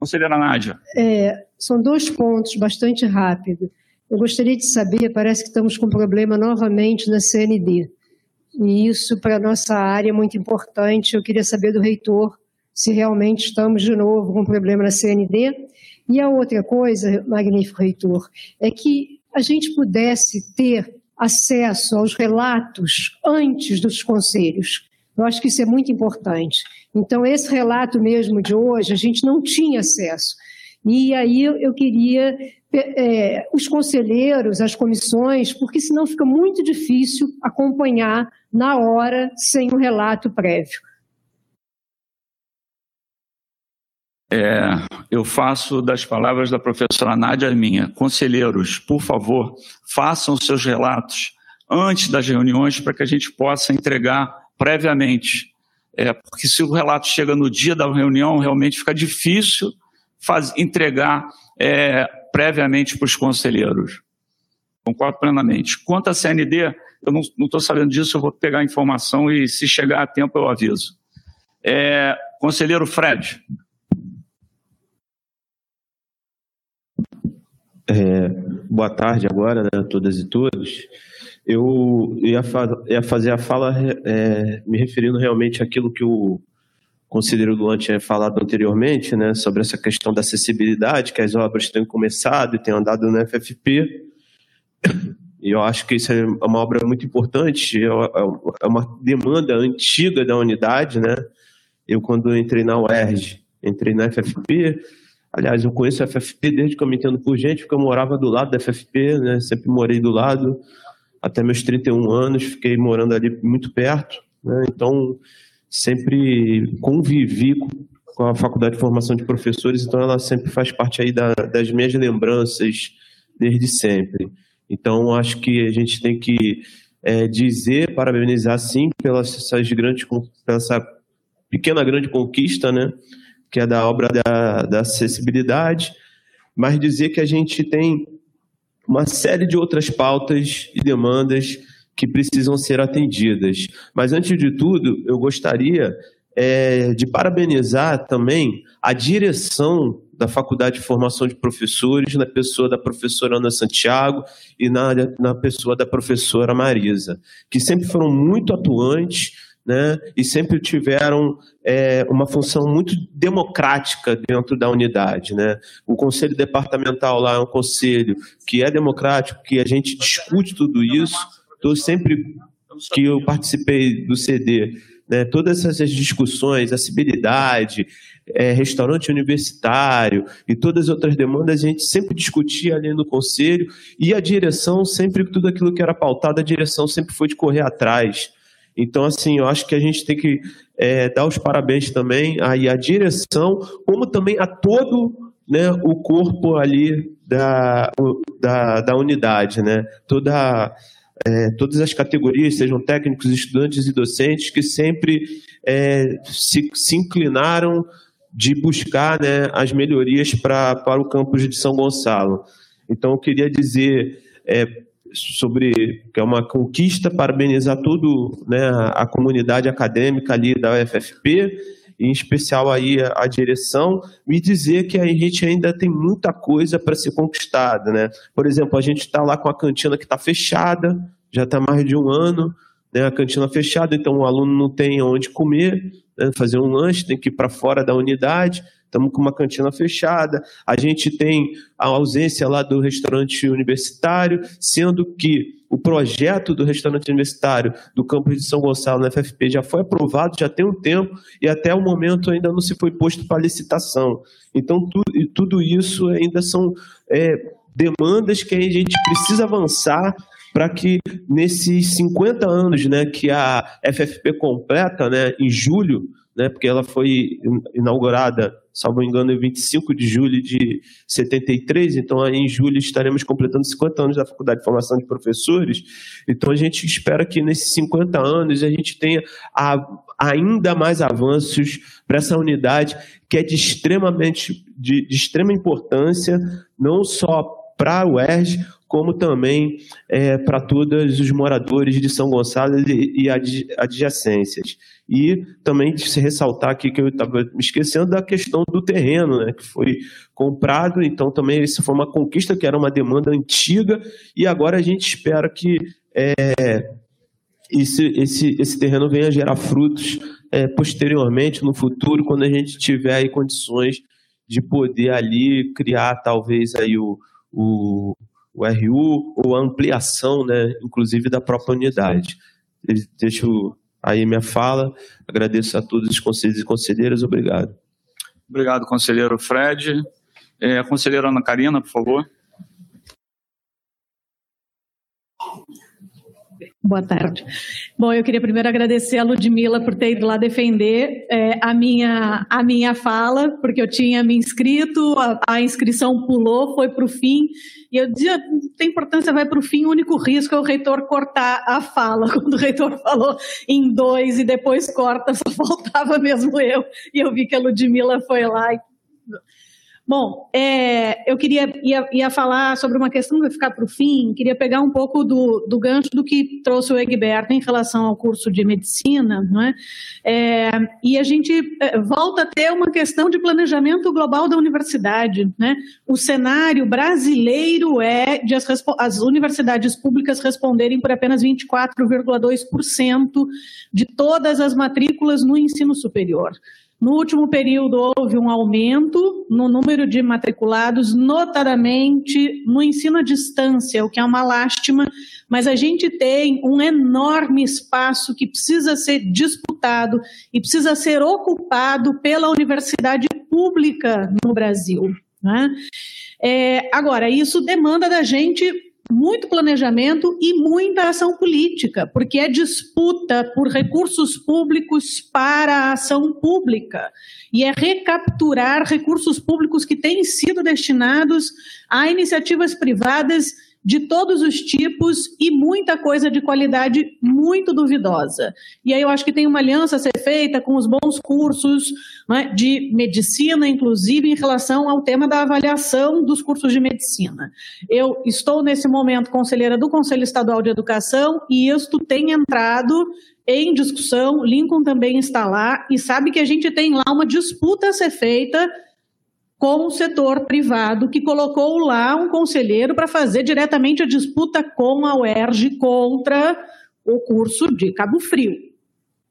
Speaker 2: Conselheira Nádia.
Speaker 24: É, são dois pontos bastante rápidos. Eu gostaria de saber, parece que estamos com um problema novamente na CND. E isso, para a nossa área, é muito importante. Eu queria saber do reitor se realmente estamos de novo com um problema na CND. E a outra coisa, magnífico reitor, é que a gente pudesse ter acesso aos relatos antes dos conselhos. Eu acho que isso é muito importante. Então, esse relato mesmo de hoje, a gente não tinha acesso. E aí eu queria é, os conselheiros, as comissões, porque senão fica muito difícil acompanhar na hora sem um relato prévio.
Speaker 2: É, eu faço das palavras da professora Nádia minha. Conselheiros, por favor, façam seus relatos antes das reuniões para que a gente possa entregar previamente. É, porque se o relato chega no dia da reunião, realmente fica difícil faz, entregar é, previamente para os conselheiros. Concordo plenamente. Quanto à CND, eu não estou sabendo disso, eu vou pegar a informação e, se chegar a tempo, eu aviso. É, conselheiro Fred.
Speaker 11: É, boa tarde agora, né, a todas e todos. Eu ia, fa ia fazer a fala é, me referindo realmente àquilo que o conselheiro Luan tinha falado anteriormente, né, sobre essa questão da acessibilidade, que as obras têm começado e têm andado no FFP. E eu acho que isso é uma obra muito importante, é, é uma demanda antiga da unidade, né? Eu, quando entrei na UERJ, entrei na FFP, aliás, eu conheço a FFP desde que eu me entendo por gente, porque eu morava do lado da FFP, né? Sempre morei do lado até meus 31 anos, fiquei morando ali muito perto, né? então sempre convivi com a Faculdade de Formação de Professores, então ela sempre faz parte aí da, das minhas lembranças desde sempre. Então acho que a gente tem que é, dizer, parabenizar sim pelas essas grandes, pela pequena grande conquista, né, que é da obra da, da acessibilidade, mas dizer que a gente tem uma série de outras pautas e demandas que precisam ser atendidas. Mas, antes de tudo, eu gostaria é, de parabenizar também a direção da Faculdade de Formação de Professores, na pessoa da professora Ana Santiago e na, na pessoa da professora Marisa, que sempre foram muito atuantes né, e sempre tiveram é, uma função muito democrática dentro da unidade. Né? O conselho departamental lá é um conselho que é democrático, que a gente discute tudo isso. Então, sempre que eu participei do CD, né, todas essas discussões, acessibilidade, é, restaurante universitário e todas as outras demandas, a gente sempre discutia ali no conselho e a direção, sempre tudo aquilo que era pautado, a direção sempre foi de correr atrás. Então, assim, eu acho que a gente tem que é, dar os parabéns também aí à direção, como também a todo né, o corpo ali da, da, da unidade, né? Toda, é, todas as categorias, sejam técnicos, estudantes e docentes, que sempre é, se, se inclinaram de buscar né, as melhorias pra, para o campus de São Gonçalo. Então, eu queria dizer é, sobre que é uma conquista, parabenizar tudo né, a comunidade acadêmica ali da UFFP, em especial aí a, a direção, me dizer que a gente ainda tem muita coisa para ser conquistada. Né? Por exemplo, a gente está lá com a cantina que está fechada, já está mais de um ano, né, a cantina fechada, então o aluno não tem onde comer, né, fazer um lanche, tem que ir para fora da unidade, estamos com uma cantina fechada, a gente tem a ausência lá do restaurante universitário, sendo que o projeto do restaurante universitário do campus de São Gonçalo, na FFP, já foi aprovado, já tem um tempo, e até o momento ainda não se foi posto para licitação. Então, tu, tudo isso ainda são é, demandas que a gente precisa avançar para que nesses 50 anos né, que a FFP completa, né, em julho, né, porque ela foi inaugurada, salvo engano, em 25 de julho de 73, então em julho estaremos completando 50 anos da Faculdade de Formação de Professores, então a gente espera que nesses 50 anos a gente tenha a, ainda mais avanços para essa unidade que é de extremamente de, de extrema importância, não só para a UERJ, como também é, para todos os moradores de São Gonçalo e, e adjacências. E também se ressaltar aqui que eu estava me esquecendo da questão do terreno, né, que foi comprado, então também isso foi uma conquista que era uma demanda antiga e agora a gente espera que é, esse, esse, esse terreno venha gerar frutos é, posteriormente, no futuro, quando a gente tiver aí condições de poder ali criar talvez aí o, o o RU ou a ampliação, né, inclusive da própria unidade. Deixo aí minha fala, agradeço a todos os conselheiros e conselheiras, obrigado.
Speaker 2: Obrigado, conselheiro Fred. É, conselheira Ana Karina, por favor.
Speaker 15: Boa tarde. Bom, eu queria primeiro agradecer a Ludmila por ter ido lá defender é, a, minha, a minha fala, porque eu tinha me inscrito, a, a inscrição pulou, foi para o fim, e eu dizia, tem importância, vai para o fim, o único risco é o reitor cortar a fala. (laughs) Quando o reitor falou em dois e depois corta, só (laughs) faltava mesmo eu, e eu vi que a Ludmila foi lá e Bom, é, eu queria ia, ia, falar sobre uma questão que vai ficar para o fim, queria pegar um pouco do, do gancho do que trouxe o Egberto em relação ao curso de medicina, não é? é e a gente é, volta a ter uma questão de planejamento global da universidade. Né? O cenário brasileiro é de as, as universidades públicas responderem por apenas 24,2% de todas as matrículas no ensino superior. No último período, houve um aumento no número de matriculados, notadamente no ensino à distância, o que é uma lástima, mas a gente tem um enorme espaço que precisa ser disputado e precisa ser ocupado pela universidade pública no Brasil. Né? É, agora, isso demanda da gente muito planejamento e muita ação política, porque é disputa por recursos públicos para a ação pública. E é recapturar recursos públicos que têm sido destinados a iniciativas privadas de todos os tipos e muita coisa de qualidade muito duvidosa. E aí eu acho que tem uma aliança a ser feita com os bons cursos né, de medicina, inclusive em relação ao tema da avaliação dos cursos de medicina. Eu estou nesse momento conselheira do Conselho Estadual de Educação e isto tem entrado em discussão, Lincoln também está lá e sabe que a gente tem lá uma disputa a ser feita com o setor privado, que colocou lá um conselheiro para fazer diretamente a disputa com a UERJ contra o curso de Cabo Frio.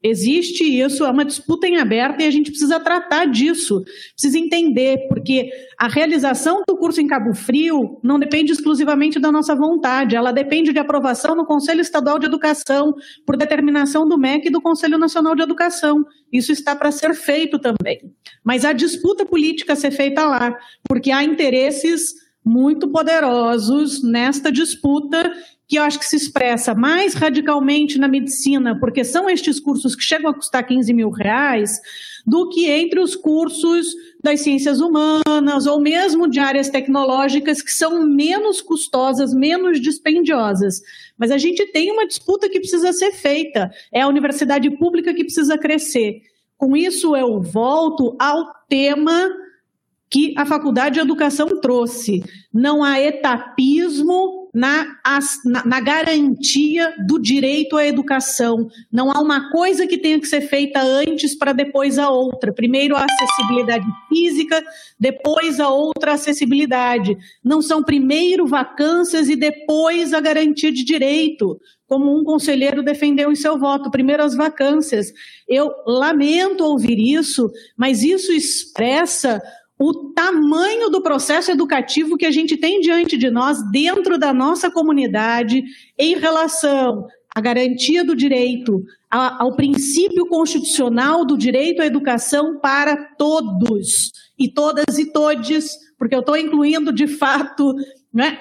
Speaker 15: Existe isso, é uma disputa em aberto e a gente precisa tratar disso, precisa entender, porque a realização do curso em Cabo Frio não depende exclusivamente da nossa vontade, ela depende de aprovação no Conselho Estadual de Educação, por determinação do MEC e do Conselho Nacional de Educação. Isso está para ser feito também. Mas a disputa política a ser feita lá, porque há interesses muito poderosos nesta disputa que eu acho que se expressa mais radicalmente na medicina, porque são estes cursos que chegam a custar 15 mil reais, do que entre os cursos das ciências humanas ou mesmo de áreas tecnológicas que são menos custosas, menos dispendiosas. Mas a gente tem uma disputa que precisa ser feita, é a universidade pública que precisa crescer. Com isso, eu volto ao tema que a Faculdade de Educação trouxe. Não há etapismo na, na, na, garantia do direito à educação. Não há uma coisa que tenha que ser feita antes para depois a outra. Primeiro a acessibilidade física, depois a outra acessibilidade. Não são primeiro vacâncias e depois a garantia de direito, como um conselheiro defendeu em seu voto. Primeiro as vacâncias. Eu lamento ouvir isso, mas isso expressa o tamanho do processo educativo que a gente tem diante de nós, dentro da nossa comunidade, em relação à garantia do direito, ao princípio constitucional do direito à educação para todos, e todas e todes, porque eu estou incluindo de fato né,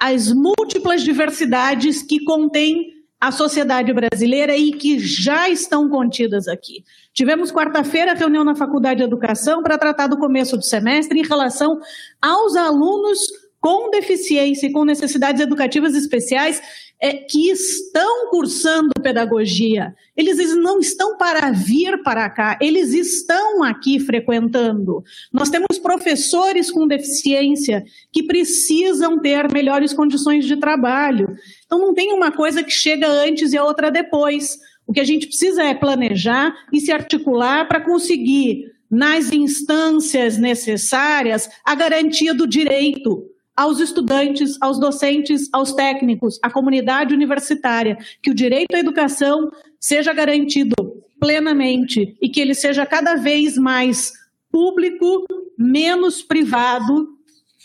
Speaker 15: as múltiplas diversidades que contém a sociedade brasileira e que já estão contidas aqui. Tivemos quarta-feira reunião na Faculdade de Educação para tratar do começo do semestre em relação aos alunos com deficiência e com necessidades educativas especiais é, que estão cursando pedagogia. Eles não estão para vir para cá, eles estão aqui frequentando. Nós temos professores com deficiência que precisam ter melhores condições de trabalho. Então não tem uma coisa que chega antes e a outra depois. O que a gente precisa é planejar e se articular para conseguir, nas instâncias necessárias, a garantia do direito aos estudantes, aos docentes, aos técnicos, à comunidade universitária, que o direito à educação seja garantido plenamente e que ele seja cada vez mais público, menos privado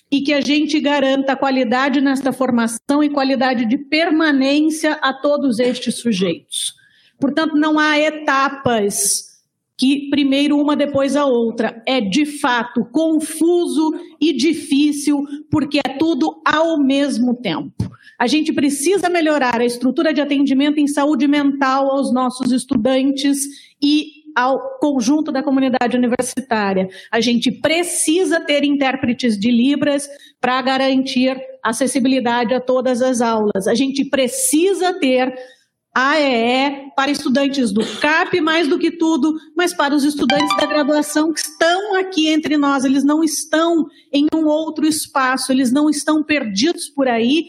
Speaker 15: e que a gente garanta qualidade nesta formação e qualidade de permanência a todos estes sujeitos. Portanto, não há etapas que primeiro uma depois a outra. É de fato confuso e difícil, porque é tudo ao mesmo tempo. A gente precisa melhorar a estrutura de atendimento em saúde mental aos nossos estudantes e ao conjunto da comunidade universitária. A gente precisa ter intérpretes de Libras para garantir acessibilidade a todas as aulas. A gente precisa ter AEE para estudantes do CAP, mais do que tudo, mas para os estudantes da graduação que estão aqui entre nós. Eles não estão em um outro espaço, eles não estão perdidos por aí.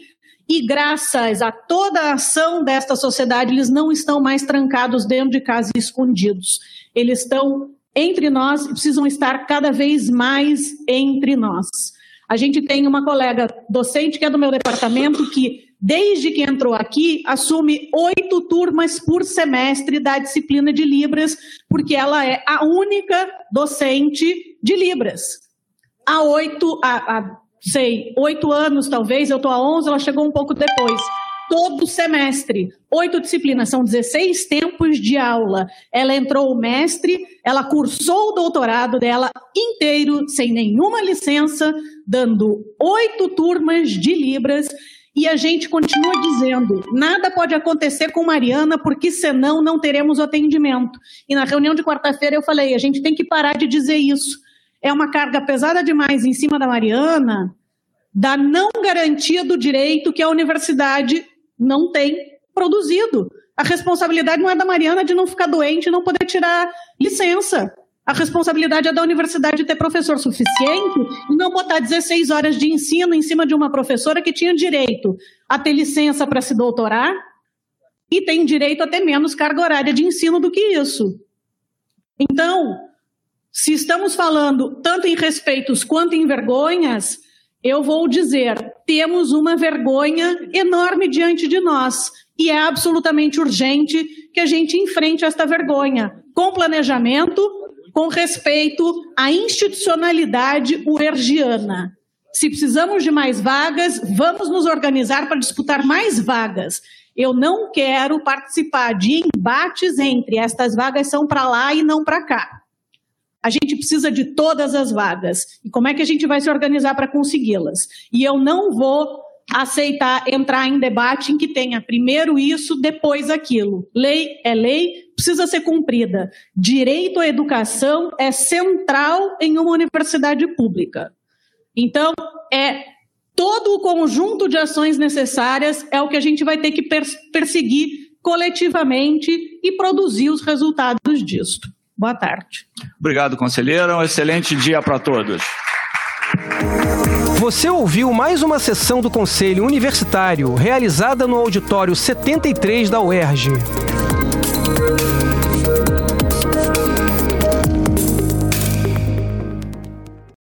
Speaker 15: E graças a toda a ação desta sociedade, eles não estão mais trancados dentro de casa e escondidos. Eles estão entre nós e precisam estar cada vez mais entre nós. A gente tem uma colega docente que é do meu departamento que desde que entrou aqui, assume oito turmas por semestre da disciplina de Libras, porque ela é a única docente de Libras. Há oito, há, há sei, oito anos talvez, eu estou há onze, ela chegou um pouco depois. Todo semestre, oito disciplinas, são 16 tempos de aula. Ela entrou o mestre, ela cursou o doutorado dela inteiro, sem nenhuma licença, dando oito turmas de Libras e a gente continua dizendo: nada pode acontecer com Mariana, porque senão não teremos atendimento. E na reunião de quarta-feira eu falei: a gente tem que parar de dizer isso. É uma carga pesada demais em cima da Mariana, da não garantia do direito que a universidade não tem produzido. A responsabilidade não é da Mariana de não ficar doente e não poder tirar licença. A responsabilidade é da universidade ter professor suficiente e não botar 16 horas de ensino em cima de uma professora que tinha direito a ter licença para se doutorar e tem direito a ter menos carga horária de ensino do que isso. Então, se estamos falando tanto em respeitos quanto em vergonhas, eu vou dizer: temos uma vergonha enorme diante de nós e é absolutamente urgente que a gente enfrente esta vergonha com planejamento com respeito à institucionalidade uergiana. Se precisamos de mais vagas, vamos nos organizar para disputar mais vagas. Eu não quero participar de embates entre estas vagas são para lá e não para cá. A gente precisa de todas as vagas. E como é que a gente vai se organizar para consegui-las? E eu não vou aceitar entrar em debate em que tenha primeiro isso, depois aquilo. Lei é lei, precisa ser cumprida. Direito à educação é central em uma universidade pública. Então, é todo o conjunto de ações necessárias é o que a gente vai ter que perseguir coletivamente e produzir os resultados disto. Boa tarde.
Speaker 2: Obrigado, conselheira. Um excelente dia para todos.
Speaker 1: Você ouviu mais uma sessão do Conselho Universitário realizada no auditório 73 da UERJ.